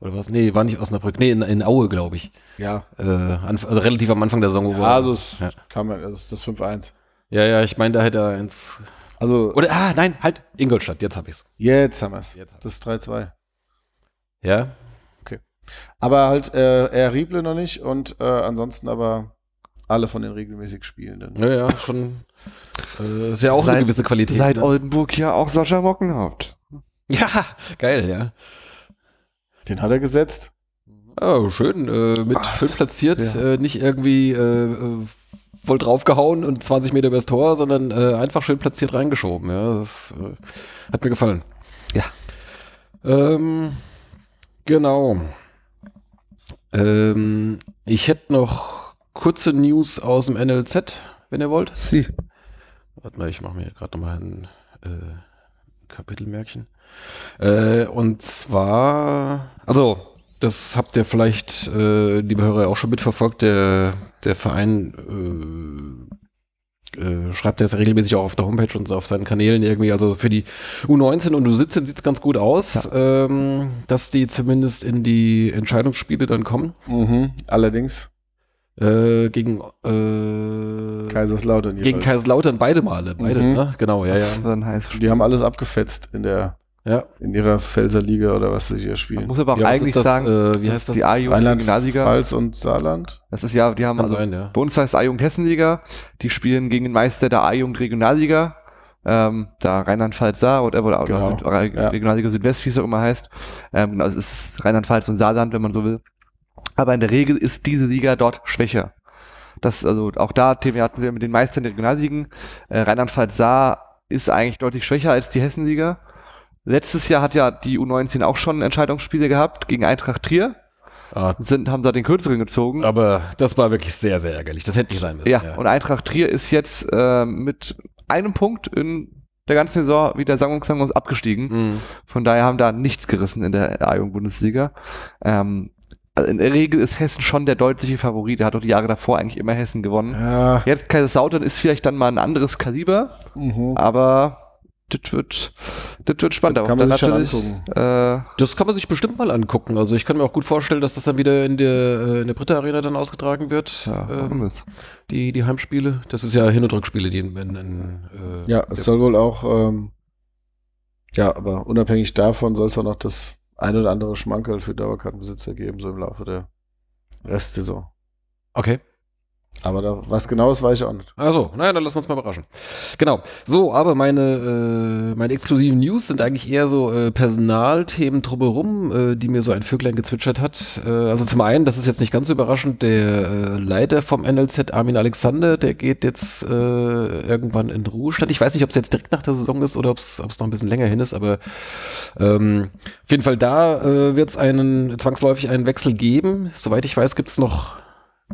Speaker 2: Oder was? Nee, war nicht Osnabrück. Nee, in, in Aue, glaube ich.
Speaker 4: Ja.
Speaker 2: Äh, also relativ am Anfang der Saison.
Speaker 4: Ja, also es
Speaker 2: Ja.
Speaker 4: man, das ist das 5-1.
Speaker 2: ja, ja, ich meine, da hätte er eins.
Speaker 4: Also
Speaker 2: Oder, ah, nein, halt, Ingolstadt, jetzt hab ich's.
Speaker 4: jetzt haben wir es.
Speaker 2: Jetzt haben
Speaker 4: Das ist 3-2.
Speaker 2: Ja,
Speaker 4: Aber halt äh, er Rieble noch nicht und äh, ansonsten aber alle von den regelmäßig Spielenden.
Speaker 2: ja, ja, schon. Äh, ist ja auch eine
Speaker 3: Seit-
Speaker 2: gewisse Qualität.
Speaker 3: Seit
Speaker 2: ne?
Speaker 3: Oldenburg ja auch Sascha Mockenhaupt.
Speaker 2: Ja, geil, ja.
Speaker 4: Den hat er gesetzt.
Speaker 2: Oh, schön, äh, mit schön platziert,
Speaker 3: ja.
Speaker 2: äh, nicht irgendwie äh, äh, voll draufgehauen und 20 Meter übers Tor, sondern äh, einfach schön platziert reingeschoben. Ja, das äh, hat mir gefallen.
Speaker 3: Ja.
Speaker 2: Ähm, genau. Ähm, ich hätte noch kurze News aus dem NLZ, wenn ihr wollt.
Speaker 3: Sie.
Speaker 2: Warte mal, ich mache mir gerade nochmal ein äh, Kapitelmärkchen. Äh, und zwar, also, das habt ihr vielleicht, äh, liebe Hörer, auch schon mitverfolgt. Der, der Verein äh, äh, schreibt das regelmäßig auch auf der Homepage und so auf seinen Kanälen irgendwie. Also für die U19 und U17 sieht es ganz gut aus, ähm, dass die zumindest in die Entscheidungsspiele dann kommen.
Speaker 4: Mhm. Allerdings
Speaker 2: Äh, gegen äh,
Speaker 4: Kaiserslautern
Speaker 2: gegen
Speaker 4: jeweils.
Speaker 2: Kaiserslautern beide Male. Beide,
Speaker 4: Mhm.
Speaker 2: ne? Genau, ja, ja.
Speaker 4: Die haben alles abgefetzt in der
Speaker 2: ja.
Speaker 4: in ihrer Pfälzer Liga oder was sie hier
Speaker 3: Man
Speaker 4: spielen.
Speaker 3: muss aber auch
Speaker 2: Ja,
Speaker 3: eigentlich
Speaker 2: das,
Speaker 3: sagen,
Speaker 2: äh, wie heißt das?
Speaker 3: die A-Jugend Regionalliga.
Speaker 4: Pfalz und Saarland.
Speaker 3: Das ist ja, die haben
Speaker 2: Kann
Speaker 3: also
Speaker 2: sein, ja.
Speaker 3: bei uns heißt A-Jugend Hessenliga. Die spielen gegen den Meister der A-Jugend Regionalliga. Ähm, da Rheinland-Pfalz Saar oder, oder,
Speaker 4: Genau,
Speaker 3: oder
Speaker 4: ja.
Speaker 3: Regionalliga Südwest, wie es auch immer heißt. Ähm, genau, es ist Rheinland-Pfalz und Saarland, wenn man so will. Aber in der Regel ist diese Liga dort schwächer. Das, also auch da, Thema hatten wir mit den Meistern der Regionalligen. Äh, Rheinland-Pfalz Saar ist eigentlich deutlich schwächer als die Hessenliga. Letztes Jahr hat ja die U19 auch schon Entscheidungsspiele gehabt gegen Eintracht Trier.
Speaker 2: Ah,
Speaker 3: Sind, haben da den kürzeren gezogen.
Speaker 2: aber das war wirklich sehr, sehr ärgerlich. Das hätte nicht sein müssen.
Speaker 3: Ja, und Eintracht Trier ist jetzt äh, mit einem Punkt in der ganzen Saison wieder sang- und klanglos abgestiegen.
Speaker 2: Mhm.
Speaker 3: Von daher haben da nichts gerissen in der A-Jugend-Bundesliga. Ähm, also in der Regel ist Hessen schon der deutliche Favorit. Er hat doch die Jahre davor eigentlich immer Hessen gewonnen.
Speaker 4: Ja.
Speaker 3: Jetzt Kaiserslautern ist vielleicht dann mal ein anderes Kaliber,
Speaker 4: Mhm.
Speaker 3: aber das wird, das wird spannend.
Speaker 4: Das
Speaker 3: Aber
Speaker 4: kann man sich angucken.
Speaker 3: Äh,
Speaker 2: Das kann man sich bestimmt mal angucken. Also ich kann mir auch gut vorstellen, dass das dann wieder in der, äh, in der Britta Arena dann ausgetragen wird.
Speaker 3: ja,
Speaker 2: ähm, die, die Heimspiele. Das ist ja Hin- und Rückspiele, die in, in, in äh,
Speaker 4: Ja, es soll wohl auch, ähm, ja, aber unabhängig davon soll es auch noch das ein oder andere Schmankerl für Dauerkartenbesitzer geben, so im Laufe der Restsaison.
Speaker 2: Okay.
Speaker 4: Aber da, was genau ist, weiß ich auch nicht.
Speaker 2: Also, naja, dann lassen wir uns mal überraschen. Genau. So, aber meine, äh, meine exklusiven News sind eigentlich eher so äh, Personalthemen drumherum, äh, die mir so ein Vöglein gezwitschert hat. Äh, also zum einen, das ist jetzt nicht ganz so überraschend, der äh, Leiter vom NLZ, Armin Alexander, der geht jetzt äh, irgendwann in Ruhestand. Ich weiß nicht, ob es jetzt direkt nach der Saison ist oder ob es noch ein bisschen länger hin ist, aber ähm, auf jeden Fall da äh, wird es einen zwangsläufig einen Wechsel geben. Soweit ich weiß, gibt es noch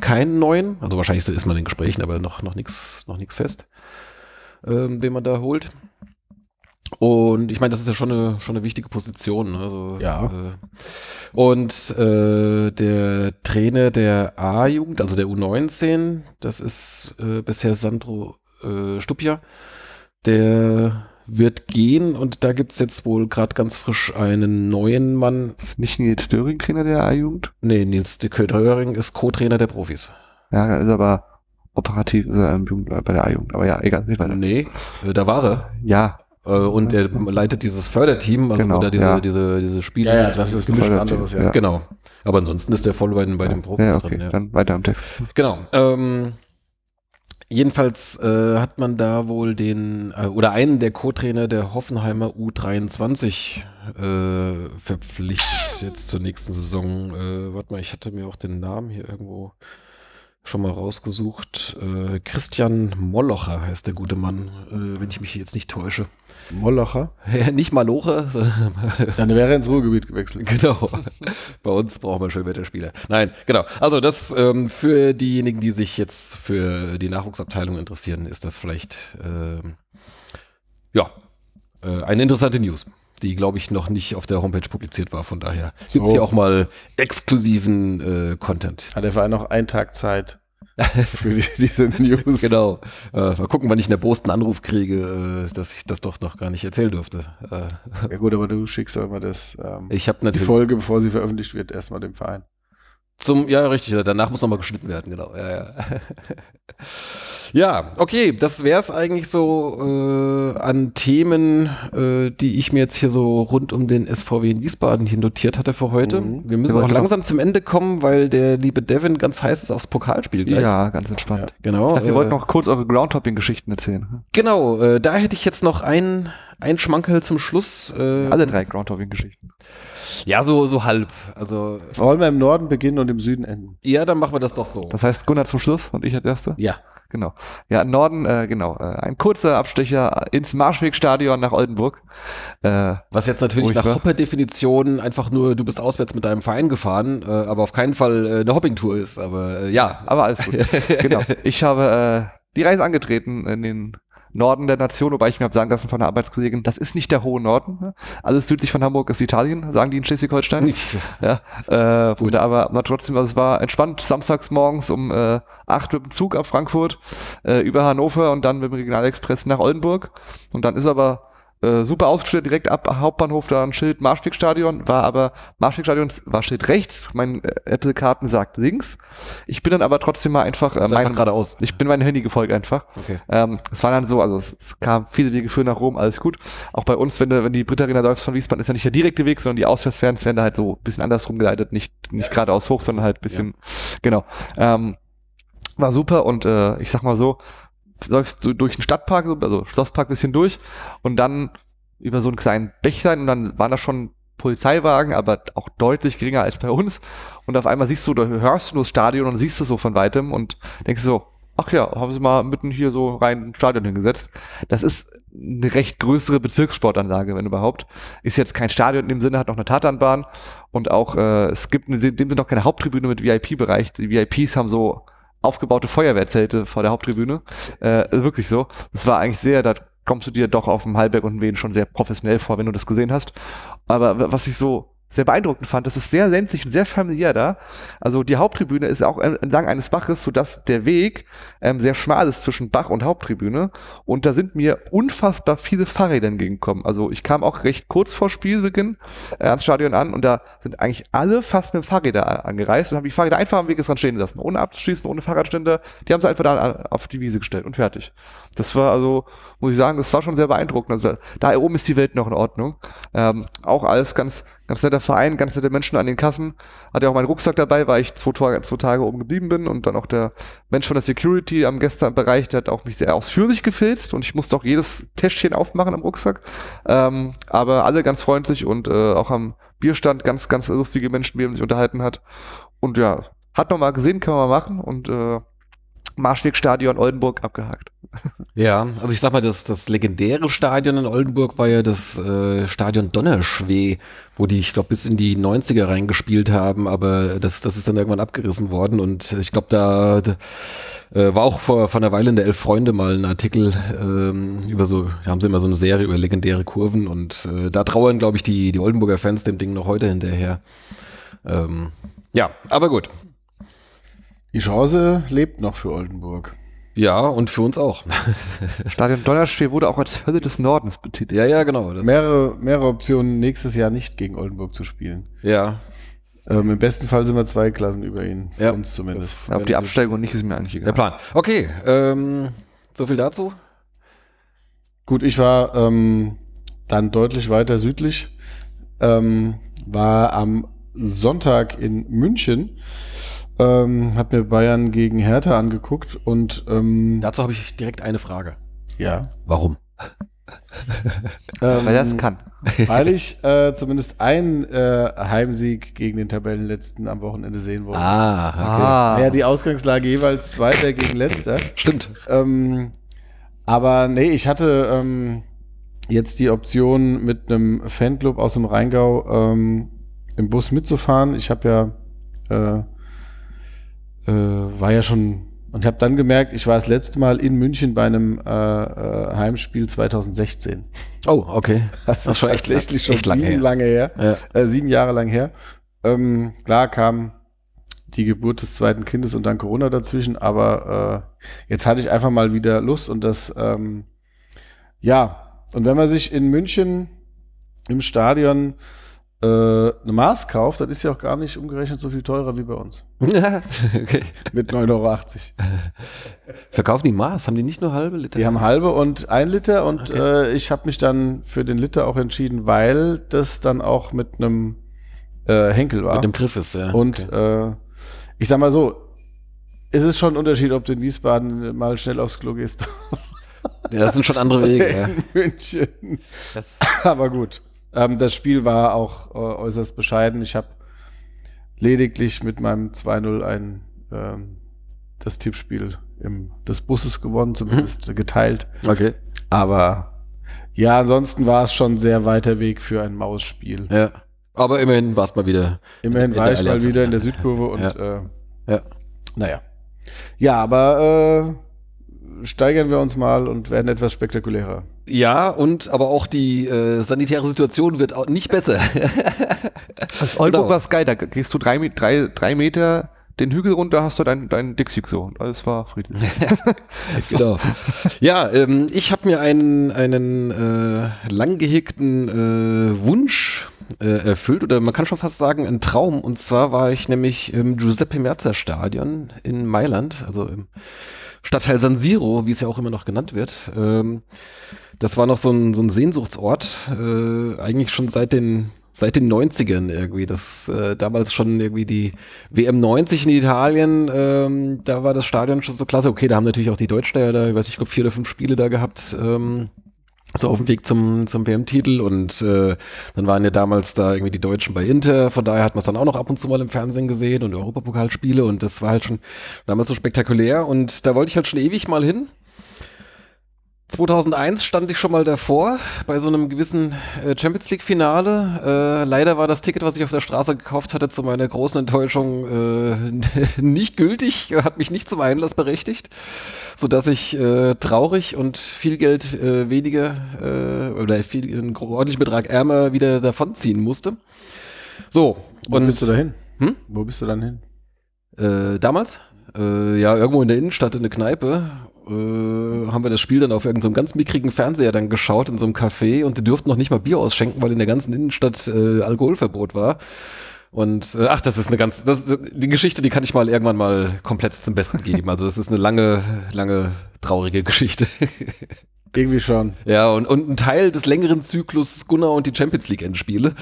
Speaker 2: keinen neuen. Also wahrscheinlich ist man in Gesprächen, aber noch, noch nichts noch nix fest, ähm, den man da holt. Und ich meine, das ist ja schon eine, schon eine wichtige Position. Ne? Also,
Speaker 4: Ja.
Speaker 2: Äh, und äh, der Trainer der A-Jugend, also der U19, das ist äh, bisher Sandro äh, Stupja, der wird gehen und da gibt's jetzt wohl gerade ganz frisch einen neuen Mann.
Speaker 3: Ist nicht Nils Döring Trainer der A-Jugend?
Speaker 2: Nee, Nils de Kötering ist Co-Trainer der Profis.
Speaker 3: Ja, er ist aber operativ ist er im Jugend, bei der A-Jugend. Aber ja, egal, nicht weiter.
Speaker 2: Nee, äh, da war er.
Speaker 3: Ja,
Speaker 2: Äh, und er leitet dieses Förderteam, also
Speaker 3: Genau,
Speaker 2: oder diese,
Speaker 3: ja.
Speaker 2: diese, diese Spiele.
Speaker 4: Ja, ja, das ist ein
Speaker 3: Gemischt
Speaker 4: anderes, ja.
Speaker 3: ja.
Speaker 2: Genau. Aber ansonsten ist der voll bei den, bei den Profis
Speaker 3: ja, okay,
Speaker 2: drin. Ja.
Speaker 3: dann weiter im Text.
Speaker 2: Genau. Ähm, jedenfalls äh, hat man da wohl den, äh, oder einen der Co-Trainer der Hoffenheimer U23 äh, verpflichtet jetzt zur nächsten Saison. Äh, warte mal, ich hatte mir auch den Namen hier irgendwo schon mal rausgesucht. Äh, Christian Mollocher heißt der gute Mann, äh, wenn ich mich jetzt nicht täusche.
Speaker 4: Molocher.
Speaker 2: Ja, nicht Maloche, sondern
Speaker 4: Dann wäre er ins Ruhrgebiet gewechselt.
Speaker 2: Genau. Bei uns brauchen wir Schönwetterspieler. Nein, genau. Also das ähm, für diejenigen, die sich jetzt für die Nachwuchsabteilung interessieren, ist das vielleicht ähm, ja äh, eine interessante News, die glaube ich noch nicht auf der Homepage publiziert war. Von daher
Speaker 4: So.
Speaker 2: gibt's hier auch mal exklusiven äh, Content.
Speaker 4: Hat der Verein noch einen Tag Zeit für die, diese News.
Speaker 2: Genau. Äh, mal gucken, wann ich einen erbosten Anruf kriege, äh, dass ich das doch noch gar nicht erzählen durfte. Äh,
Speaker 4: Ja gut, aber du schickst doch immer das, ähm,
Speaker 2: ich habe
Speaker 4: die
Speaker 2: natürlich
Speaker 4: Folge, bevor sie veröffentlicht wird, erstmal dem Verein.
Speaker 2: Zum, ja, richtig, danach muss nochmal geschnitten werden, genau. Ja, ja. Ja, okay, das wäre es eigentlich so äh, an Themen, äh, die ich mir jetzt hier so rund um den SVW in Wiesbaden hier notiert hatte für heute.
Speaker 4: Mhm.
Speaker 2: Wir müssen
Speaker 3: Ja,
Speaker 2: auch langsam zum Ende kommen, weil der liebe Devin ganz heiß ist aufs Pokalspiel gleich.
Speaker 3: Ja, ganz entspannt.
Speaker 2: Genau.
Speaker 3: Ich dachte, ihr
Speaker 2: äh,
Speaker 3: wollt noch kurz eure Groundhopping-Geschichten erzählen.
Speaker 2: Genau, äh, da hätte ich jetzt noch ein, ein Schmankerl zum Schluss. Äh,
Speaker 3: Alle drei Groundhopping-Geschichten.
Speaker 2: Ja, so, so halb. Also,
Speaker 4: Wollen wir im Norden beginnen und im Süden enden?
Speaker 2: ja, dann machen wir das doch so.
Speaker 3: Das heißt Gunnar zum Schluss und ich als Erster?
Speaker 4: Ja.
Speaker 3: Genau. Ja, Norden, äh, genau. Äh, ein kurzer Abstecher ins Marschwegstadion nach Oldenburg. Äh,
Speaker 2: Was jetzt natürlich nach
Speaker 3: war.
Speaker 2: Hopper-Definition einfach nur, du bist auswärts mit deinem Verein gefahren, äh, aber auf keinen Fall äh, eine Hoppingtour ist. Aber äh, ja,
Speaker 3: aber alles gut. genau. Ich habe äh, die Reise angetreten in den Norden der Nation, wobei ich mir habe sagen lassen von einer Arbeitskollegin, das ist nicht der hohe Norden. Ne? Alles südlich von Hamburg ist Italien, sagen die in Schleswig-Holstein. Ja, äh,
Speaker 2: Gut.
Speaker 3: Aber trotzdem, also es war entspannt, samstags morgens um äh, 8 mit dem Zug ab Frankfurt äh, über Hannover und dann mit dem Regionalexpress nach Oldenburg. Und dann ist aber äh, super ausgestellt, direkt ab Hauptbahnhof da ein Schild Marschwegstadion, war aber Marschwegstadion war Schild rechts, mein äh, Apple-Karten sagt links. Ich bin dann aber trotzdem mal einfach, äh, mein,
Speaker 2: geradeaus.
Speaker 3: ich bin meinem Handy gefolgt einfach.
Speaker 2: Okay.
Speaker 3: Ähm, es war dann so, also es, es kam viele Wege führen nach Rom, alles gut. Auch bei uns, wenn du, wenn die Brit Arena läufst von Wiesbaden, ist ja nicht der direkte Weg, sondern die Auswärtsfans werden da halt so ein bisschen anders rumgeleitet, nicht, nicht geradeaus hoch, sondern halt ein bisschen, genau. Ähm, war super und äh, ich sag mal so, läufst du durch den Stadtpark, so, also Schlosspark bisschen durch und dann über so einen kleinen Bächlein und dann waren da schon Polizeiwagen, aber auch deutlich geringer als bei uns. Und auf einmal siehst du, da hörst du nur das Stadion und siehst es so von weitem und denkst so, ach ja, haben sie mal mitten hier so rein ein Stadion hingesetzt. Das ist eine recht größere Bezirkssportanlage, wenn überhaupt. Ist jetzt kein Stadion in dem Sinne, hat noch eine Tatanbahn und auch, äh, es gibt in dem Sinne noch keine Haupttribüne mit VIP-Bereich. Die VIPs haben so aufgebaute Feuerwehrzelte vor der Haupttribüne. Äh, ist wirklich so. Das war eigentlich sehr, da kommst du dir doch auf dem Heilberg und Wien schon sehr professionell vor, wenn du das gesehen hast. Aber was ich so sehr beeindruckend fand, das ist sehr ländlich und sehr familiär da. Also die Haupttribüne ist auch en- entlang eines Baches, sodass der Weg ähm, sehr schmal ist zwischen Bach und Haupttribüne. Und da sind mir unfassbar viele Fahrräder entgegengekommen. Also ich kam auch recht kurz vor Spielbeginn äh, ans Stadion an und da sind eigentlich alle fast mit dem Fahrräder angereist und haben die Fahrräder einfach am Wegesrand stehen lassen, ohne abzuschließen, ohne Fahrradständer. Die haben sie einfach da auf die Wiese gestellt und fertig. Das war also, muss ich sagen, das war schon sehr beeindruckend. Also da oben ist die Welt noch in Ordnung. Ähm, auch alles ganz, ganz netter Verein, ganz nette Menschen an den Kassen. Hatte auch meinen Rucksack dabei, weil ich zwei, Tage- zwei Tage oben geblieben bin und dann auch der Mensch von der Security am gestern Bereich, der hat auch mich sehr ausführlich gefilzt und ich musste auch jedes Täschchen aufmachen am Rucksack. Ähm, aber alle ganz freundlich und äh, auch am Bierstand ganz, ganz lustige Menschen, mit denen man sich unterhalten hat. Und ja, hat man mal gesehen, kann man mal machen und äh, Marschwegstadion Oldenburg abgehakt.
Speaker 2: Ja, also ich sag mal, das, das legendäre Stadion in Oldenburg war ja das äh, Stadion Donnerschwee, wo die, ich glaube, bis in die 90er reingespielt haben, aber das, das ist dann irgendwann abgerissen worden und ich glaube, da, da äh, war auch vor, vor einer Weile in der Elf Freunde mal ein Artikel ähm, über so, haben sie immer so eine Serie über legendäre Kurven und äh, da trauern, glaube ich, die, die Oldenburger Fans dem Ding noch heute hinterher. Ähm, ja, aber gut.
Speaker 4: Die Chance lebt noch für Oldenburg.
Speaker 2: Ja, und für uns auch.
Speaker 3: Stadion Donnerschwee wurde auch als Hölle des Nordens betitelt.
Speaker 2: ja, ja, genau. Das,
Speaker 4: Mehrere, mehrere Optionen, nächstes Jahr nicht gegen Oldenburg zu spielen.
Speaker 2: ja,
Speaker 4: Ähm, Im besten Fall sind wir zwei Klassen über ihn, für
Speaker 2: Ja.
Speaker 4: uns zumindest.
Speaker 3: Ob die Absteigung nicht, ist mir eigentlich egal.
Speaker 2: der Plan. Okay, ähm, so viel dazu.
Speaker 4: Gut, ich war ähm, dann deutlich weiter südlich, ähm, war am Sonntag in München, ähm, habe mir Bayern gegen Hertha angeguckt und ähm,
Speaker 2: Dazu habe ich direkt eine Frage.
Speaker 4: ja,
Speaker 2: Warum?
Speaker 4: ähm,
Speaker 3: Weil er es kann.
Speaker 4: weil ich äh, zumindest einen äh, Heimsieg gegen den Tabellenletzten am Wochenende sehen wollte.
Speaker 2: Ah, okay.
Speaker 3: Ah.
Speaker 4: Ja, die Ausgangslage jeweils Zweiter gegen Letzter.
Speaker 2: Stimmt.
Speaker 4: Ähm, aber nee, ich hatte ähm, jetzt die Option, mit einem Fanclub aus dem Rheingau ähm, im Bus mitzufahren. Ich habe ja, äh, äh, war ja schon und habe dann gemerkt, ich war das letzte Mal in München bei einem äh, äh, Heimspiel 2016.
Speaker 2: Oh, okay.
Speaker 4: Das,
Speaker 2: ist schon echt
Speaker 4: tatsächlich
Speaker 2: lang-
Speaker 4: schon
Speaker 2: echt lange
Speaker 4: sieben
Speaker 2: her.
Speaker 4: lange her,
Speaker 2: Ja.
Speaker 4: äh, sieben Jahre lang her. Ähm, klar kam die Geburt des zweiten Kindes und dann Corona dazwischen, aber äh, jetzt hatte ich einfach mal wieder Lust und das, ähm, ja, und wenn man sich in München im Stadion äh, eine Maß kauft, dann ist ja auch gar nicht umgerechnet so viel teurer wie bei uns.
Speaker 2: okay.
Speaker 4: Mit 9,80 Euro.
Speaker 2: Verkaufen die Maß? Haben die nicht nur halbe Liter?
Speaker 4: Die haben halbe und ein Liter und
Speaker 2: Okay.
Speaker 4: äh, ich habe mich dann für den Liter auch entschieden, weil das dann auch mit einem äh, Henkel war.
Speaker 2: Mit dem Griff ist, ja.
Speaker 4: und
Speaker 2: okay.
Speaker 4: äh, ich sag mal so, es ist schon ein Unterschied, ob du in Wiesbaden mal schnell aufs Klo gehst
Speaker 2: ja, das sind schon andere Wege.
Speaker 4: oder
Speaker 2: ja.
Speaker 4: in München.
Speaker 2: Das,
Speaker 4: Aber gut. Ähm, das Spiel war auch äh, äußerst bescheiden. Ich habe lediglich mit meinem 2-0 ein ähm, das Tippspiel im, des Busses gewonnen, zumindest geteilt.
Speaker 2: okay.
Speaker 4: Aber ja, ansonsten war es schon sehr weiter Weg für ein Mausspiel.
Speaker 2: Ja. Aber immerhin war es mal wieder.
Speaker 4: Immerhin
Speaker 2: in
Speaker 4: war
Speaker 2: der
Speaker 4: ich mal wieder in der. Südkurve und
Speaker 2: Ja.
Speaker 4: äh,
Speaker 2: Ja.
Speaker 4: naja. Ja, aber äh, steigern wir uns mal und werden etwas spektakulärer.
Speaker 2: Ja, und aber auch die äh, sanitäre Situation wird auch nicht besser.
Speaker 3: Oldenburg
Speaker 2: Genau.
Speaker 3: war geil, da gehst du drei, drei, drei Meter den Hügel runter, hast du dein, dein Dixie so und alles war friedlich.
Speaker 2: genau. Ja, ähm, ich habe mir einen, einen äh, lang gehegten äh, Wunsch äh, erfüllt oder man kann schon fast sagen ein Traum. Und zwar war ich nämlich im Giuseppe Merzer Stadion in Mailand, also im Stadtteil San Siro, wie es ja auch immer noch genannt wird. Ähm, das war noch so ein, so ein Sehnsuchtsort, äh, eigentlich schon seit den seit den 90ern irgendwie. Das äh, damals schon irgendwie die WM 90 in Italien, ähm, da war das Stadion schon so klasse. Okay, da haben natürlich auch die Deutschen ja da, ich weiß nicht, ich glaube vier oder fünf Spiele da gehabt. Ähm, so auf dem Weg zum, zum WM-Titel und äh, dann waren ja damals da irgendwie die Deutschen bei Inter, von daher hat man es dann auch noch ab und zu mal im Fernsehen gesehen und Europapokalspiele und das war halt schon damals so spektakulär und da wollte ich halt schon ewig mal hin. 2001 stand ich schon mal davor bei so einem gewissen äh, Champions League Finale. Äh, leider war das Ticket, was ich auf der Straße gekauft hatte, zu meiner großen Enttäuschung äh, nicht gültig, hat mich nicht zum Einlass berechtigt, so dass ich äh, traurig und viel Geld äh, weniger äh, oder viel, einen ordentlichen Betrag ärmer wieder davonziehen musste. So
Speaker 4: Wo
Speaker 2: und
Speaker 4: bist du dahin?
Speaker 2: Hm?
Speaker 4: Wo bist du dann hin?
Speaker 2: äh, damals? Ja, irgendwo in der Innenstadt in der Kneipe. Äh, haben wir das Spiel dann auf irgendeinem ganz mickrigen Fernseher dann geschaut in so einem Café und die durften noch nicht mal Bier ausschenken, weil in der ganzen Innenstadt äh, Alkoholverbot war. Und äh, ach, das ist eine ganz, das, die Geschichte, die kann ich mal irgendwann mal komplett zum Besten geben. Also das ist eine lange, lange traurige Geschichte.
Speaker 4: Irgendwie schon.
Speaker 2: Ja, und, und ein Teil des längeren Zyklus Gunnar und die Champions League Endspiele.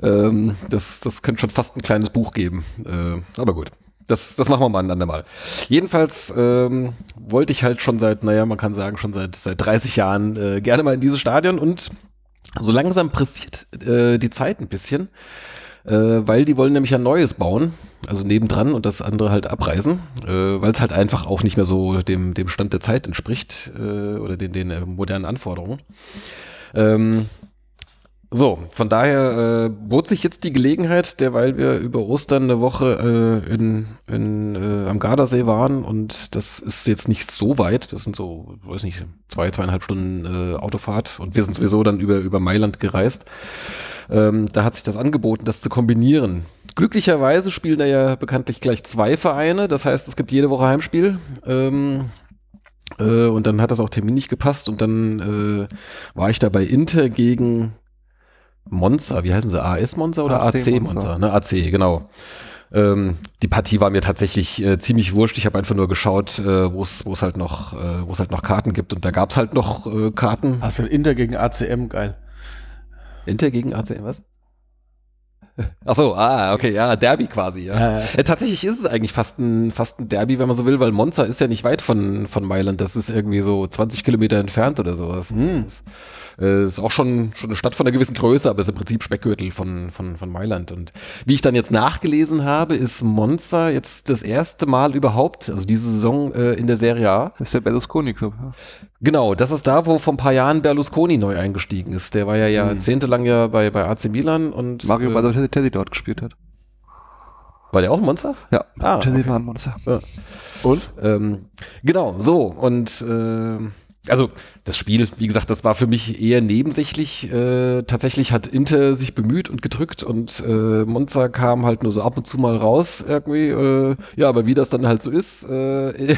Speaker 2: Ähm, das, das könnte schon fast ein kleines Buch geben. Äh, aber gut. Das, das machen wir mal ein andermal. Jedenfalls ähm, wollte ich halt schon seit, naja, man kann sagen, schon seit, seit 30 Jahren äh, gerne mal in dieses Stadion und so langsam pressiert äh, die Zeit ein bisschen. äh, weil die wollen nämlich ein neues bauen, also nebendran und das andere halt abreißen, äh, weil es halt einfach auch nicht mehr so dem, dem Stand der Zeit entspricht äh, oder den, den äh, modernen Anforderungen. Ähm, so, von daher äh, bot sich jetzt die Gelegenheit, derweil wir über Ostern eine Woche äh, in, in, äh, am Gardasee waren und das ist jetzt nicht so weit, das sind so, weiß nicht, zwei, zweieinhalb Stunden äh, Autofahrt und wir sind sowieso dann über, über Mailand gereist. Ähm, da hat sich das angeboten, das zu kombinieren. Glücklicherweise spielen da ja bekanntlich gleich zwei Vereine, das heißt, es gibt jede Woche Heimspiel. Ähm, äh, und dann hat das auch terminlich gepasst und dann äh, war ich da bei Inter gegen Monza, wie heißen sie? AS Monza oder AC, AC Monza? Ne, AC, genau. Ähm, die Partie war mir tatsächlich äh, ziemlich wurscht. Ich habe einfach nur geschaut, äh, wo es halt noch, äh, wo es halt noch Karten gibt und da gab es halt noch äh, Karten.
Speaker 4: Hast du Inter gegen ACM, geil.
Speaker 2: Inter gegen ACM, was? Ach so, ah, okay, ja, Derby quasi, ja. Äh, tatsächlich ist es eigentlich fast ein, fast ein Derby, wenn man so will, weil Monza ist ja nicht weit von, von Mailand. Das ist irgendwie so 20 Kilometer entfernt oder sowas. Mm. Das, äh, ist auch schon, schon eine Stadt von einer gewissen Größe, aber ist im Prinzip Speckgürtel von, von, von Mailand. Und wie ich dann jetzt nachgelesen habe, ist Monza jetzt das erste Mal überhaupt, also diese Saison äh, in der Serie A.
Speaker 3: Das ist der Berlusconi Club. Ja.
Speaker 2: Genau, das ist da, wo vor ein paar Jahren Berlusconi neu eingestiegen ist. Der war ja jahrzehntelang ja bei, bei AC Milan und.
Speaker 3: Mario äh, Balotelli dort gespielt hat.
Speaker 2: War der auch ein Monster?
Speaker 3: Ja, ah, okay. war ein Monster. Ja.
Speaker 2: Und? Ähm, genau, so. Und äh, also das Spiel, wie gesagt, das war für mich eher nebensächlich. Äh, tatsächlich hat Inter sich bemüht und gedrückt und äh, Monza kam halt nur so ab und zu mal raus irgendwie. Äh, ja, aber wie das dann halt so ist, äh,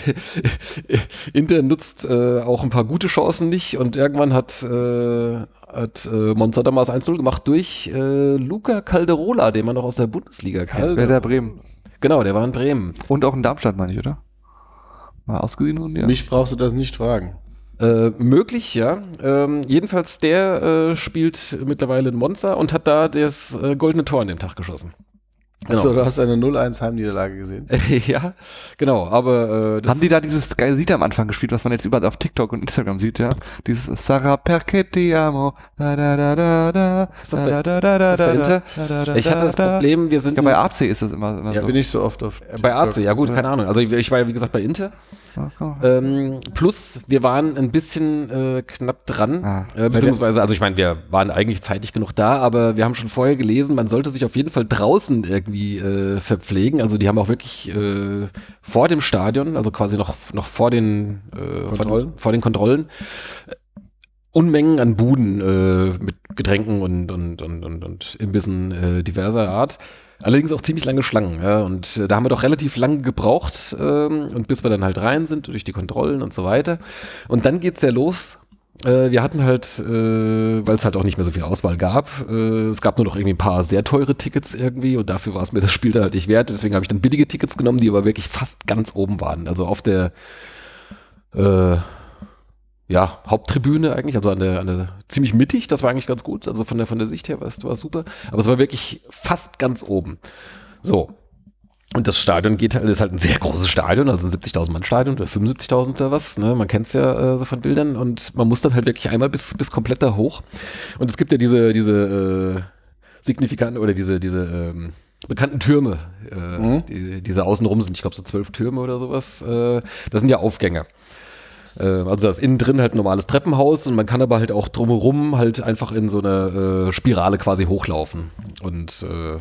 Speaker 2: Inter nutzt äh, auch ein paar gute Chancen nicht und irgendwann hat, äh, hat äh, Monza damals 1-0 gemacht durch äh, Luca Calderola, den man noch aus der Bundesliga kennt.
Speaker 3: Wer der Bremen.
Speaker 2: Genau, der war in Bremen.
Speaker 3: Und auch in Darmstadt, meine ich, oder?
Speaker 4: War ausgesehen und ja. Mich brauchst du das nicht fragen.
Speaker 2: Äh, möglich, ja. Ähm, jedenfalls der äh, spielt mittlerweile in Monza und hat da das äh, goldene Tor an dem Tag geschossen.
Speaker 4: Genau. Achso, du hast eine 0-1 Heimniederlage gesehen.
Speaker 2: ja, genau, aber
Speaker 3: äh, Haben die da dieses geile Lied am Anfang gespielt, was man jetzt überall auf TikTok und Instagram sieht, ja? Dieses Sarah perché ti amo. Da, da, da, da, da,
Speaker 2: ist das bei, da, da, da, da, da, Ich hatte das Problem, wir sind.
Speaker 3: Ja, bei AC ist das immer, immer
Speaker 4: ja, so. bin ich so oft auf.
Speaker 2: TikTok. Bei AC, ja gut, keine Ahnung. Also ich war ja wie gesagt bei Inter. Ähm, plus, wir waren ein bisschen äh, knapp dran. Ah. Äh, beziehungsweise, also ich meine, wir waren eigentlich zeitig genug da, aber wir haben schon vorher gelesen, man sollte sich auf jeden Fall draußen irgendwie äh, verpflegen. Also die haben auch wirklich äh, vor dem Stadion, also quasi noch, noch vor den, äh, Kontrollen. Vor, vor den Kontrollen, äh, Unmengen an Buden äh, mit Getränken und, und, und, und, und Imbissen äh, diverser Art. Allerdings auch ziemlich lange Schlangen, ja. Und äh, da haben wir doch relativ lange gebraucht, ähm, und bis wir dann halt rein sind, durch die Kontrollen und so weiter. Und dann geht's ja los. Äh, wir hatten halt, äh, weil es halt auch nicht mehr so viel Auswahl gab, äh, es gab nur noch irgendwie ein paar sehr teure Tickets irgendwie und dafür war es mir das Spiel dann halt nicht wert. Deswegen habe ich dann billige Tickets genommen, die aber wirklich fast ganz oben waren. Also auf der äh, ja, Haupttribüne eigentlich, also an der, an der ziemlich mittig, das war eigentlich ganz gut, also von der, von der Sicht her war es, super, aber es war wirklich fast ganz oben. So. Und das Stadion geht halt, ist halt ein sehr großes Stadion, also ein 70.000 Mann Stadion oder 75.000 oder was, ne? man kennt es ja äh, so von Bildern und man muss dann halt wirklich einmal bis, bis komplett da hoch. Und es gibt ja diese, diese äh, signifikanten oder diese, diese ähm, bekannten Türme, äh, mhm. die, diese außenrum sind, ich glaube so zwölf Türme oder sowas, äh, das sind ja Aufgänge. Äh, also das innen drin halt ein normales Treppenhaus und man kann aber halt auch drumherum halt einfach in so eine äh, Spirale quasi hochlaufen. Und äh,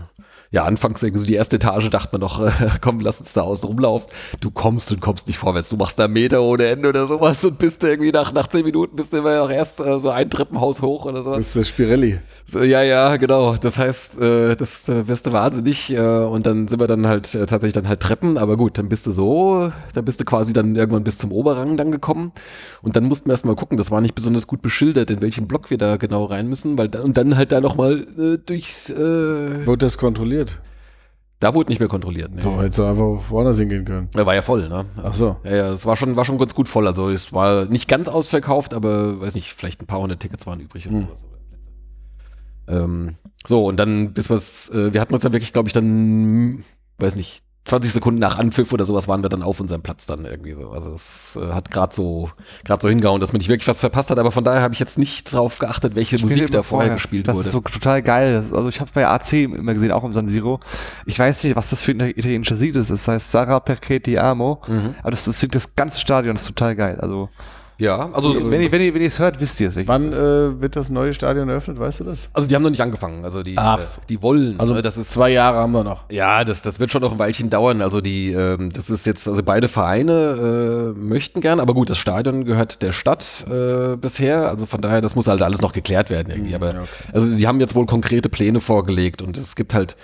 Speaker 2: ja, anfangs irgendwie so die erste Etage dachte man noch, äh, komm, lass uns da außen rumlaufen. Du kommst und kommst nicht vorwärts. Du machst da Meter ohne Ende oder sowas und bist irgendwie nach, nach zehn Minuten bist du immer noch erst äh, so ein Treppenhaus hoch oder sowas. Das
Speaker 4: ist der Spirelli.
Speaker 2: So, ja, ja, genau. Das heißt, äh, das äh, wirst du wahnsinnig äh, und dann sind wir dann halt äh, tatsächlich dann halt Treppen, aber gut, dann bist du so, dann bist du quasi dann irgendwann bis zum Oberrang dann gekommen und dann mussten wir erstmal gucken, das war nicht besonders gut beschildert, in welchen Block wir da genau rein müssen, weil und dann halt da nochmal äh, durchs... Äh,
Speaker 4: Wurde das kontrolliert?
Speaker 2: Da wurde nicht mehr kontrolliert.
Speaker 4: Nee. So, hättest du einfach woanders hingehen können.
Speaker 2: Er war ja voll, ne?
Speaker 4: Ach so.
Speaker 2: Ja, ja, es war schon, war schon ganz gut voll. Also es war nicht ganz ausverkauft, aber weiß nicht, vielleicht ein paar hundert Tickets waren übrig oder hm. sowas. Ähm, so, und dann, bis wir äh, wir hatten uns dann wirklich, glaube ich, dann, weiß nicht, 20 Sekunden nach Anpfiff oder sowas waren wir dann auf unserem Platz dann irgendwie so. Also es äh, hat gerade so gerade so hingehauen, dass man nicht wirklich was verpasst hat, aber von daher habe ich jetzt nicht drauf geachtet, welche
Speaker 3: Spielt
Speaker 2: Musik da vorher gespielt
Speaker 3: das
Speaker 2: wurde.
Speaker 3: ist so total geil. Also ich habe es bei AC immer gesehen, auch im San Siro. Ich weiß nicht, was das für ein italienischer Lied ist. Das heißt Sarah perché ti amo.
Speaker 2: Mhm.
Speaker 3: Aber das, das singt das ganze Stadion, das ist total geil. Also
Speaker 2: ja, also
Speaker 3: wenn ihr wenn ihr wenn ihr es hört, wisst ihr es.
Speaker 4: Wann äh, wird das neue Stadion eröffnet, weißt du das?
Speaker 2: also die haben noch nicht angefangen, also die
Speaker 4: Ach
Speaker 2: äh, die wollen,
Speaker 4: Also
Speaker 2: ne, das ist
Speaker 4: zwei Jahre haben wir noch.
Speaker 2: Ja, das, das wird schon noch ein Weilchen dauern. Also die, ähm, das ist jetzt, also beide Vereine äh, möchten gern, aber gut, das Stadion gehört der Stadt äh, bisher. Also von daher, das muss halt alles noch geklärt werden irgendwie. Aber
Speaker 4: ja, okay.
Speaker 2: also die haben jetzt wohl konkrete Pläne vorgelegt und es gibt halt,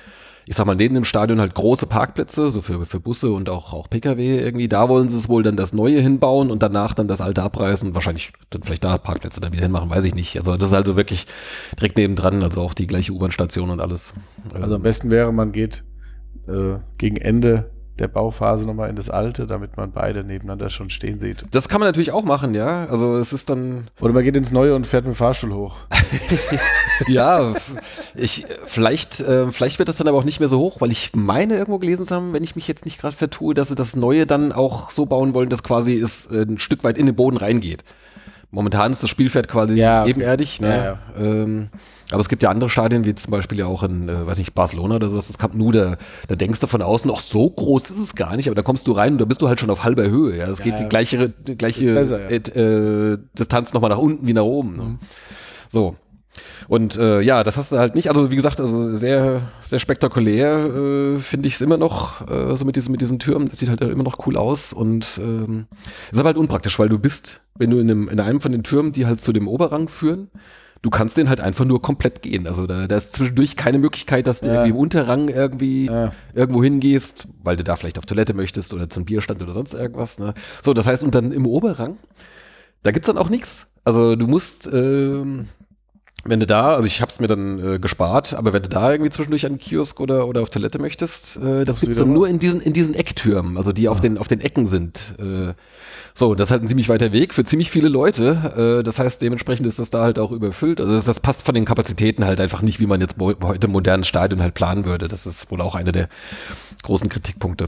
Speaker 2: ich sag mal, neben dem Stadion halt große Parkplätze, so für, für Busse und auch, auch Pkw irgendwie. Da wollen sie es wohl dann das Neue hinbauen und danach dann das Alte abreißen. Wahrscheinlich dann vielleicht da Parkplätze dann wieder hinmachen, weiß ich nicht. Also das ist also wirklich direkt nebendran, also auch die gleiche U-Bahn-Station und alles.
Speaker 4: Also am besten wäre, man geht äh, gegen Ende der Bauphase nochmal in das Alte, damit man beide nebeneinander schon stehen sieht.
Speaker 2: Das kann man natürlich auch machen, ja. Also es ist dann,
Speaker 4: Oder man geht ins Neue und fährt mit dem Fahrstuhl hoch.
Speaker 2: ja, ich, vielleicht, äh, vielleicht wird das dann aber auch nicht mehr so hoch, weil ich meine irgendwo gelesen zu haben, wenn ich mich jetzt nicht gerade vertue, dass sie das Neue dann auch so bauen wollen, dass quasi es äh, ein Stück weit in den Boden reingeht. Momentan ist das Spielfeld quasi
Speaker 4: Ja, okay.
Speaker 2: ebenerdig, ne?
Speaker 4: Ja, ja.
Speaker 2: Ähm, aber es gibt ja andere Stadien, wie zum Beispiel ja auch in, äh, weiß nicht, Barcelona oder sowas, das Camp Nou, da, da denkst du von außen, ach, so groß ist es gar nicht, aber da kommst du rein und da bist du halt schon auf halber Höhe, ja. Es geht die gleiche, die gleiche
Speaker 4: besser,
Speaker 2: äh, äh, Distanz nochmal nach unten wie nach oben. Ne? So. Und äh, ja, das hast du halt nicht. Also wie gesagt, also sehr, sehr spektakulär äh, finde ich es immer noch, äh, so mit diesen, mit diesen Türmen. Das sieht halt immer noch cool aus und ähm, ist aber halt unpraktisch, weil du bist, wenn du in einem, in einem von den Türmen, die halt zu dem Oberrang führen, du kannst den halt einfach nur komplett gehen. Also da, da ist zwischendurch keine Möglichkeit, dass du
Speaker 4: Ja.
Speaker 2: irgendwie im Unterrang irgendwie
Speaker 4: Ja.
Speaker 2: irgendwo hingehst, weil du da vielleicht auf Toilette möchtest oder zum Bierstand oder sonst irgendwas. Ne? So, das heißt, und dann im Oberrang, da gibt's dann auch nichts. Also du musst, ähm, wenn du da, also ich hab's mir dann äh, gespart, aber wenn du da irgendwie zwischendurch an den Kiosk oder, oder auf Toilette möchtest, äh, das gibt's
Speaker 4: wieder
Speaker 2: dann nur in diesen, in diesen Ecktürmen, also die auf, den, auf den Ecken sind. Äh, so, das ist halt ein ziemlich weiter Weg für ziemlich viele Leute. Äh, das heißt, dementsprechend ist das da halt auch überfüllt. Also das, das passt von den Kapazitäten halt einfach nicht, wie man jetzt heute im modernen Stadion halt planen würde. Das ist wohl auch einer der großen Kritikpunkte.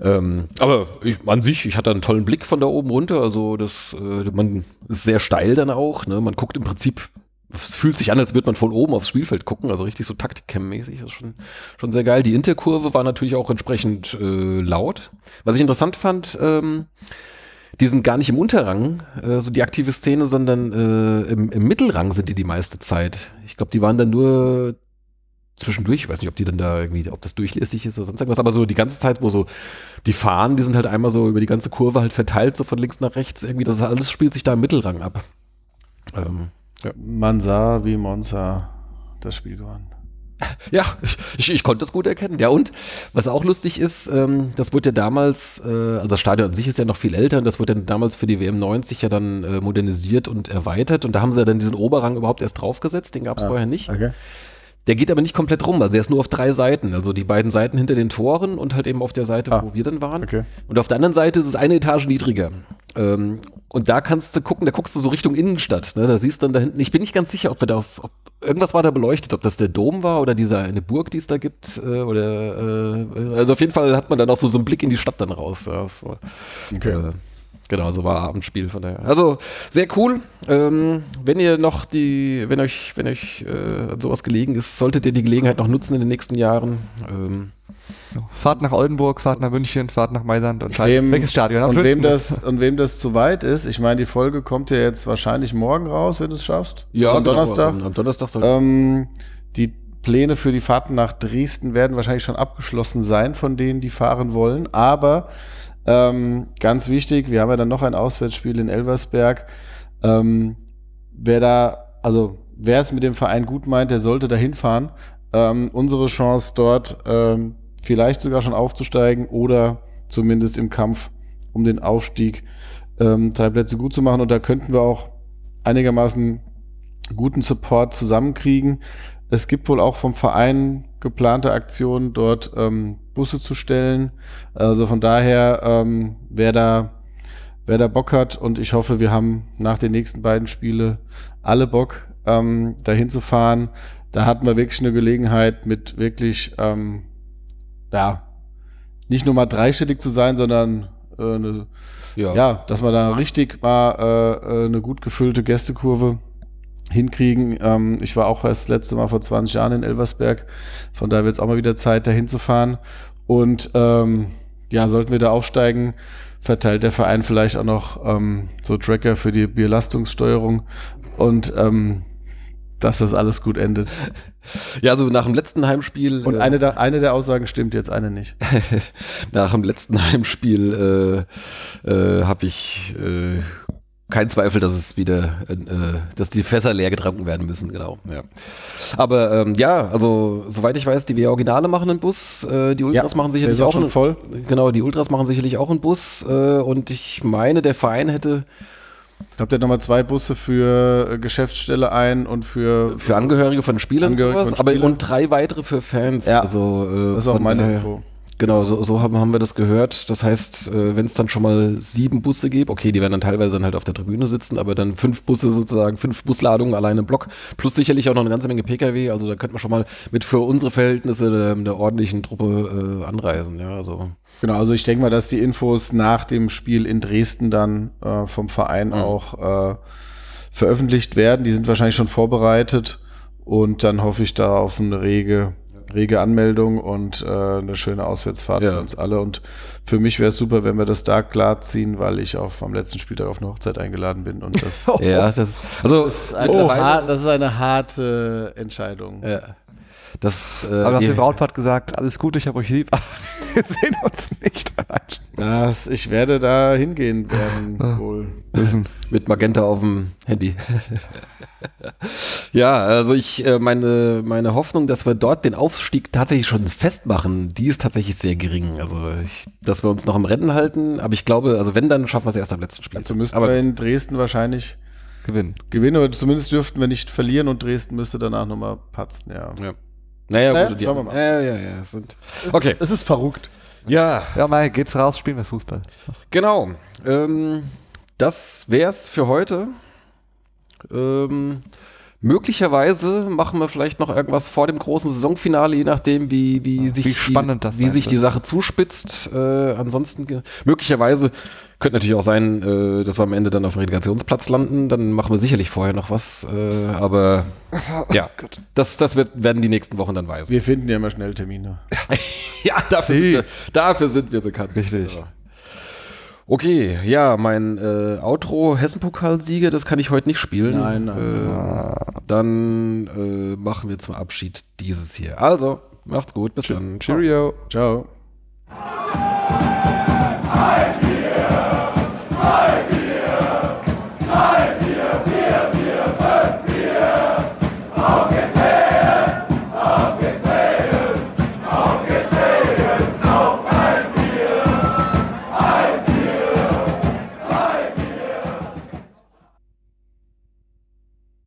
Speaker 2: Ähm, aber ich, an sich, ich hatte einen tollen Blick von da oben runter. Also das, äh, man ist sehr steil dann auch. Ne? Man guckt im Prinzip, es fühlt sich an, als würde man von oben aufs Spielfeld gucken. Also richtig so Taktikcam-mäßig. Das ist schon, schon sehr geil. Die Interkurve war natürlich auch entsprechend äh, laut. Was ich interessant fand, ähm, die sind gar nicht im Unterrang, äh, so die aktive Szene, sondern äh, im, im Mittelrang sind die die meiste Zeit. Ich glaube, die waren dann nur zwischendurch, ich weiß nicht, ob die dann da irgendwie, ob das durchlässig ist oder sonst irgendwas, aber so die ganze Zeit, wo so die fahren, die sind halt einmal so über die ganze Kurve halt verteilt, so von links nach rechts irgendwie, das alles spielt sich da im Mittelrang ab. Ähm,
Speaker 4: Man sah, wie Monza das Spiel gewann.
Speaker 2: Ja, ich, ich, ich konnte das gut erkennen. Ja, und was auch lustig ist, ähm, das wurde ja damals, äh, also das Stadion an sich ist ja noch viel älter und das wurde dann damals für die WM 90 ja dann äh, modernisiert und erweitert und da haben sie ja dann diesen Oberrang überhaupt erst draufgesetzt, den gab es
Speaker 4: Ah,
Speaker 2: vorher nicht.
Speaker 4: Okay.
Speaker 2: Der geht aber nicht komplett rum, also der ist nur auf drei Seiten, also die beiden Seiten hinter den Toren und halt eben auf der Seite,
Speaker 4: Ah,
Speaker 2: wo wir dann waren.
Speaker 4: Okay.
Speaker 2: Und auf der anderen Seite ist es eine Etage niedriger. Ähm, und da kannst du gucken, da guckst du so Richtung Innenstadt. Ne? Da siehst du dann da hinten, ich bin nicht ganz sicher, ob wir da auf, ob, irgendwas war da beleuchtet, ob das der Dom war oder diese eine Burg, die es da gibt. Äh, oder äh, also auf jeden Fall hat man dann auch so, so einen Blick in die Stadt dann raus. Ja, war,
Speaker 4: Okay.
Speaker 2: äh, genau, so war Abendspiel von daher. Also sehr cool. Ähm, wenn ihr noch die, wenn euch, wenn euch äh, sowas gelegen ist, solltet ihr die Gelegenheit noch nutzen in den nächsten Jahren. Ähm,
Speaker 3: Fahrt nach Oldenburg, fahrt nach München, fahrt nach Mailand und
Speaker 4: Wem-
Speaker 3: scheidet. Welches Stadion?
Speaker 4: Und wem, das, und wem das zu weit ist, ich meine, die Folge kommt ja jetzt wahrscheinlich morgen raus, wenn du es schaffst. am
Speaker 2: genau,
Speaker 4: Donnerstag.
Speaker 2: Am, am Donnerstag soll
Speaker 4: Ähm, die Pläne für die Fahrten nach Dresden werden wahrscheinlich schon abgeschlossen sein, von denen, die fahren wollen. Aber ähm, ganz wichtig, wir haben ja dann noch ein Auswärtsspiel in Elversberg. Ähm, wer da, also wer es mit dem Verein gut meint, der sollte da hinfahren. Ähm, unsere Chance dort ähm, vielleicht sogar schon aufzusteigen oder zumindest im Kampf um den Aufstieg ähm, drei Plätze gut zu machen. Und da könnten wir auch einigermaßen guten Support zusammenkriegen. Es gibt wohl auch vom Verein geplante Aktionen, dort ähm, Busse zu stellen. Also von daher, ähm, wer da wer da Bock hat und ich hoffe, wir haben nach den nächsten beiden Spiele alle Bock, ähm, dahin zu fahren. Da hatten wir wirklich eine Gelegenheit mit wirklich, ähm, ja, nicht nur mal dreistellig zu sein, sondern äh, eine, ja. ja. dass wir da richtig mal äh, äh, eine gut gefüllte Gästekurve hinkriegen. Ähm, ich war auch erst das letzte Mal vor 20 Jahren in Elversberg, von daher wird es auch mal wieder Zeit, dahin zu fahren. Und ähm, ja, sollten wir da aufsteigen, verteilt der Verein vielleicht auch noch ähm, so Tracker für die Bierlastungssteuerung und ähm, dass das alles gut endet.
Speaker 2: Ja, also nach dem letzten Heimspiel.
Speaker 4: Und äh, eine, der, eine der Aussagen stimmt jetzt, eine nicht.
Speaker 2: nach dem letzten Heimspiel äh, äh, habe ich äh, kein Zweifel, dass es wieder, äh, dass die Fässer leer getrunken werden müssen, genau. Ja. Aber ähm, ja, also soweit ich weiß, die W Originale machen einen Bus, äh, die Ultras ja, machen sicherlich auch, auch
Speaker 4: schon voll.
Speaker 2: Genau, die Ultras machen sicherlich auch einen Bus äh, und ich meine, der Verein hätte
Speaker 4: ich glaube, der hat nochmal zwei Busse für äh, Geschäftsstelle ein und für
Speaker 2: für Angehörige von Spielern Angehörige sowas, von Spielern. aber und drei weitere für Fans.
Speaker 4: Ja, also äh, das ist auch meine Info.
Speaker 2: Genau, so, so haben, haben wir das gehört. Das heißt, äh, wenn es dann schon mal sieben Busse gibt, okay, die werden dann teilweise dann halt auf der Tribüne sitzen, aber dann fünf Busse sozusagen, fünf Busladungen alleine im Block, plus sicherlich auch noch eine ganze Menge Pkw. Also da könnte man schon mal mit für unsere Verhältnisse der, der ordentlichen Truppe äh, anreisen. Ja, also.
Speaker 4: Genau, also ich denke mal, dass die Infos nach dem Spiel in Dresden dann äh, vom Verein mhm. auch äh, veröffentlicht werden. Die sind wahrscheinlich schon vorbereitet und dann hoffe ich da auf eine rege rege Anmeldung und äh, eine schöne Auswärtsfahrt ja. für uns alle. Und für mich wäre es super, wenn wir das da klar ziehen, weil ich auch am letzten Spieltag auf eine Hochzeit eingeladen bin. Und das,
Speaker 2: ja, das, also,
Speaker 4: das, ist, eine, oh, hart, das ist eine harte Entscheidung.
Speaker 2: Ja.
Speaker 3: Das, äh, Aber der Brautpaar hat gesagt, alles gut, ich habe euch lieb, wir sehen uns nicht.
Speaker 4: Das, ich werde da hingehen werden, ah. wohl.
Speaker 2: Wissen. Mit Magenta auf dem Handy. ja, also ich, äh, meine, meine Hoffnung, dass wir dort den Aufstieg tatsächlich schon festmachen, die ist tatsächlich sehr gering. Also, ich, dass wir uns noch im Rennen halten, aber ich glaube, also wenn, dann schaffen wir es erst am letzten Spiel.
Speaker 4: Also müssen aber wir in Dresden wahrscheinlich gewinnen. Gewinnen, oder zumindest dürften wir nicht verlieren und Dresden müsste danach nochmal patzen, ja.
Speaker 2: ja. Naja, naja
Speaker 4: gut, schauen wir mal.
Speaker 2: Ja, ja, ja. Es sind,
Speaker 4: okay. Es ist verrückt.
Speaker 2: Ja.
Speaker 3: Ja, mal geht's raus, spielen wir Fußball.
Speaker 2: Genau. Ähm, das wär's für heute. Ähm, möglicherweise machen wir vielleicht noch irgendwas vor dem großen Saisonfinale, je nachdem, wie, wie, ja, sich,
Speaker 3: wie, spannend
Speaker 2: die, wie sich die Sache zuspitzt. Äh, ansonsten möglicherweise könnte natürlich auch sein, äh, dass wir am Ende dann auf dem Relegationsplatz landen. Dann machen wir sicherlich vorher noch was. Äh, aber ja, das, das wird, werden die nächsten Wochen dann weisen.
Speaker 4: Wir finden ja immer schnell Termine.
Speaker 2: ja, dafür, sind wir, dafür sind wir bekannt.
Speaker 3: Richtig. Ja.
Speaker 2: Okay, ja, mein äh, Outro Hessen-Pokalsieger, das kann ich heute nicht spielen.
Speaker 4: Nein, nein.
Speaker 2: Äh, dann äh, machen wir zum Abschied dieses hier. Also, macht's gut, bis Ch dann.
Speaker 4: Cheerio. Ciao.
Speaker 2: Ciao.